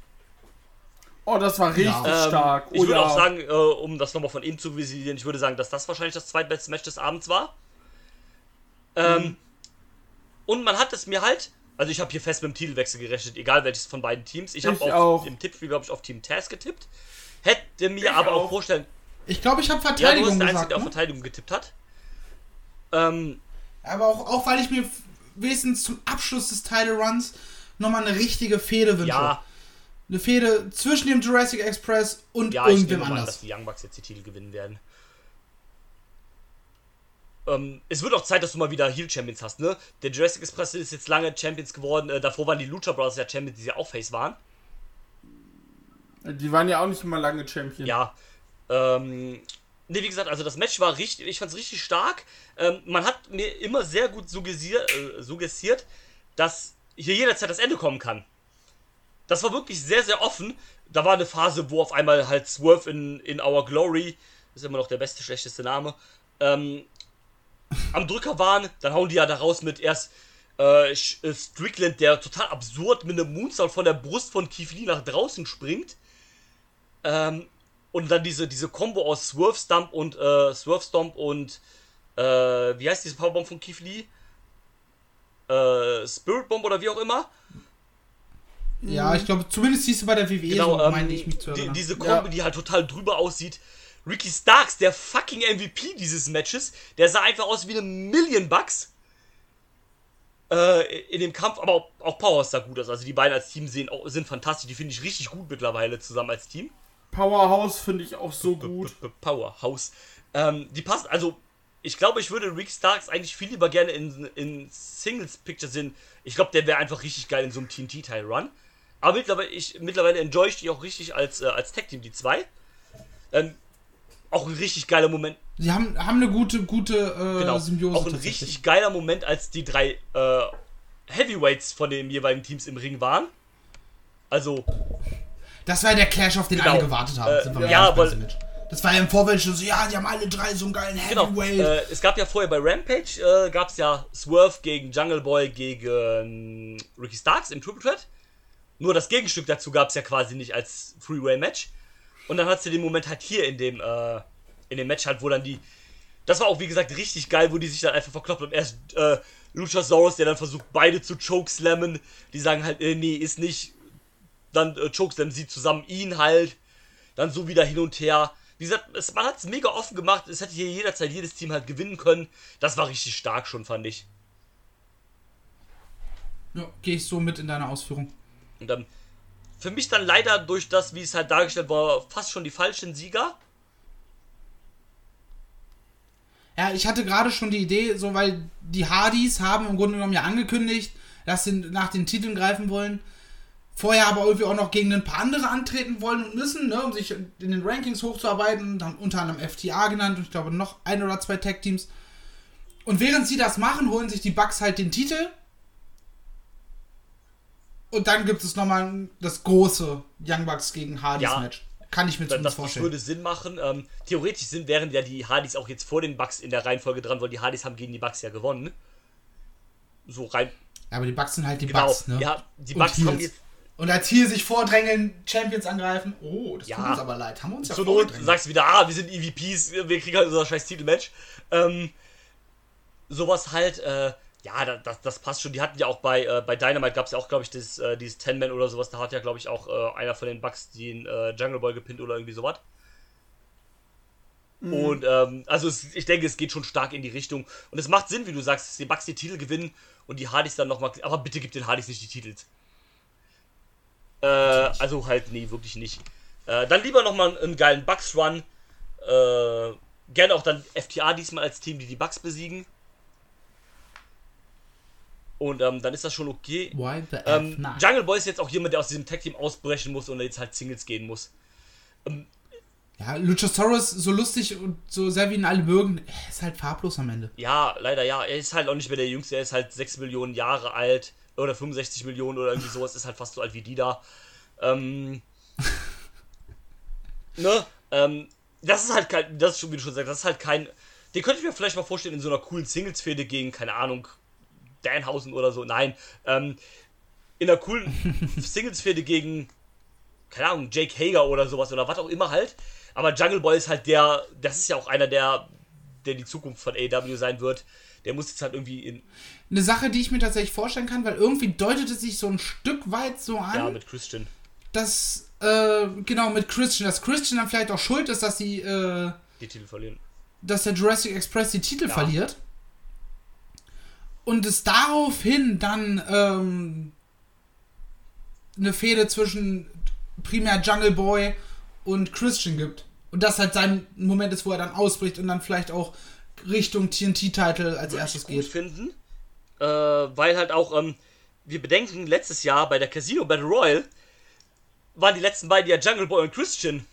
Oh, das war richtig Ja. Ähm, stark. Ich oh, würde auch sagen, äh, um das nochmal von eben zu visieren, ich würde sagen, dass das wahrscheinlich das zweitbeste Match des Abends war. Ähm, Mhm. Und man hat es mir halt, also ich habe hier fest mit dem Titelwechsel gerechnet, egal welches von beiden Teams. Ich habe Ich auf auch. im Tippspiel, glaube ich, auf Team Taz getippt. Hätte mir Ich aber auch auch. vorstellen, Ich glaube, ich habe ja, du Verteidigung bist der Einzige, der auf Ne? Verteidigung getippt hat. Ähm, Aber auch, auch weil ich mir wenigstens zum Abschluss des Title Runs nochmal eine richtige Fehde wünsche. ja, Eine Fehde zwischen dem Jurassic Express und Ja, ich irgendwem nehme mal an, anders. dass die Young Bucks jetzt die Titel gewinnen werden. Ähm, es wird auch Zeit, dass du mal wieder Heel Champions hast, ne? Der Jurassic Express ist jetzt lange Champions geworden. Äh, davor waren die Lucha Brothers ja Champions, die ja auch Face waren. Die waren ja auch nicht mal lange Champion. Ja. Ähm, ne, wie gesagt, also das Match war richtig, ich fand's richtig stark. Ähm, man hat mir immer sehr gut suggestiert, äh, suggestiert, dass hier jederzeit das Ende kommen kann. Das war wirklich sehr, sehr offen. Da war eine Phase, wo auf einmal halt Swerve in, in Our Glory, ist immer noch der beste, schlechteste Name, ähm, am Drücker waren. Dann hauen die ja da raus mit erst äh, äh, Strickland, der total absurd mit einem Moonsault von der Brust von Keith Lee nach draußen springt. Ähm, und dann diese, diese Combo aus Swerve Stomp und äh, Swerve Stomp und äh, wie heißt diese Powerbomb von Keith Lee? Äh, Spirit Bomb oder wie auch immer. Ja, ich glaube, zumindest siehst du bei der WWE, Genau, so ähm, meine ich mich zu die, erinnern. diese Kombi, Ja. die halt total drüber aussieht. Ricky Starks, der fucking MVP dieses Matches, der sah einfach aus wie eine Million Bucks. Äh, in dem Kampf, aber auch, auch Powerhouse sah gut aus. Also die beiden als Team sehen, auch, sind fantastisch. Die finde ich richtig gut mittlerweile zusammen als Team. Powerhouse finde ich auch so gut. B- B- Powerhouse. Ähm, die passen, also ich glaube, ich würde Rick Starks eigentlich viel lieber gerne in, in Singles-Picture sehen. Ich glaube, der wäre einfach richtig geil in so einem TNT-Teil-Run. Aber mittlerweile, ich, mittlerweile enjoy ich die auch richtig als, äh, als Tag-Team, die zwei. Ähm, auch ein richtig geiler Moment. Sie haben, haben eine gute, gute äh, Genau. Symbiose. auch ein richtig geiler Moment, als die drei äh, Heavyweights von den jeweiligen Teams im Ring waren. Also, Das war der Clash, auf den Genau. alle gewartet haben. Äh, sind wir mal ja, weil- Match. Das war ja im Vorfeld schon so, ja, die haben alle drei so einen geilen Genau. Heavyweight. Äh, es gab ja vorher bei Rampage, äh, gab es ja Swerve gegen Jungle Boy gegen Ricky Starks im Triple Threat. Nur das Gegenstück dazu gab es ja quasi nicht als Freeway-Match. Und dann hat sie den Moment halt hier in dem, äh, in dem Match halt, wo dann die. Das war auch, wie gesagt, richtig geil, wo die sich dann einfach verkloppt haben. Erst äh, Luchasaurus, der dann versucht, beide zu chokeslammen. Die sagen halt, äh, nee, ist nicht. Dann äh, chokeslammen sie zusammen ihn halt. Dann so wieder hin und her. Wie gesagt, es, man hat es mega offen gemacht. Es hätte hier jederzeit jedes Team halt gewinnen können. Das war richtig stark schon, fand ich. ja, Gehe ich so mit in deiner Ausführung. Und dann für mich dann leider durch das, wie es halt dargestellt war, fast schon die falschen Sieger. Ja, ich hatte gerade schon die Idee, so weil die Hardys haben im Grunde genommen ja angekündigt, dass sie nach den Titeln greifen wollen. Vorher aber irgendwie auch noch gegen ein paar andere antreten wollen und müssen, ne, um sich in den Rankings hochzuarbeiten. Dann unter anderem FTA genannt und ich glaube noch ein oder zwei Tag-Teams. Und während sie das machen, holen sich die Bucks halt den Titel. Und dann gibt es nochmal das große Young Bucks gegen Hardys Ja. Match. Kann ich mir Das, zumindest das vorstellen. würde Sinn machen. Ähm, theoretisch sind, wären ja die Hardys auch jetzt vor den Bucks in der Reihenfolge dran, weil die Hardys haben gegen die Bucks ja gewonnen. So rein. Ja, aber die Bucks sind halt die Genau. Bucks, ne? Ja, die Und Bucks haben jetzt. Und als hier sich vordrängeln, Champions angreifen. Oh, das Ja. tut uns aber leid. Haben wir uns ja Zur Not vorgedrängelt. sagst du wieder, ah, wir sind EVPs, wir kriegen halt unser scheiß Titelmatch. Ähm, sowas halt, äh, ja, da- das, das passt schon. Die hatten ja auch bei, äh, bei Dynamite gab es ja auch, glaube ich, das, äh, dieses Ten-Man oder sowas. Da hat ja, glaube ich, auch äh, einer von den Bucks den äh, Jungle Boy gepinnt oder irgendwie sowas. Und ähm, also es, ich denke, es geht schon stark in die Richtung. Und es macht Sinn, wie du sagst, dass die Bucks die Titel gewinnen und die Hardys dann nochmal. Aber bitte gib den Hardys nicht die Titel. Äh, also halt, nee, wirklich nicht. Äh, dann lieber nochmal einen geilen Bucks-Run. Äh, gerne auch dann FTA diesmal als Team, die die Bucks besiegen. Und ähm, dann ist das schon okay. Why the F Ähm, not? Jungle Boy ist jetzt auch jemand, der aus diesem Tag-Team ausbrechen muss und jetzt halt Singles gehen muss. Ja, Luchasaurus, so lustig und so sehr wie ihn alle mögen, er ist halt farblos am Ende. Ja, leider ja. Er ist halt auch nicht mehr der Jüngste. Er ist halt 6 Millionen Jahre alt. Oder 65 Millionen oder irgendwie sowas. Ist halt fast so alt wie die da. Ähm. ne? Ähm. Das ist halt kein. Das ist schon, wie du schon sagst, das ist halt kein. Den könnte ich mir vielleicht mal vorstellen in so einer coolen Singles-Fehde gegen, keine Ahnung, Danhausen oder so. Nein. Ähm. In einer coolen Singles-Fehde gegen, keine Ahnung, Jake Hager oder sowas oder was auch immer halt. Aber Jungle Boy ist halt der. Das ist ja auch einer der der die Zukunft von AEW sein wird, der muss jetzt halt irgendwie in, Eine Sache, die ich mir tatsächlich vorstellen kann, weil irgendwie deutet es sich so ein Stück weit so an, ja, mit Christian. dass, äh, genau, mit Christian, dass Christian dann vielleicht auch schuld ist, dass die, äh, die Titel verlieren. dass der Jurassic Express die Titel Ja. verliert. Und es daraufhin dann ähm, eine Fehde zwischen primär Jungle Boy und Christian gibt. Und das halt sein Moment ist, wo er dann ausbricht und dann vielleicht auch Richtung TNT-Title als Würde erstes ich gut geht. finden, äh, weil halt auch, ähm, wir bedenken, letztes Jahr bei der Casino Battle Royale waren die letzten beiden ja Jungle Boy und Christian,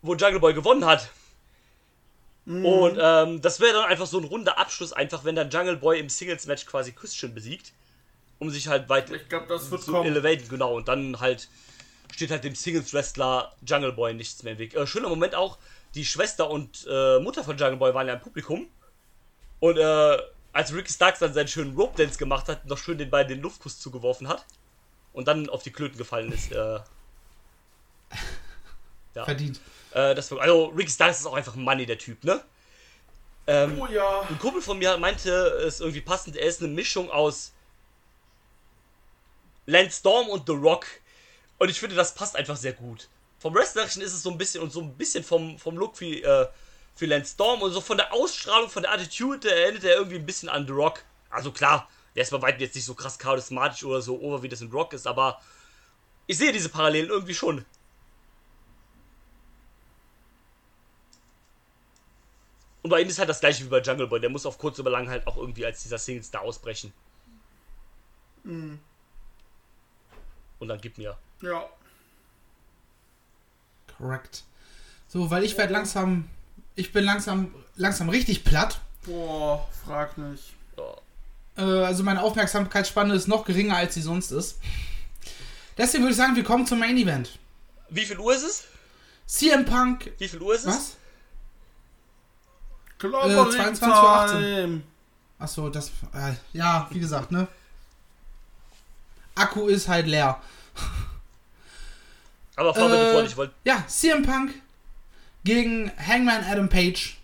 wo Jungle Boy gewonnen hat. Und ähm, das wäre dann einfach so ein runder Abschluss, einfach wenn dann Jungle Boy im Singles-Match quasi Christian besiegt, um sich halt weiter Ich glaube, das wird zu kommen. elevaten, genau. Und dann halt steht halt dem Singles-Wrestler Jungle Boy nichts mehr im Weg. Äh, schöner Moment auch, die Schwester und äh, Mutter von Jungle Boy waren ja im Publikum. Und äh, als Ricky Starks dann seinen schönen Rope Dance gemacht hat, noch schön den beiden den Luftkuss zugeworfen hat und dann auf die Klöten gefallen ist. Äh, Ja. Verdient. Äh, das, also, Ricky Starks ist auch einfach ein Money, der Typ, ne? Ähm, Oh ja. Ein Kumpel von mir meinte, es ist irgendwie passend, er ist eine Mischung aus Lance Storm und The Rock. Und ich finde, das passt einfach sehr gut. Vom Wrestlerischen ist es so ein bisschen und so ein bisschen vom, vom Look wie, äh, für Lance Storm und so von der Ausstrahlung, von der Attitude erinnert er irgendwie ein bisschen an The Rock. Also klar, der ist bei weitem jetzt nicht so krass charismatisch oder so over, wie das in The Rock ist, aber ich sehe diese Parallelen irgendwie schon. Und bei ihm ist halt das gleiche wie bei Jungle Boy. Der muss auf kurz oder lang halt auch irgendwie als dieser Singles da ausbrechen. Und dann gib mir. Ja. Korrekt. So, weil ich werde langsam. Ich bin langsam langsam richtig platt. Boah, frag nicht. Äh, also meine Aufmerksamkeitsspanne ist noch geringer, als sie sonst ist. Deswegen würde ich sagen, wir kommen zum Main Event. Wie viel Uhr ist es? CM Punk. Wie viel Uhr ist es? Was? Clobbering 22:18. Time. Achso, das. Äh, ja, wie gesagt, ne? Akku ist halt leer. Aber fahr bitte Äh, vor, ich wollte. Ja, CM Punk gegen Hangman Adam Page.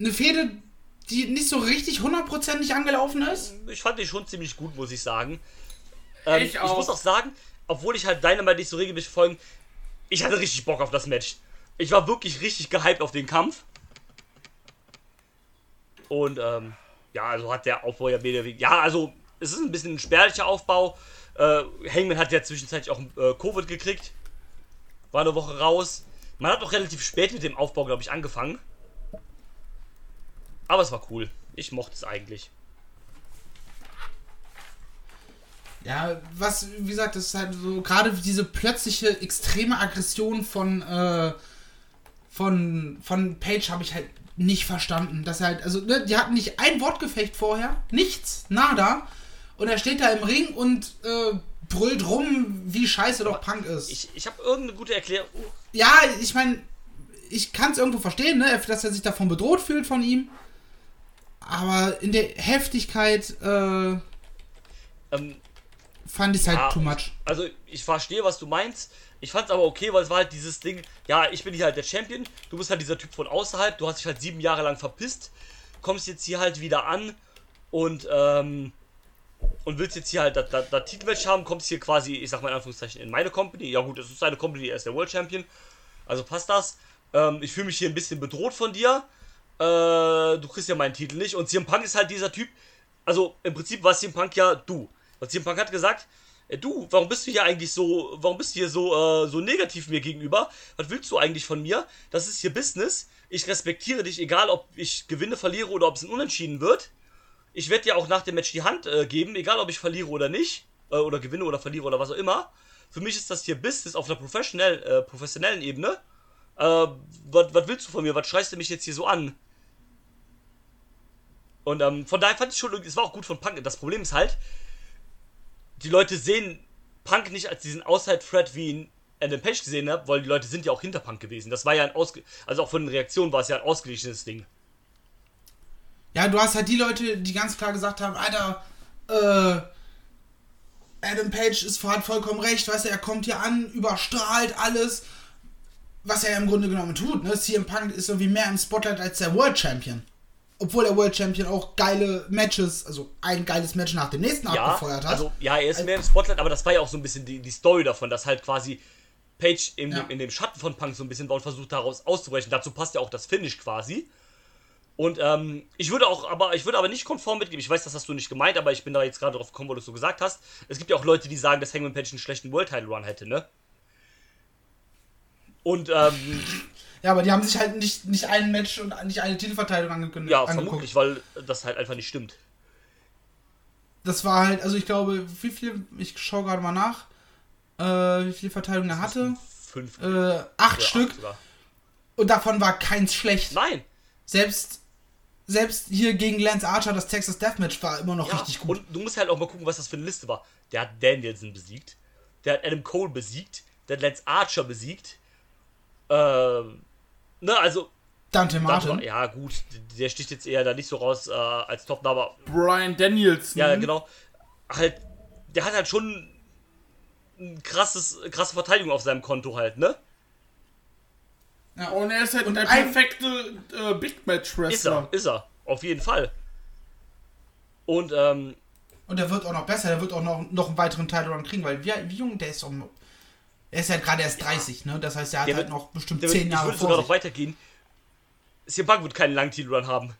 Eine Fehde, die nicht so richtig hundertprozentig angelaufen ist. Ich fand die schon ziemlich gut, muss ich sagen. Ähm, Ich ich, auch. muss auch sagen, obwohl ich halt Dynamite nicht so regelmäßig folgen, ich hatte richtig Bock auf das Match. Ich war wirklich richtig gehypt auf den Kampf. Und ähm, ja, also hat der Aufbau ja weniger. Ja, also es ist ein bisschen ein spärlicher Aufbau. Äh, Hangman hat ja zwischenzeitlich auch äh, Covid gekriegt. War eine Woche raus. Man hat auch relativ spät mit dem Aufbau, glaube ich, angefangen. Aber es war cool. Ich mochte es eigentlich. Ja, was, wie gesagt, das ist halt so, gerade diese plötzliche extreme Aggression von, äh, von, von Page habe ich halt nicht verstanden. Dass er halt, also, ne, die hatten nicht ein Wortgefecht vorher, nichts, nada. Und er steht da im Ring und äh, brüllt rum, wie scheiße doch Punk ist. Ich, ich habe irgendeine gute Erklärung. ja, ich meine, ich kann es irgendwo verstehen, ne, dass er sich davon bedroht fühlt von ihm. Aber in der Heftigkeit äh, Ähm, fand ich es halt Ja, too much. Also ich verstehe, was du meinst. Ich fand es aber okay, weil es war halt dieses Ding, ja, ich bin hier halt der Champion, du bist halt dieser Typ von außerhalb, du hast dich halt sieben Jahre lang verpisst, kommst jetzt hier halt wieder an und, ähm, und willst jetzt hier halt das, das, das Titelmatch haben, kommst hier quasi, ich sag mal in Anführungszeichen, in meine Company. Ja gut, es ist seine Company, er ist der World Champion. Also passt das. Ähm, ich fühle mich hier ein bisschen bedroht von dir. Äh, du kriegst ja meinen Titel nicht. Und CM Punk ist halt dieser Typ. Also im Prinzip war CM Punk ja du. Und CM Punk hat gesagt, du, warum bist du hier eigentlich so, warum bist du hier so, äh, so negativ mir gegenüber? Was willst du eigentlich von mir? Das ist hier Business. Ich respektiere dich, egal ob ich gewinne, verliere oder ob es ein Unentschieden wird. Ich werde dir auch nach dem Match die Hand äh, geben, egal ob ich verliere oder nicht. Äh, oder gewinne oder verliere oder was auch immer. Für mich ist das hier Business auf einer professionell, äh, professionellen Ebene. Äh, was was willst du von mir? Was schreist du mich jetzt hier so an? Und ähm, von daher fand ich schon, es war auch gut von Punk. Das Problem ist halt, die Leute sehen Punk nicht als diesen Outside-Threat, wie ihn Adam Page gesehen hat, weil die Leute sind ja auch hinter Punk gewesen. Das war ja ein ausge also auch von den Reaktionen war es ja ein ausgeglichenes Ding. Ja, du hast halt die Leute, die ganz klar gesagt haben, Alter, äh, Adam Page ist, hat vollkommen recht, weißt du, er kommt hier an, überstrahlt alles, was er ja im Grunde genommen tut, ne? CM Punk ist irgendwie mehr im Spotlight als der World Champion. Obwohl der World Champion auch geile Matches, also ein geiles Match nach dem nächsten Ja, abgefeuert hat. also ja, er ist mehr im Spotlight, aber das war ja auch so ein bisschen die, die Story davon, dass halt quasi Page in, Ja. dem, in dem Schatten von Punk so ein bisschen war und versucht daraus auszubrechen. Dazu passt ja auch das Finish quasi. Und ähm, ich würde auch, aber ich würde aber nicht konform mitgeben. Ich weiß, das hast du nicht gemeint, aber ich bin da jetzt gerade drauf gekommen, wo du es so gesagt hast. Es gibt ja auch Leute, die sagen, dass Hangman Page einen schlechten World Title Run hätte, ne? Und ähm, ja, aber die haben sich halt nicht, nicht ein Match und nicht eine Titelverteidigung angekündigt. ja, angeguckt. vermutlich, weil das halt einfach nicht stimmt. Das war halt, also ich glaube, wie viel, ich schaue gerade mal nach, äh, wie viele Verteidigungen er hatte. Fünf. Äh, acht Stück. sogar. Und davon war keins schlecht. Nein. Selbst, selbst hier gegen Lance Archer, das Texas Deathmatch war immer noch Ja, richtig gut. und du musst halt auch mal gucken, was das für eine Liste war. Der hat Danielson besiegt, der hat Adam Cole besiegt, der hat Lance Archer besiegt. Ähm, ne, also, Dante Martin. war, ja gut, der sticht jetzt eher da nicht so raus äh, als Top, aber Brian Danielson. ja, genau. Halt, der hat halt schon ein krasses, krasse Verteidigung auf seinem Konto halt, ne? Ja. Und er ist halt Und der ein- perfekte äh, Big Match Ist er, Wrestler. ist er. Auf jeden Fall. Und, ähm, Und der wird auch noch besser, der wird auch noch, noch einen weiteren Title Run kriegen, weil wie, wie jung, der ist um. Er ist ja gerade erst 30, ne? Das heißt, er hat Der halt wird- noch bestimmt der wird, 10 ich Jahre würde vor sogar noch weitergehen. Punk wird keinen langen Titelrun haben.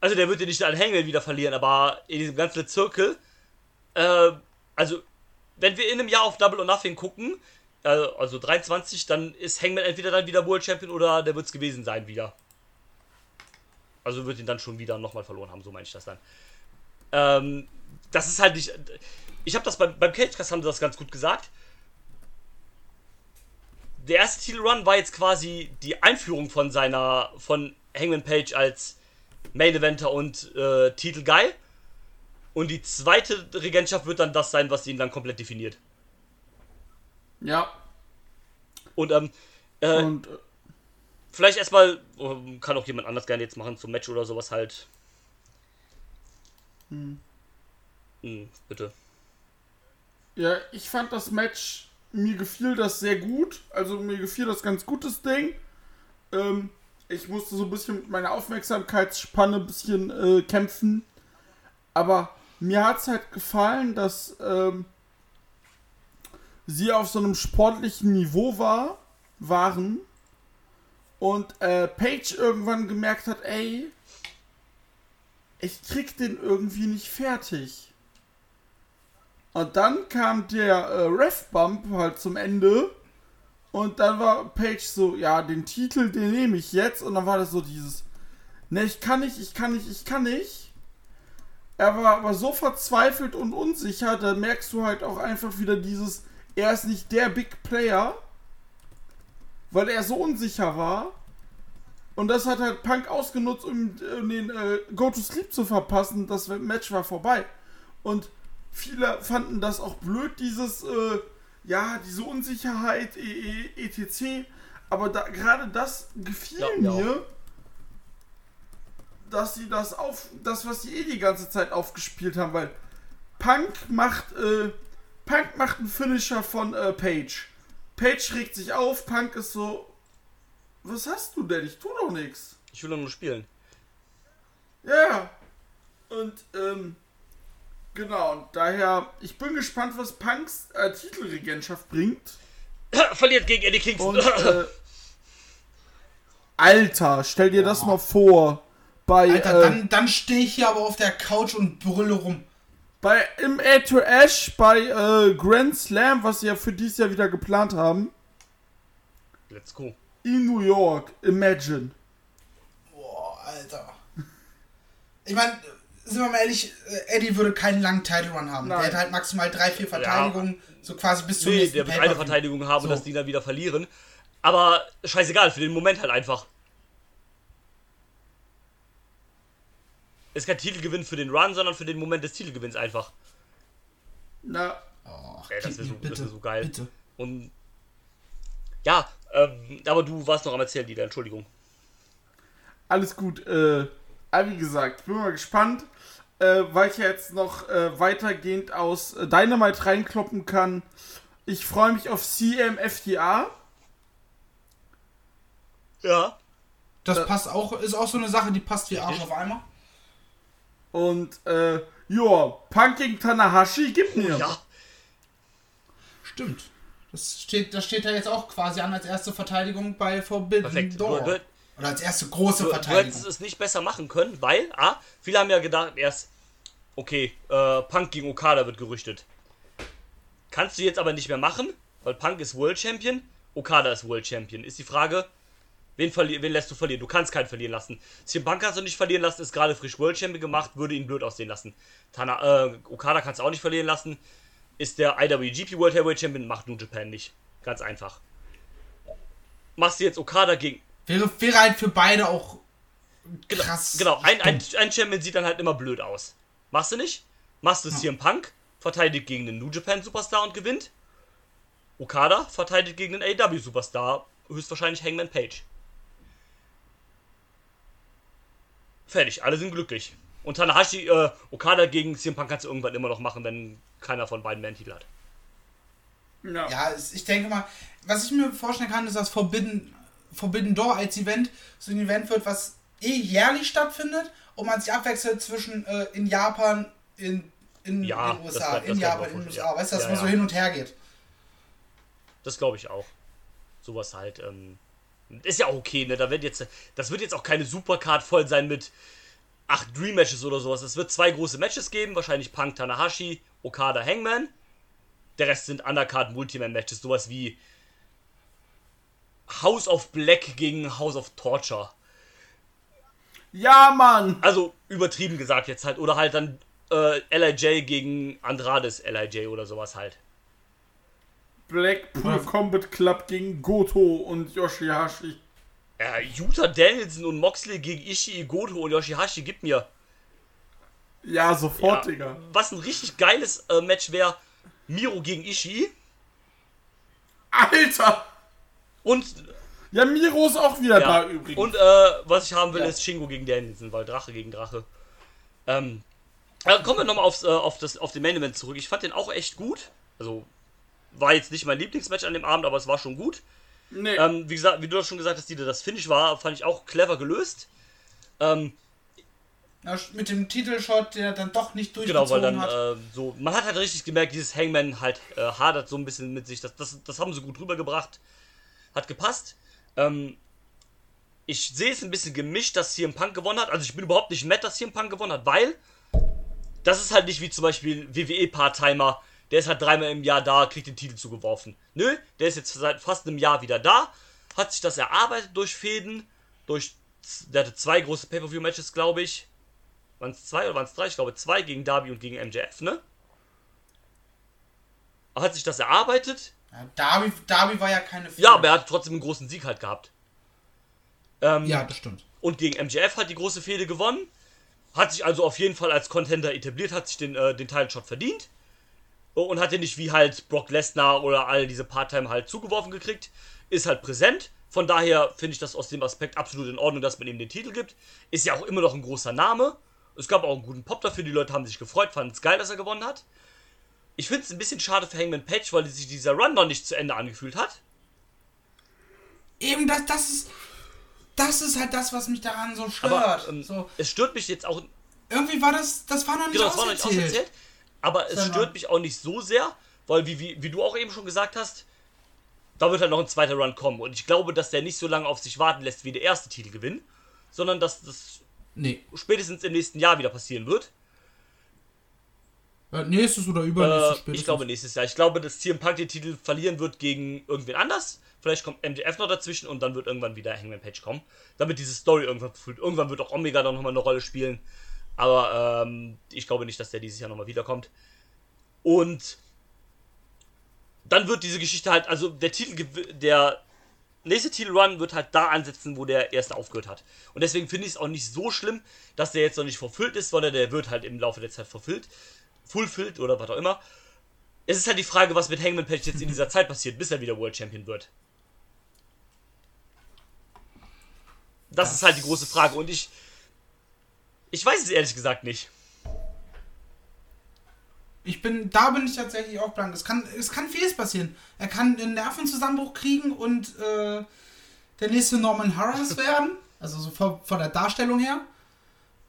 Also der wird ja nicht an Hangman wieder verlieren, aber in diesem ganzen Zirkel, äh, also wenn wir in einem Jahr auf Double or Nothing gucken, äh, also 23, dann ist Hangman entweder dann wieder World Champion oder der wird es gewesen sein wieder. Also wird ihn dann schon wieder nochmal verloren haben, so meine ich das dann. Ähm, das ist halt nicht. Ich habe das beim, beim Cagecast haben sie das ganz gut gesagt. Der erste Titelrun war jetzt quasi die Einführung von seiner, von Hangman Page als Main Eventer und äh, Titelguy. Und die zweite Regentschaft wird dann das sein, was ihn dann komplett definiert. Ja. Und ähm, äh, Und äh, vielleicht erstmal, ähm, kann auch jemand anders gerne jetzt machen zum Match oder sowas halt. Hm, bitte. Ja, ich fand das Match, mir gefiel das sehr gut. Also mir gefiel das ganz gutes Ding. Ähm, ich musste so ein bisschen mit meiner Aufmerksamkeitsspanne ein bisschen äh, kämpfen. Aber mir hat es halt gefallen, dass ähm, sie auf so einem sportlichen Niveau war, waren. Und äh, Paige irgendwann gemerkt hat, ey, ich krieg den irgendwie nicht fertig. Und dann kam der äh, Ref-Bump halt zum Ende. Und dann war Page so, ja, den Titel, den nehme ich jetzt. Und dann war das so dieses, ne, ich kann nicht, ich kann nicht, ich kann nicht. Er war aber so verzweifelt und unsicher, da merkst du halt auch einfach wieder dieses, er ist nicht der Big Player, weil er so unsicher war. Und das hat halt Punk ausgenutzt, um, um den äh, Go to Sleep zu verpassen. Das Match war vorbei. Und viele fanden das auch blöd, dieses, äh, ja, diese Unsicherheit, e, e, etc. Aber da, gerade das gefiel Ja, mir dass sie das auf, das, was sie eh die ganze Zeit aufgespielt haben, weil Punk macht, äh, Punk macht einen Finisher von äh, Page. Page regt sich auf, Punk ist so, was hast du denn? Ich tu doch nichts. Ich will doch nur spielen. Ja. Und, ähm, genau, und daher, ich bin gespannt, was Punks äh, Titelregentschaft bringt. Verliert gegen Eddie Kingston. Und, äh, Alter, stell dir das mal vor. Bei, Alter, äh, dann, dann stehe ich hier aber auf der Couch und brülle rum. bei im A to Ash, bei äh, Grand Slam, was sie ja für dieses Jahr wieder geplant haben, Let's go. in New York, Imagine. Boah, Alter. Ich meine, sind wir mal ehrlich, äh, Eddie würde keinen langen Title Run haben. Nein. Der hätte halt maximal drei, vier Verteidigungen, so quasi bis zum Nee, nächsten der wird eine. Verteidigung haben und So. dass die dann wieder verlieren. Aber scheißegal, für den Moment halt einfach. Ist kein Titelgewinn für den Run, sondern für den Moment des Titelgewinns einfach. Na, Ach, Ey, das gib wär mir so- das bitte, wär so geil. Bitte. Und ja, ähm, aber du warst noch am Erzählen, Lieder, Entschuldigung. alles gut. Äh, aber wie gesagt, bin mal gespannt, äh, weil ich ja jetzt noch äh, weitergehend aus äh, Dynamite reinkloppen kann. Ich freue mich auf CMFTA. Ja. Das Äh, passt auch, ist auch so eine Sache, die passt wie Arsch auf Eimer. Und, äh, ja, Punk gegen Tanahashi, gib mir. Ja. Stimmt. Das steht, das steht da jetzt auch quasi an als erste Verteidigung bei Forbidden Perfekt. Door. Du- du- Oder als erste große Du, du Verteidigung. hättest es nicht besser machen können, weil, A, viele haben ja gedacht, erst, okay, äh, Punk gegen Okada wird gerüchtet. Kannst du jetzt aber nicht mehr machen, weil Punk ist World Champion, Okada ist World Champion. Ist die Frage, wen, wen lässt du verlieren? Du kannst keinen verlieren lassen. CM Punk kannst du nicht verlieren lassen, ist gerade frisch World Champion gemacht, würde ihn blöd aussehen lassen. Tana, äh, Okada kannst du auch nicht verlieren lassen, ist der IWGP World Heavyweight Champion, macht New Japan nicht. Ganz einfach. Machst du jetzt Okada gegen Wäre, wäre halt für beide auch Genau, krass. Genau, ein, ein, ein Champion sieht dann halt immer blöd aus. Machst du nicht? Machst du CM Punk, verteidigt gegen den New Japan Superstar und gewinnt. Okada verteidigt gegen den AW Superstar, höchstwahrscheinlich Hangman Page. Fertig, alle sind glücklich. Und Tanahashi, äh, Okada gegen CM Punk kannst du irgendwann immer noch machen, wenn keiner von beiden mehr einen Titel hat. Ja, ja ich denke mal, was ich mir vorstellen kann, ist, dass Forbidden, Forbidden Door als Event so ein Event wird, was eh jährlich stattfindet und man sich abwechselt zwischen äh, in Japan, in, in, ja, in USA, das in Japan, in den USA. Ja. Weißt du, dass ja, man so hin und her geht. Das glaube ich auch. Sowas halt. Ähm, ist ja auch okay, ne? Da wird jetzt, das wird jetzt auch keine Supercard voll sein mit acht Dream Matches oder sowas. Es wird zwei große Matches geben, wahrscheinlich Punk Tanahashi, Okada Hangman. Der Rest sind Undercard Multiman Matches, sowas wie House of Black gegen House of Torture. Ja, Mann! Also übertrieben gesagt jetzt halt. Oder halt dann äh, LIJ gegen Andrades LIJ oder sowas halt. Blackpool Combat Club gegen Goto und Yoshihashi. Ja, Utah Danielson und Moxley gegen Ishii, Goto und Yoshihashi gibt mir. Ja, sofort, ja, Digga. Was ein richtig geiles äh, Match wäre, Miro gegen Ishii. Alter! Und. Ja, Miro ist auch wieder ja, da übrigens. Und äh, was ich haben will, ja. ist Shingo gegen Danielson, weil Drache gegen Drache. Ähm, äh, kommen wir nochmal aufs, äh, auf, das, auf den Main Event zurück. Ich fand den auch echt gut. Also, war jetzt nicht mein Lieblingsmatch an dem Abend, aber es war schon gut. Nee. Ähm, wie, gesagt, wie du schon gesagt hast, die das Finish war, fand ich auch clever gelöst. Ähm, ja, mit dem Titelshot, der dann doch nicht durchgezogen Genau, weil dann hat. Äh, so, man hat halt richtig gemerkt, dieses Hangman halt äh, hadert so ein bisschen mit sich. Das, das, das haben sie gut rübergebracht. Hat gepasst. Ähm, ich sehe es ein bisschen gemischt, dass CM Punk gewonnen hat. Also ich bin überhaupt nicht nett, dass CM Punk gewonnen hat, weil das ist halt nicht wie zum Beispiel WWE Part-Timer, der ist halt dreimal im Jahr da, kriegt den Titel zugeworfen. Nö, der ist jetzt seit fast einem Jahr wieder da, hat sich das erarbeitet durch Fäden, durch, der hatte zwei große Pay-Per-View-Matches, glaube ich. Waren es zwei oder waren es drei? Ich glaube zwei gegen Darby und gegen MJF, ne? Hat sich das erarbeitet. Ja, Darby, Darby war ja keine Fehde. Ja, aber er hat trotzdem einen großen Sieg halt gehabt. Ähm, ja, das stimmt. Und gegen MJF hat die große Fehde gewonnen. Hat sich also auf jeden Fall als Contender etabliert, hat sich den, äh, den Title-Shot verdient und hat den nicht wie halt Brock Lesnar oder all diese Part-Time halt zugeworfen gekriegt. Ist halt präsent. Von daher finde ich das aus dem Aspekt absolut in Ordnung, dass man ihm den Titel gibt. Ist ja auch immer noch ein großer Name. Es gab auch einen guten Pop dafür. Die Leute haben sich gefreut, fanden es geil, dass er gewonnen hat. Ich finde es ein bisschen schade für Hangman Page, weil sich dieser Run noch nicht zu Ende angefühlt hat. Eben, das, das ist. Das ist halt das, was mich daran so stört. Aber, ähm, so. Es stört mich jetzt auch. Irgendwie war das. Das war noch nicht genau, auserzählt. Das war noch nicht auserzählt. Aber es stört mich auch nicht so sehr, weil, wie, wie, wie du auch eben schon gesagt hast, da wird halt noch ein zweiter Run kommen. Und ich glaube, dass der nicht so lange auf sich warten lässt wie der erste Titelgewinn, sondern dass das nee. spätestens im nächsten Jahr wieder passieren wird. Äh, nächstes oder übernächstes äh, Ich glaube nächstes Jahr. Ich glaube, dass CM Punk den Titel verlieren wird gegen irgendwen anders. Vielleicht kommt MDF noch dazwischen und dann wird irgendwann wieder Hangman Page kommen. Damit diese Story irgendwann fühlt. Irgendwann wird auch Omega dann nochmal eine Rolle spielen. Aber ähm, ich glaube nicht, dass der dieses Jahr nochmal wiederkommt. Und dann wird diese Geschichte halt, also der Titel, der nächste Titelrun wird halt da ansetzen, wo der erste aufgehört hat. Und deswegen finde ich es auch nicht so schlimm, dass der jetzt noch nicht verfüllt ist, sondern der wird halt im Laufe der Zeit verfüllt. Fulfilled oder was auch immer. Es ist halt die Frage, was mit Hangman Page jetzt in dieser Zeit passiert, bis er wieder World Champion wird. Das, das ist halt die große Frage. Und ich, ich weiß es ehrlich gesagt nicht. Ich bin, da bin ich tatsächlich auch blank. Es kann, es kann vieles passieren. Er kann einen Nervenzusammenbruch kriegen und äh, der nächste Norman Harris werden. Also so von, von der Darstellung her.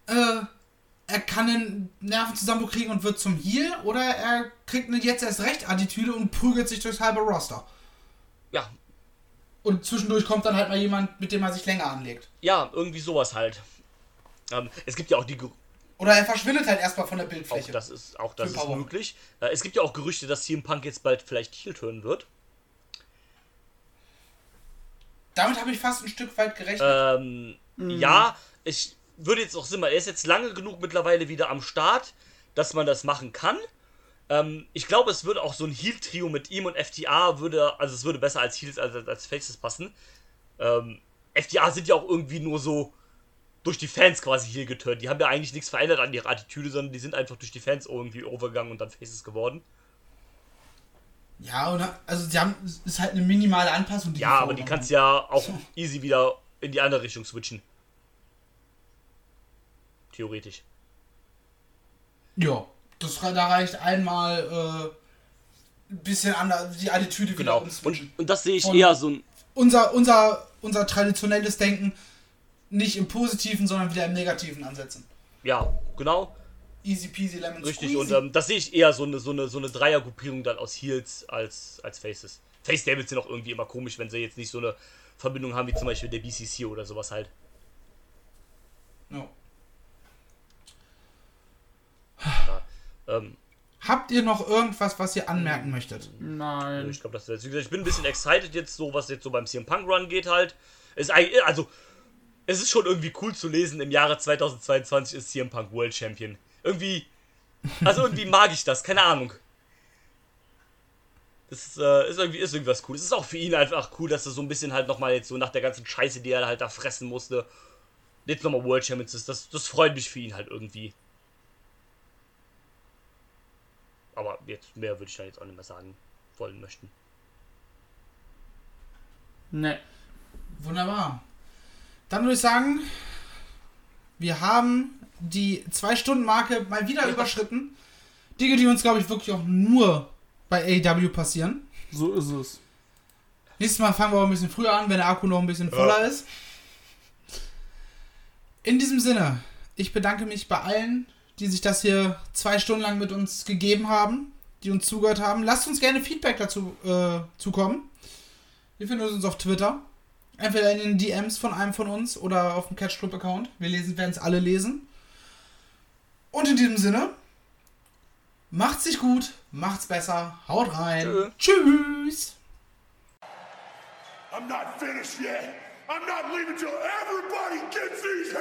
Äh, er kann einen Nervenzusammenbruch kriegen und wird zum Heal. Oder er kriegt eine jetzt erst recht Attitüde und prügelt sich durchs halbe Roster. Ja. Und zwischendurch kommt dann halt mal jemand, mit dem er sich länger anlegt. Ja, irgendwie sowas halt. Ähm, es gibt ja auch die. Oder er verschwindet halt erstmal von der Bildfläche. Auch das ist, auch das ist möglich. Äh, es gibt ja auch Gerüchte, dass CM Punk jetzt bald vielleicht Heel turnen wird. Damit habe ich fast ein Stück weit gerechnet. Ähm, mhm. Ja, ich würde jetzt auch Sinn machen. Er ist jetzt lange genug mittlerweile wieder am Start, dass man das machen kann. Ähm, ich glaube, es würde auch so ein Heal-Trio mit ihm und FTA würde, also es würde besser als Heals als, als Faces passen. Ähm, FTA sind ja auch irgendwie nur so durch die Fans quasi hier geturnt. Die haben ja eigentlich nichts verändert an ihrer Attitüde, sondern die sind einfach durch die Fans irgendwie overgegangen und dann Faces geworden. Ja, oder? Also, sie haben, ist halt eine minimale Anpassung. Die ja, aber die kannst ja auch easy wieder in die andere Richtung switchen. Theoretisch. Ja, das, da reicht einmal äh, ein bisschen anders, die Attitüde Genau. wieder umswitchen. Und, und das sehe ich Und- eher so ein. unser, unser, unser traditionelles Denken nicht im Positiven, sondern wieder im Negativen ansetzen. Ja, genau. Easy peasy lemon Richtig. squeezy. Und ähm, das sehe ich eher so eine, so eine, so eine Dreiergruppierung dann aus Heels als, als Faces. Face Devils sind auch irgendwie immer komisch, wenn sie jetzt nicht so eine Verbindung haben wie zum Beispiel der BCC oder sowas halt. Ja. Ähm, Habt ihr noch irgendwas, was ihr anmerken möchtet? Nein. Ich glaube, das ist, wie gesagt, ich bin ein bisschen excited jetzt so, was jetzt so beim CM Punk Run geht halt. Es Ist also, es ist schon irgendwie cool zu lesen, im Jahre 2022 ist CM Punk World Champion. Irgendwie, also irgendwie mag ich das, keine Ahnung. Das ist, äh, ist irgendwie ist irgendwas cool. Es ist auch für ihn einfach cool, dass er so ein bisschen halt nochmal jetzt so nach der ganzen Scheiße, die er halt da fressen musste, jetzt nochmal World Champions ist. Das, das freut mich für ihn halt irgendwie. Aber jetzt mehr würde ich da jetzt auch nicht mehr sagen wollen möchten. Ne. Wunderbar. Dann würde ich sagen, wir haben die Zwei-Stunden-Marke mal wieder überschritten. Dinge, die uns, glaube ich, wirklich auch nur bei AEW passieren. So ist es. Nächstes Mal fangen wir auch ein bisschen früher an, wenn der Akku noch ein bisschen voller ist. In diesem Sinne, ich bedanke mich bei allen, die sich das hier zwei Stunden lang mit uns gegeben haben, die uns zugehört haben. Lasst uns gerne Feedback dazu äh, zukommen. Ihr findet uns auf Twitter. Entweder in den DMs von einem von uns oder auf dem Catch Club Account. Wir lesen, werden es alle lesen. Und in diesem Sinne, macht's sich gut, macht's besser, haut rein. Tschö. Tschüss. I'm not finished yet. I'm not leaving till everybody gets these